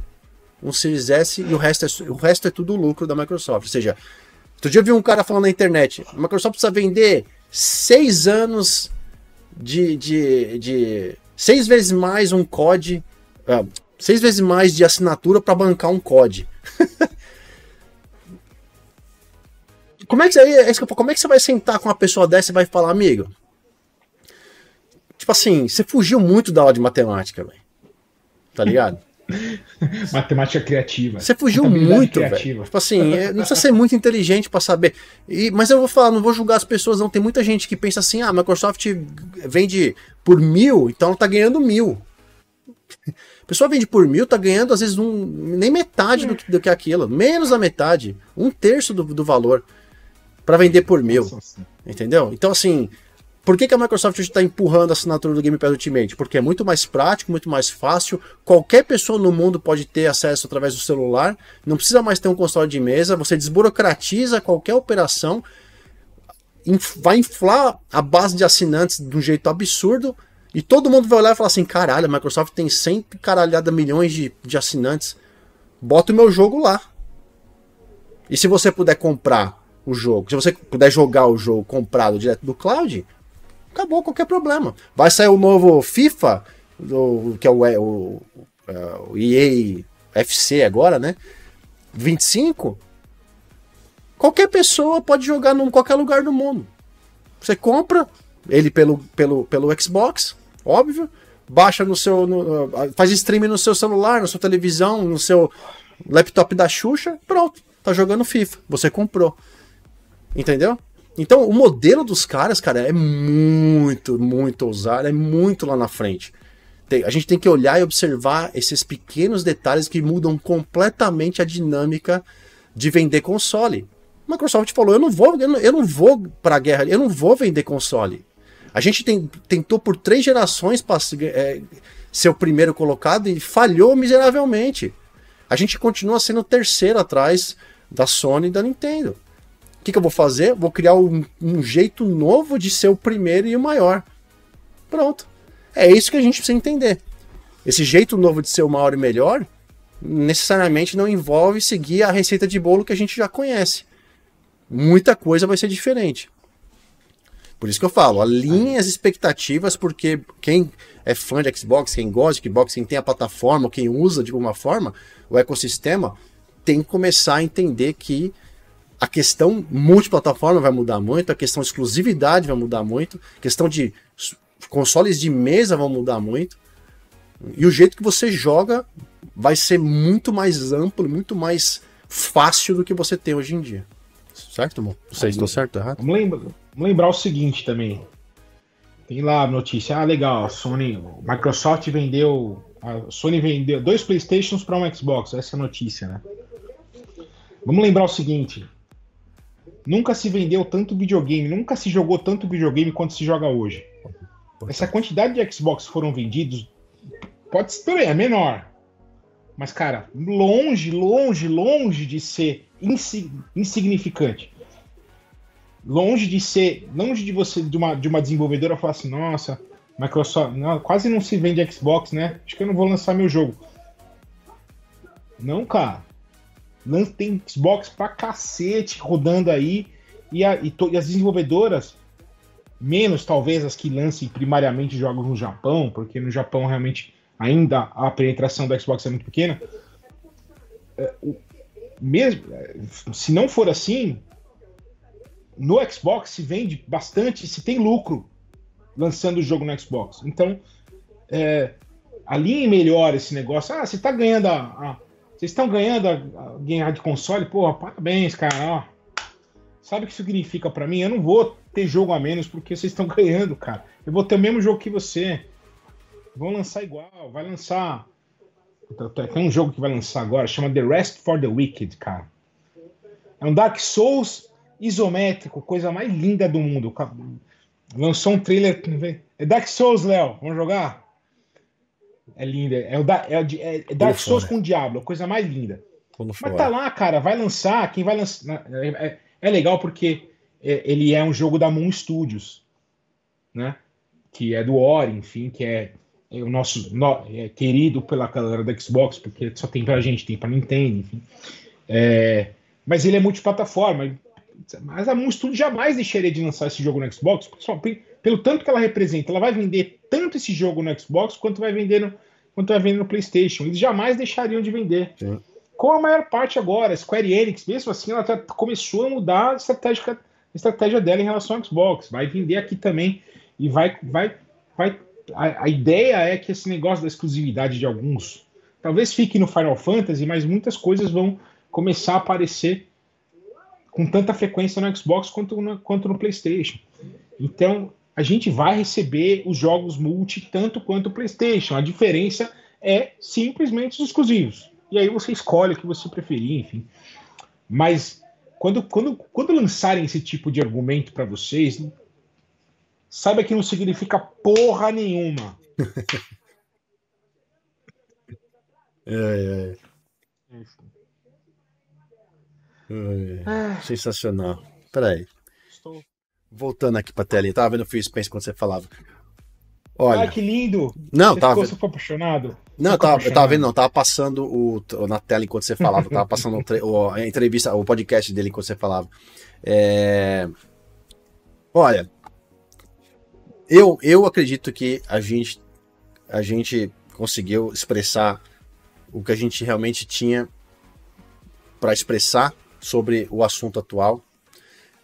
um Series S e o resto é, o resto é tudo lucro da Microsoft. Ou seja, outro dia eu vi um cara falando na internet: a Microsoft precisa vender 6 anos de, de, de. Seis vezes mais um COD. Uh, seis vezes mais de assinatura para bancar um COD. Como é que é como é que você vai sentar com uma pessoa dessa e vai falar, amigo? Tipo assim, você fugiu muito da aula de matemática, velho. Tá ligado? matemática criativa. Você fugiu muito, velho. Tipo assim, é, não precisa ser muito inteligente para saber. E, mas eu vou falar, não vou julgar as pessoas, não. Tem muita gente que pensa assim, ah, a Microsoft vende por mil, então ela tá ganhando mil. A pessoa vende por mil, tá ganhando às vezes um, nem metade do, do que aquilo, menos da metade, um terço do, do valor para vender por mil. Entendeu? Então, assim, por que, que a Microsoft está empurrando a assinatura do Game Pass Ultimate? Porque é muito mais prático, muito mais fácil. Qualquer pessoa no mundo pode ter acesso através do celular. Não precisa mais ter um console de mesa. Você desburocratiza qualquer operação. Vai inflar a base de assinantes de um jeito absurdo. E todo mundo vai olhar e falar assim: caralho, a Microsoft tem 100 caralhada milhões de, de assinantes. Bota o meu jogo lá. E se você puder comprar o jogo, se você puder jogar o jogo comprado direto do cloud, acabou qualquer problema. Vai sair o novo FIFA, do, que é o, o, é, o EA FC agora, né? 25. Qualquer pessoa pode jogar em qualquer lugar do mundo. Você compra ele pelo, pelo, pelo Xbox, óbvio. Baixa no seu. No, faz streaming no seu celular, na sua televisão, no seu laptop da Xuxa. Pronto. Tá jogando FIFA. Você comprou. Entendeu? Então, o modelo dos caras, cara, é muito, muito ousado, é muito lá na frente. Tem, a gente tem que olhar e observar esses pequenos detalhes que mudam completamente a dinâmica de vender console. A Microsoft falou: eu não vou, eu não, eu não vou para a guerra, eu não vou vender console. A gente tem, tentou por três gerações para é, ser o primeiro colocado e falhou miseravelmente. A gente continua sendo o terceiro atrás da Sony e da Nintendo que, que eu vou fazer? Vou criar um, um jeito novo de ser o primeiro e o maior. Pronto. É isso que a gente precisa entender. Esse jeito novo de ser o maior e melhor necessariamente não envolve seguir a receita de bolo que a gente já conhece. Muita coisa vai ser diferente. Por isso que eu falo, alinhe as expectativas, porque quem é fã de Xbox, quem gosta de Xbox, quem tem a plataforma, quem usa de alguma forma o ecossistema, tem que começar a entender que a questão multiplataforma vai mudar muito, a questão de exclusividade vai mudar muito, a questão de consoles de mesa vão mudar muito. E o jeito que você joga vai ser muito mais amplo, muito mais fácil do que você tem hoje em dia. Certo, irmão? Não sei se estou certo ou errado. Vamos lembrar, vamos lembrar o seguinte também. Tem lá a notícia, ah, legal, a Sony, a Microsoft vendeu, a Sony vendeu dois Playstations para um Xbox, essa é a notícia, né? Vamos lembrar o seguinte, nunca se vendeu tanto videogame, nunca se jogou tanto videogame quanto se joga hoje. Essa quantidade de Xbox foram vendidos pode ser é menor, mas cara, longe, longe, longe de ser insignificante longe de ser, longe de você, de uma, de uma desenvolvedora falar assim, nossa, Microsoft, não, quase não se vende Xbox, né? Acho que eu não vou lançar meu jogo. Não, cara. Tem Xbox pra cacete rodando aí. E, a, e, to, e as desenvolvedoras, menos talvez as que lancem primariamente jogos no Japão, porque no Japão realmente ainda a penetração do Xbox é muito pequena. É, mesmo, se não for assim, no Xbox se vende bastante, se tem lucro lançando o jogo no Xbox. Então, é, alinhe melhor esse negócio. Ah, você está ganhando a, Vocês estão ganhando a, a, ganhar de console? Porra, parabéns, cara. Ó. Sabe o que significa para mim? Eu não vou ter jogo a menos porque vocês estão ganhando, cara. Eu vou ter o mesmo jogo que você. Vão lançar igual, vai lançar. Tem um jogo que vai lançar agora, chama The Rest for the Wicked, cara. É um Dark Souls isométrico, coisa mais linda do mundo. Lançou um trailer. É Dark Souls, Léo. Vamos jogar? É linda. É, o da, é, é, é Dark Souls com o Diablo, coisa mais linda. Mas tá lá, cara, vai lançar. Quem vai lançar. É, é, é legal porque é, ele é um jogo da Moon Studios, né? Que é do Ori, enfim, que é, é o nosso no, é querido pela galera da Xbox, porque só tem pra gente, tem pra Nintendo, enfim. É, mas ele é multiplataforma. Mas a Moon Studio jamais deixaria de lançar esse jogo no Xbox, só, pelo tanto que ela representa. Ela vai vender tanto esse jogo no Xbox quanto vai vender no, quanto vai vender no PlayStation. Eles jamais deixariam de vender. Sim. Com a maior parte agora, Square Enix, mesmo assim, ela já começou a mudar a estratégia, a estratégia dela em relação ao Xbox. Vai vender aqui também e vai, vai, vai. A, a ideia é que esse negócio da exclusividade de alguns, talvez fique no Final Fantasy, mas muitas coisas vão começar a aparecer com tanta frequência no Xbox quanto no, quanto no PlayStation. Então, a gente vai receber os jogos multi tanto quanto o PlayStation. A diferença é simplesmente os exclusivos. E aí você escolhe o que você preferir, enfim. Mas quando, quando, quando lançarem esse tipo de argumento para vocês, saiba que não significa porra nenhuma. é, é. Ah. Sensacional. Peraí. Voltando aqui pra tela, tava vendo o Phil Spencer quando você falava. Olha. Ai, que lindo! Não, você tava. Ficou apaixonado? Não, eu tava, eu tava vendo, não, tava passando o, na tela enquanto você falava, tava passando o, a entrevista, o podcast dele enquanto você falava. É... Olha, eu, eu acredito que a gente, a gente conseguiu expressar o que a gente realmente tinha para expressar sobre o assunto atual.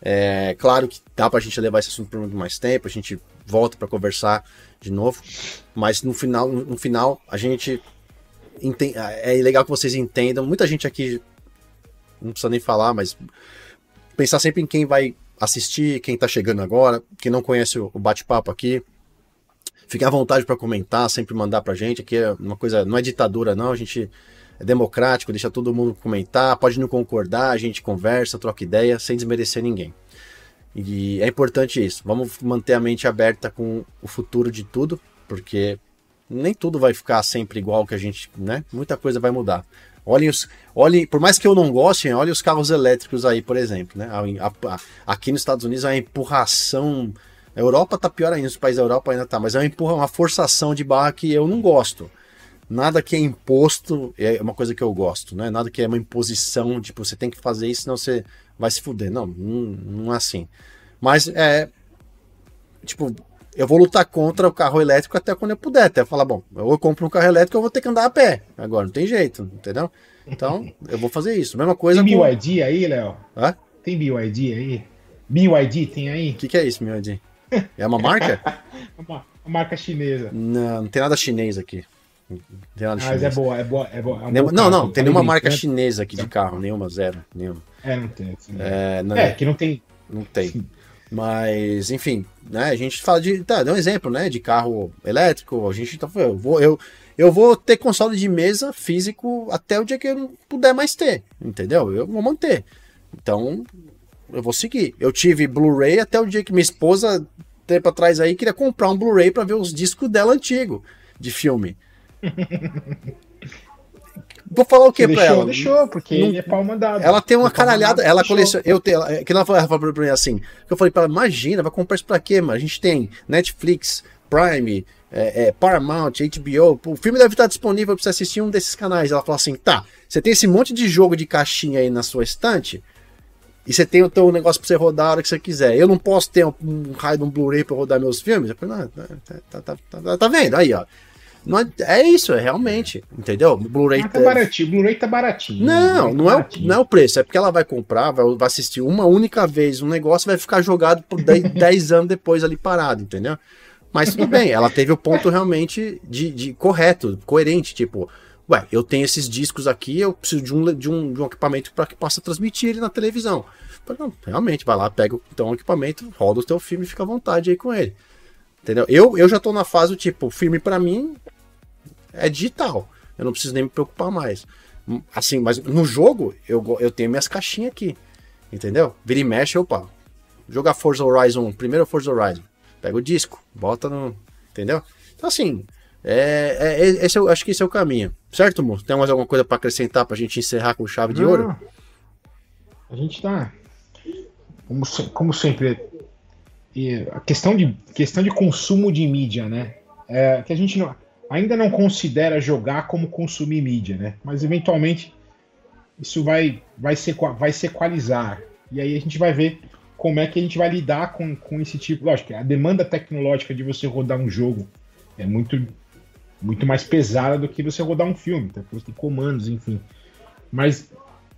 É claro que dá para a gente levar esse assunto por muito mais tempo, a gente volta para conversar de novo, mas no final, no final a gente é legal que vocês entendam. Muita gente aqui não precisa nem falar, mas pensar sempre em quem vai assistir, quem está chegando agora, quem não conhece o bate-papo aqui. Fique à vontade para comentar, sempre mandar para a gente. Aqui é uma coisa, não é ditadura, não. A gente é democrático, deixa todo mundo comentar, pode não concordar, a gente conversa, troca ideia, sem desmerecer ninguém. E é importante isso. Vamos manter a mente aberta com o futuro de tudo, porque nem tudo vai ficar sempre igual que a gente, né? Muita coisa vai mudar. Olhem os, olhem, por mais que eu não goste, olhem os carros elétricos aí, por exemplo, né? A, a, aqui nos Estados Unidos a empurração, a Europa tá pior ainda, os países da Europa ainda tá, mas é uma empurra, uma forçação de barra que eu não gosto nada que é imposto é uma coisa que eu gosto, né? Nada que é uma imposição, tipo, você tem que fazer isso, senão você vai se fuder. Não, não, é assim. Mas é. tipo, eu vou lutar contra o carro elétrico até quando eu puder. Até falar, bom, eu compro um carro elétrico, eu vou ter que andar a pé. Agora, não tem jeito, entendeu? Então, eu vou fazer isso. Mesma coisa. Tem BYD aí, Léo? Hã? Tem BYD aí? BYD tem aí? O que, que é isso, BYD? É uma marca? uma, uma marca chinesa. Não, não tem nada chinês aqui. Mas é boa, é boa, é boa. É um não, não, não, tem nenhuma marca chinesa aqui de carro, nenhuma, zero, nenhuma. É, não tem. Assim, é, não, é, que não tem. Não tem. Sim. Mas, enfim, né? A gente fala de. Tá, dá um exemplo, né? De carro elétrico. A gente tá. Eu vou, eu, eu vou ter console de mesa físico até o dia que eu não puder mais ter. Entendeu? Eu vou manter. Então, eu vou seguir. Eu tive Blu-ray até o dia que minha esposa, tempo atrás aí, queria comprar um Blu-ray para ver os discos dela antigo de filme. Vou falar o que pra deixou, ela? Deixou, porque não, ele é pau mandado. Ela tem uma caralhada, ela coleciona. Eu tenho, que ela falou pra mim assim, que eu falei pra ela, imagina, vai comprar isso pra quê, mano? A gente tem Netflix, Prime, é, é, Paramount, HBO, o filme deve estar disponível pra você assistir um desses canais. Ela falou assim: tá, você tem esse monte de jogo de caixinha aí na sua estante, e você tem o teu negócio pra você rodar a hora que você quiser. Eu não posso ter um, um raio de um Blu-ray pra rodar meus filmes? Eu falei, não, tá, tá, tá, tá, vendo? Aí, ó. Não é, é isso, é realmente, entendeu? Blu-ray ah, tá baratinho, Blu-ray tá baratinho. Não, não, é o, não é o preço, é porque ela vai comprar, vai, vai assistir uma única vez um negócio vai ficar jogado por 10 anos depois ali parado, entendeu? Mas tudo bem, ela teve o ponto realmente de, de correto, coerente, tipo, ué, eu tenho esses discos aqui, eu preciso de um, de um, de um equipamento para que possa transmitir ele na televisão. não, realmente, vai lá, pega então o equipamento, roda o teu filme e fica à vontade aí com ele. Entendeu? Eu, eu já tô na fase do tipo, filme para mim é digital. Eu não preciso nem me preocupar mais. Assim, mas no jogo, eu, eu tenho minhas caixinhas aqui. Entendeu? Vira e mexe, opa. Jogar Forza Horizon, primeiro Forza Horizon. Pega o disco, bota no. Entendeu? Então, assim, é, é, é esse eu acho que esse é o caminho. Certo, moço? Tem mais alguma coisa para acrescentar pra gente encerrar com chave de ouro? A gente tá. Como, como sempre, e a questão de, questão de consumo de mídia, né? É, que a gente não, ainda não considera jogar como consumir mídia, né? Mas eventualmente isso vai, vai, ser, vai se equalizar. E aí a gente vai ver como é que a gente vai lidar com, com esse tipo. Lógico, a demanda tecnológica de você rodar um jogo é muito, muito mais pesada do que você rodar um filme, tá? Você tem comandos, enfim. Mas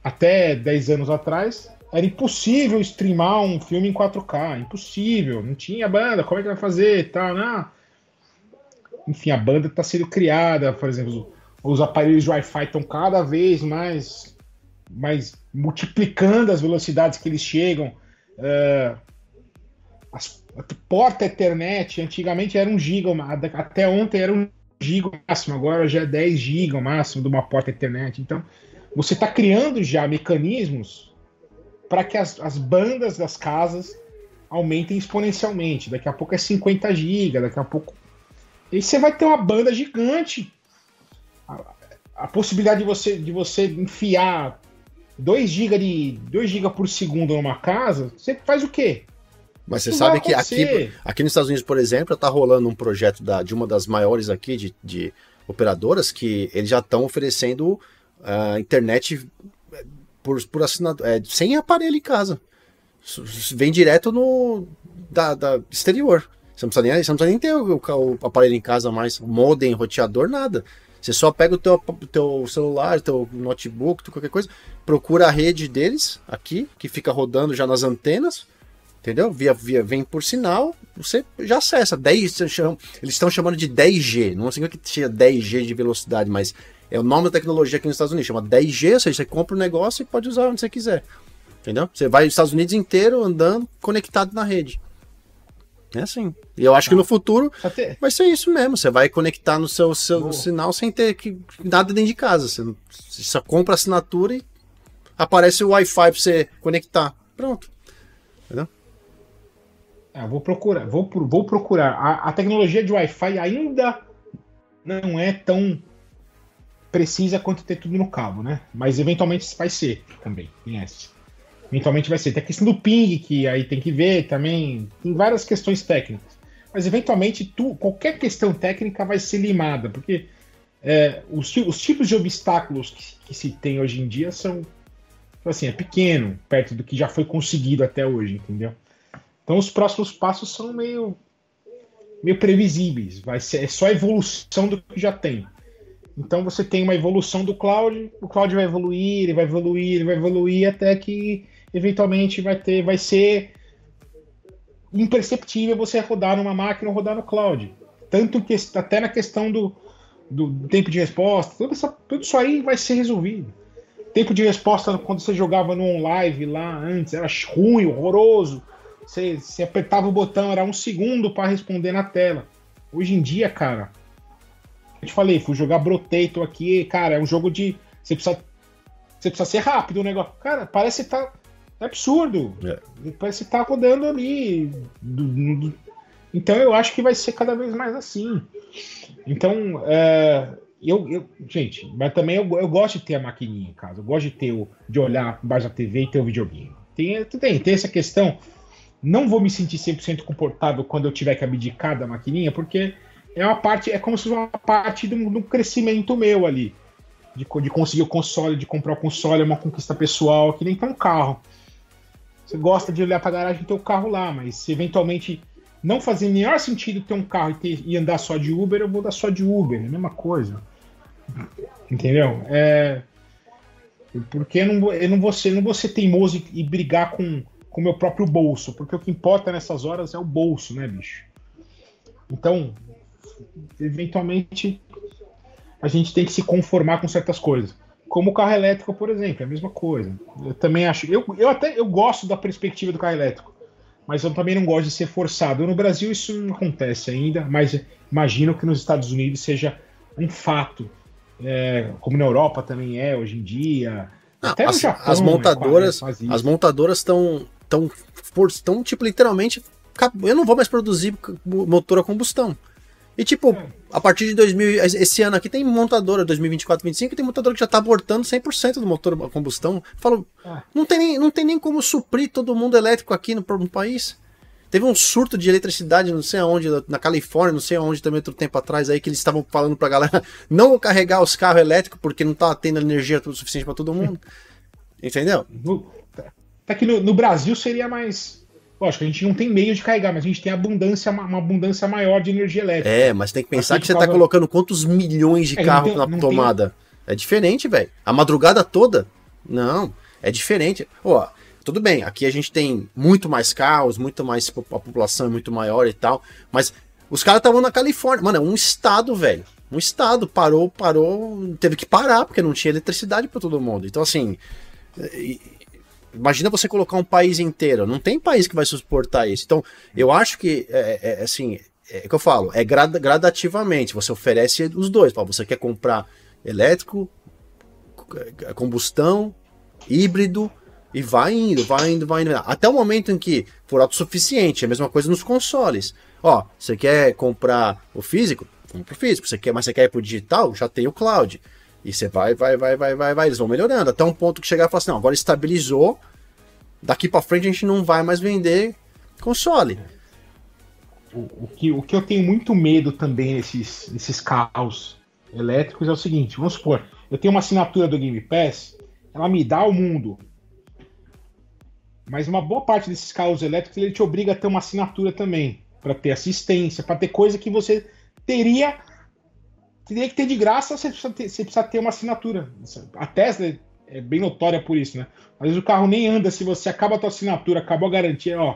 até 10 anos atrás, era impossível streamar um filme em 4K, impossível, não tinha banda, como é que vai fazer tal, não. Enfim, a banda está sendo criada, por exemplo, os aparelhos de Wi-Fi estão cada vez mais, mais multiplicando as velocidades que eles chegam. Uh, as, a porta Ethernet antigamente era um giga, até ontem era um giga máximo, agora já é 10 giga máximo de uma porta Ethernet. Então, você está criando já mecanismos para que as, as bandas das casas aumentem exponencialmente. Daqui a pouco é 50 GB, daqui a pouco. E você vai ter uma banda gigante. A, a possibilidade de você, de você enfiar 2 GB de 2 GB por segundo numa casa, você faz o quê? Mas você Isso sabe que aqui, aqui nos Estados Unidos, por exemplo, está rolando um projeto da, de uma das maiores aqui de, de operadoras que eles já estão oferecendo uh, internet por, por assinatura, é, sem aparelho em casa. Vem direto no da, da exterior. Você não precisa nem, você não precisa nem ter o, o, aparelho em casa mais, modem, roteador, nada. Você só pega o teu, teu celular, teu notebook, qualquer coisa, procura a rede deles aqui, que fica rodando já nas antenas, entendeu? Via, via, vem por sinal, você já acessa. 10, eles estão chamando de 10G, não significa que tinha 10G de velocidade, mas é o nome da tecnologia aqui nos Estados Unidos, chama 10G, ou seja, você compra o um negócio e pode usar onde você quiser. Entendeu? Você vai nos Estados Unidos inteiro andando conectado na rede. É assim. E eu acho que no futuro vai ser isso mesmo. Você vai conectar no seu, seu sinal sem ter que, nada dentro de casa. Você, você só compra assinatura e aparece o Wi-Fi para você conectar. Pronto. Entendeu? É, vou procurar. Vou, vou procurar. A, a tecnologia de Wi-Fi ainda não é tão precisa quanto ter tudo no cabo, né? Mas eventualmente vai ser também, conhece. Eventualmente vai ser. Tem a questão do ping, que aí tem que ver também. Tem várias questões técnicas. Mas eventualmente tu, qualquer questão técnica vai ser limada, porque é, os, os, tipos de obstáculos que, que, se tem hoje em dia são assim, é pequeno, perto do que já foi conseguido até hoje, entendeu? Então os próximos passos são meio meio previsíveis. Vai ser é só evolução do que já tem. Então você tem uma evolução do cloud, o cloud vai evoluir, ele vai evoluir, ele vai evoluir até que eventualmente vai ter, vai ser imperceptível você rodar numa máquina ou rodar no cloud. Tanto que até na questão do, do tempo de resposta, tudo, essa, tudo isso aí vai ser resolvido. Tempo de resposta quando você jogava no live lá antes era ruim, horroroso. Você, você apertava o botão, era um segundo para responder na tela. Hoje em dia, cara, eu te falei, fui jogar Brotato aqui, cara, é um jogo de. Você precisa, você precisa ser rápido o negócio. Cara, parece que tá. É absurdo. É. Parece que tá rodando ali. Então eu acho que vai ser cada vez mais assim. Então, é, eu, eu, gente, mas também eu, eu gosto de ter a maquininha em casa. Eu gosto de ter o, de olhar embaixo da TV e ter o videogame. Tem, tem, tem essa questão. Não vou me sentir 100% confortável quando eu tiver que abdicar da maquininha, porque é uma parte, é como se fosse uma parte do, do crescimento meu ali. De, de conseguir o console, de comprar o console, é uma conquista pessoal, que nem ter um carro. Você gosta de olhar para a garagem e ter o carro lá, mas se eventualmente não fazer melhor sentido ter um carro e, ter, e, andar só de Uber, eu vou dar só de Uber, é a mesma coisa. Entendeu? É, porque eu não, vou, eu não vou ser, não vou ser teimoso e, e brigar com o meu próprio bolso, porque o que importa nessas horas é o bolso, né, bicho? Então, eventualmente a gente tem que se conformar com certas coisas. Como o carro elétrico, por exemplo, é a mesma coisa. Eu também acho. Eu, eu até eu gosto da perspectiva do carro elétrico, mas eu também não gosto de ser forçado. No Brasil isso não acontece ainda, mas imagino que nos Estados Unidos seja um fato. É, como na Europa também é hoje em dia. Não, até as, Japão, as montadoras, né, as montadoras estão tão, tão tipo literalmente eu não vou mais produzir motor a combustão. E tipo, a partir de 2000, esse ano aqui tem montadora, 2024, 2025, tem montadora que já tá abortando 100% do motor a combustão. Falo, ah. não tem, nem, não tem nem como suprir todo mundo elétrico aqui no, no país. Teve um surto de eletricidade, não sei aonde, na Califórnia, não sei aonde também outro tempo atrás aí, que eles estavam falando pra galera não carregar os carros elétricos porque não tá tendo energia suficiente para todo mundo. Entendeu? Tá que no, no Brasil seria mais Lógico, a gente não tem meio de carregar, mas a gente tem abundância, uma abundância maior de energia elétrica. É, mas tem que pensar que você está colocando quantos milhões de é, carros na tomada. Tem... É diferente, velho. A madrugada toda? Não, é diferente. Ó, tudo bem, aqui a gente tem muito mais carros, muito mais. A população é muito maior e tal, mas os caras estavam na Califórnia. Mano, é um estado, velho. Um estado parou, parou, teve que parar, porque não tinha eletricidade para todo mundo. Então, assim. Imagina você colocar um país inteiro. Não tem país que vai suportar isso. Então, eu acho que, é, é, é assim, é, é que eu falo, é grad, gradativamente. Você oferece os dois. Você quer comprar elétrico, combustão, híbrido, e vai indo, vai indo, vai indo. Até o momento em que for autossuficiente. É a mesma coisa nos consoles. Ó, você quer comprar o físico? Compra o físico. Você quer, mas você quer ir pro digital? Já tem o cloud. E você vai, vai, vai, vai, vai, vai. Eles vão melhorando. Até um ponto que chegar e falar assim: não, agora estabilizou. Daqui para frente a gente não vai mais vender console. O, o, que, o que eu tenho muito medo também nesses, nesses carros elétricos é o seguinte: vamos supor, eu tenho uma assinatura do Game Pass, ela me dá o mundo. Mas uma boa parte desses carros elétricos ele te obriga a ter uma assinatura também. para ter assistência, para ter coisa que você teria teria que ter de graça, você precisa ter, você precisa ter uma assinatura. A Tesla é bem notória por isso, né? Às vezes o carro nem anda, se você acaba a tua assinatura, acabou a garantia, ó.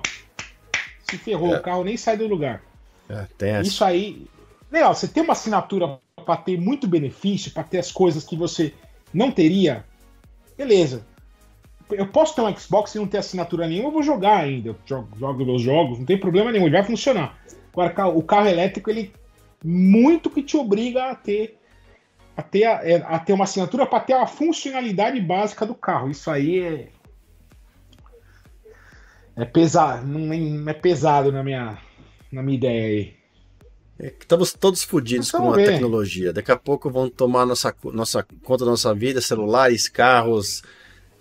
Se ferrou, é. o carro nem sai do lugar. É, isso aí. Legal, você tem uma assinatura para ter muito benefício, para ter as coisas que você não teria, beleza. Eu posso ter um Xbox e não ter assinatura nenhuma, eu vou jogar ainda. Eu jogo, jogo meus jogos, não tem problema nenhum, ele vai funcionar. Agora, o carro elétrico, ele muito que te obriga a ter a ter, a, é, a ter uma assinatura para ter a funcionalidade básica do carro. Isso aí é é pesado, não é pesado na minha na minha ideia aí. É estamos todos fodidos com a ver. tecnologia. Daqui a pouco vão tomar nossa, nossa conta da nossa vida, celulares, carros,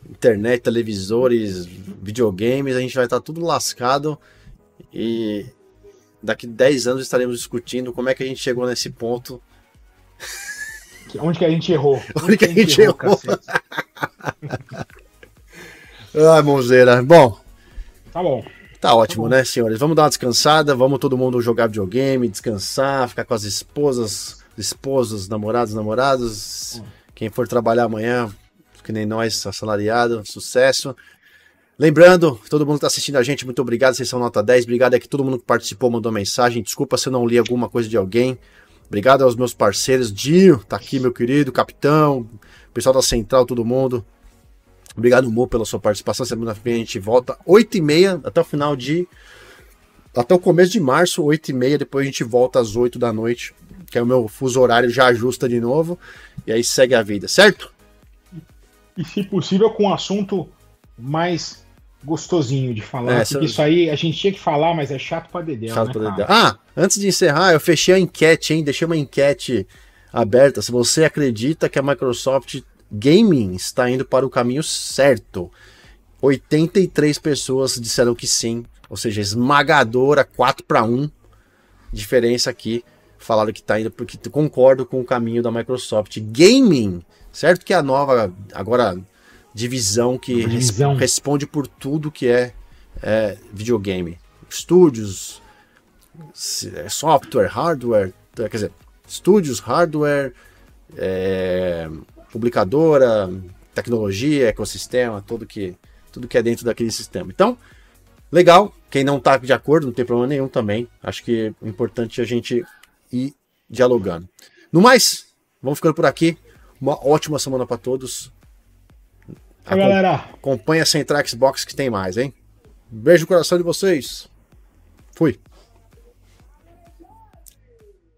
internet, televisores, videogames, a gente vai estar tudo lascado e daqui 10 anos estaremos discutindo como é que a gente chegou nesse ponto. Onde que a gente errou? Onde, Onde que a gente, gente errou? errou? Ai, Monzeira. Bom. Tá bom. Tá ótimo, tá né, senhores? Vamos dar uma descansada, vamos todo mundo jogar videogame, descansar, ficar com as esposas, esposos, namorados, namorados. Quem for trabalhar amanhã, que nem nós, assalariado, sucesso. Lembrando, todo mundo que está assistindo a gente, muito obrigado, vocês são nota 10. Obrigado aqui todo mundo que participou, mandou mensagem. Desculpa se eu não li alguma coisa de alguém. Obrigado aos meus parceiros. Dio, tá aqui, meu querido, capitão, pessoal da Central, todo mundo. Obrigado, Mo, pela sua participação. Semana que vem a gente volta 8h30 até o final de. Até o começo de março, 8h30. Depois a gente volta às 8 da noite, que é o meu fuso horário, já ajusta de novo. E aí segue a vida, certo? E se possível, com um assunto mais gostosinho de falar. É, porque isso aí a gente tinha que falar, mas é chato pra dedéu, chato né, pra dedéu. Ah, antes de encerrar, eu fechei a enquete, hein? Deixei uma enquete aberta. Se você acredita que a Microsoft Gaming está indo para o caminho certo. 83 pessoas disseram que sim, ou seja, esmagadora, 4 para 1. Diferença aqui, falaram que está indo porque concordo com o caminho da Microsoft. Gaming, certo que é a nova agora divisão que divisão. Res, responde por tudo que é, é videogame. Estúdios, é, software, hardware, quer dizer, estúdios, hardware, é, publicadora, tecnologia, ecossistema, tudo que, tudo que é dentro daquele sistema. Então, legal. Quem não está de acordo, não tem problema nenhum também. Acho que é importante a gente ir dialogando. No mais, vamos ficando por aqui. Uma ótima semana para todos. Acom galera. Acompanha a Central Xbox que tem mais, hein? Beijo no coração de vocês. Fui.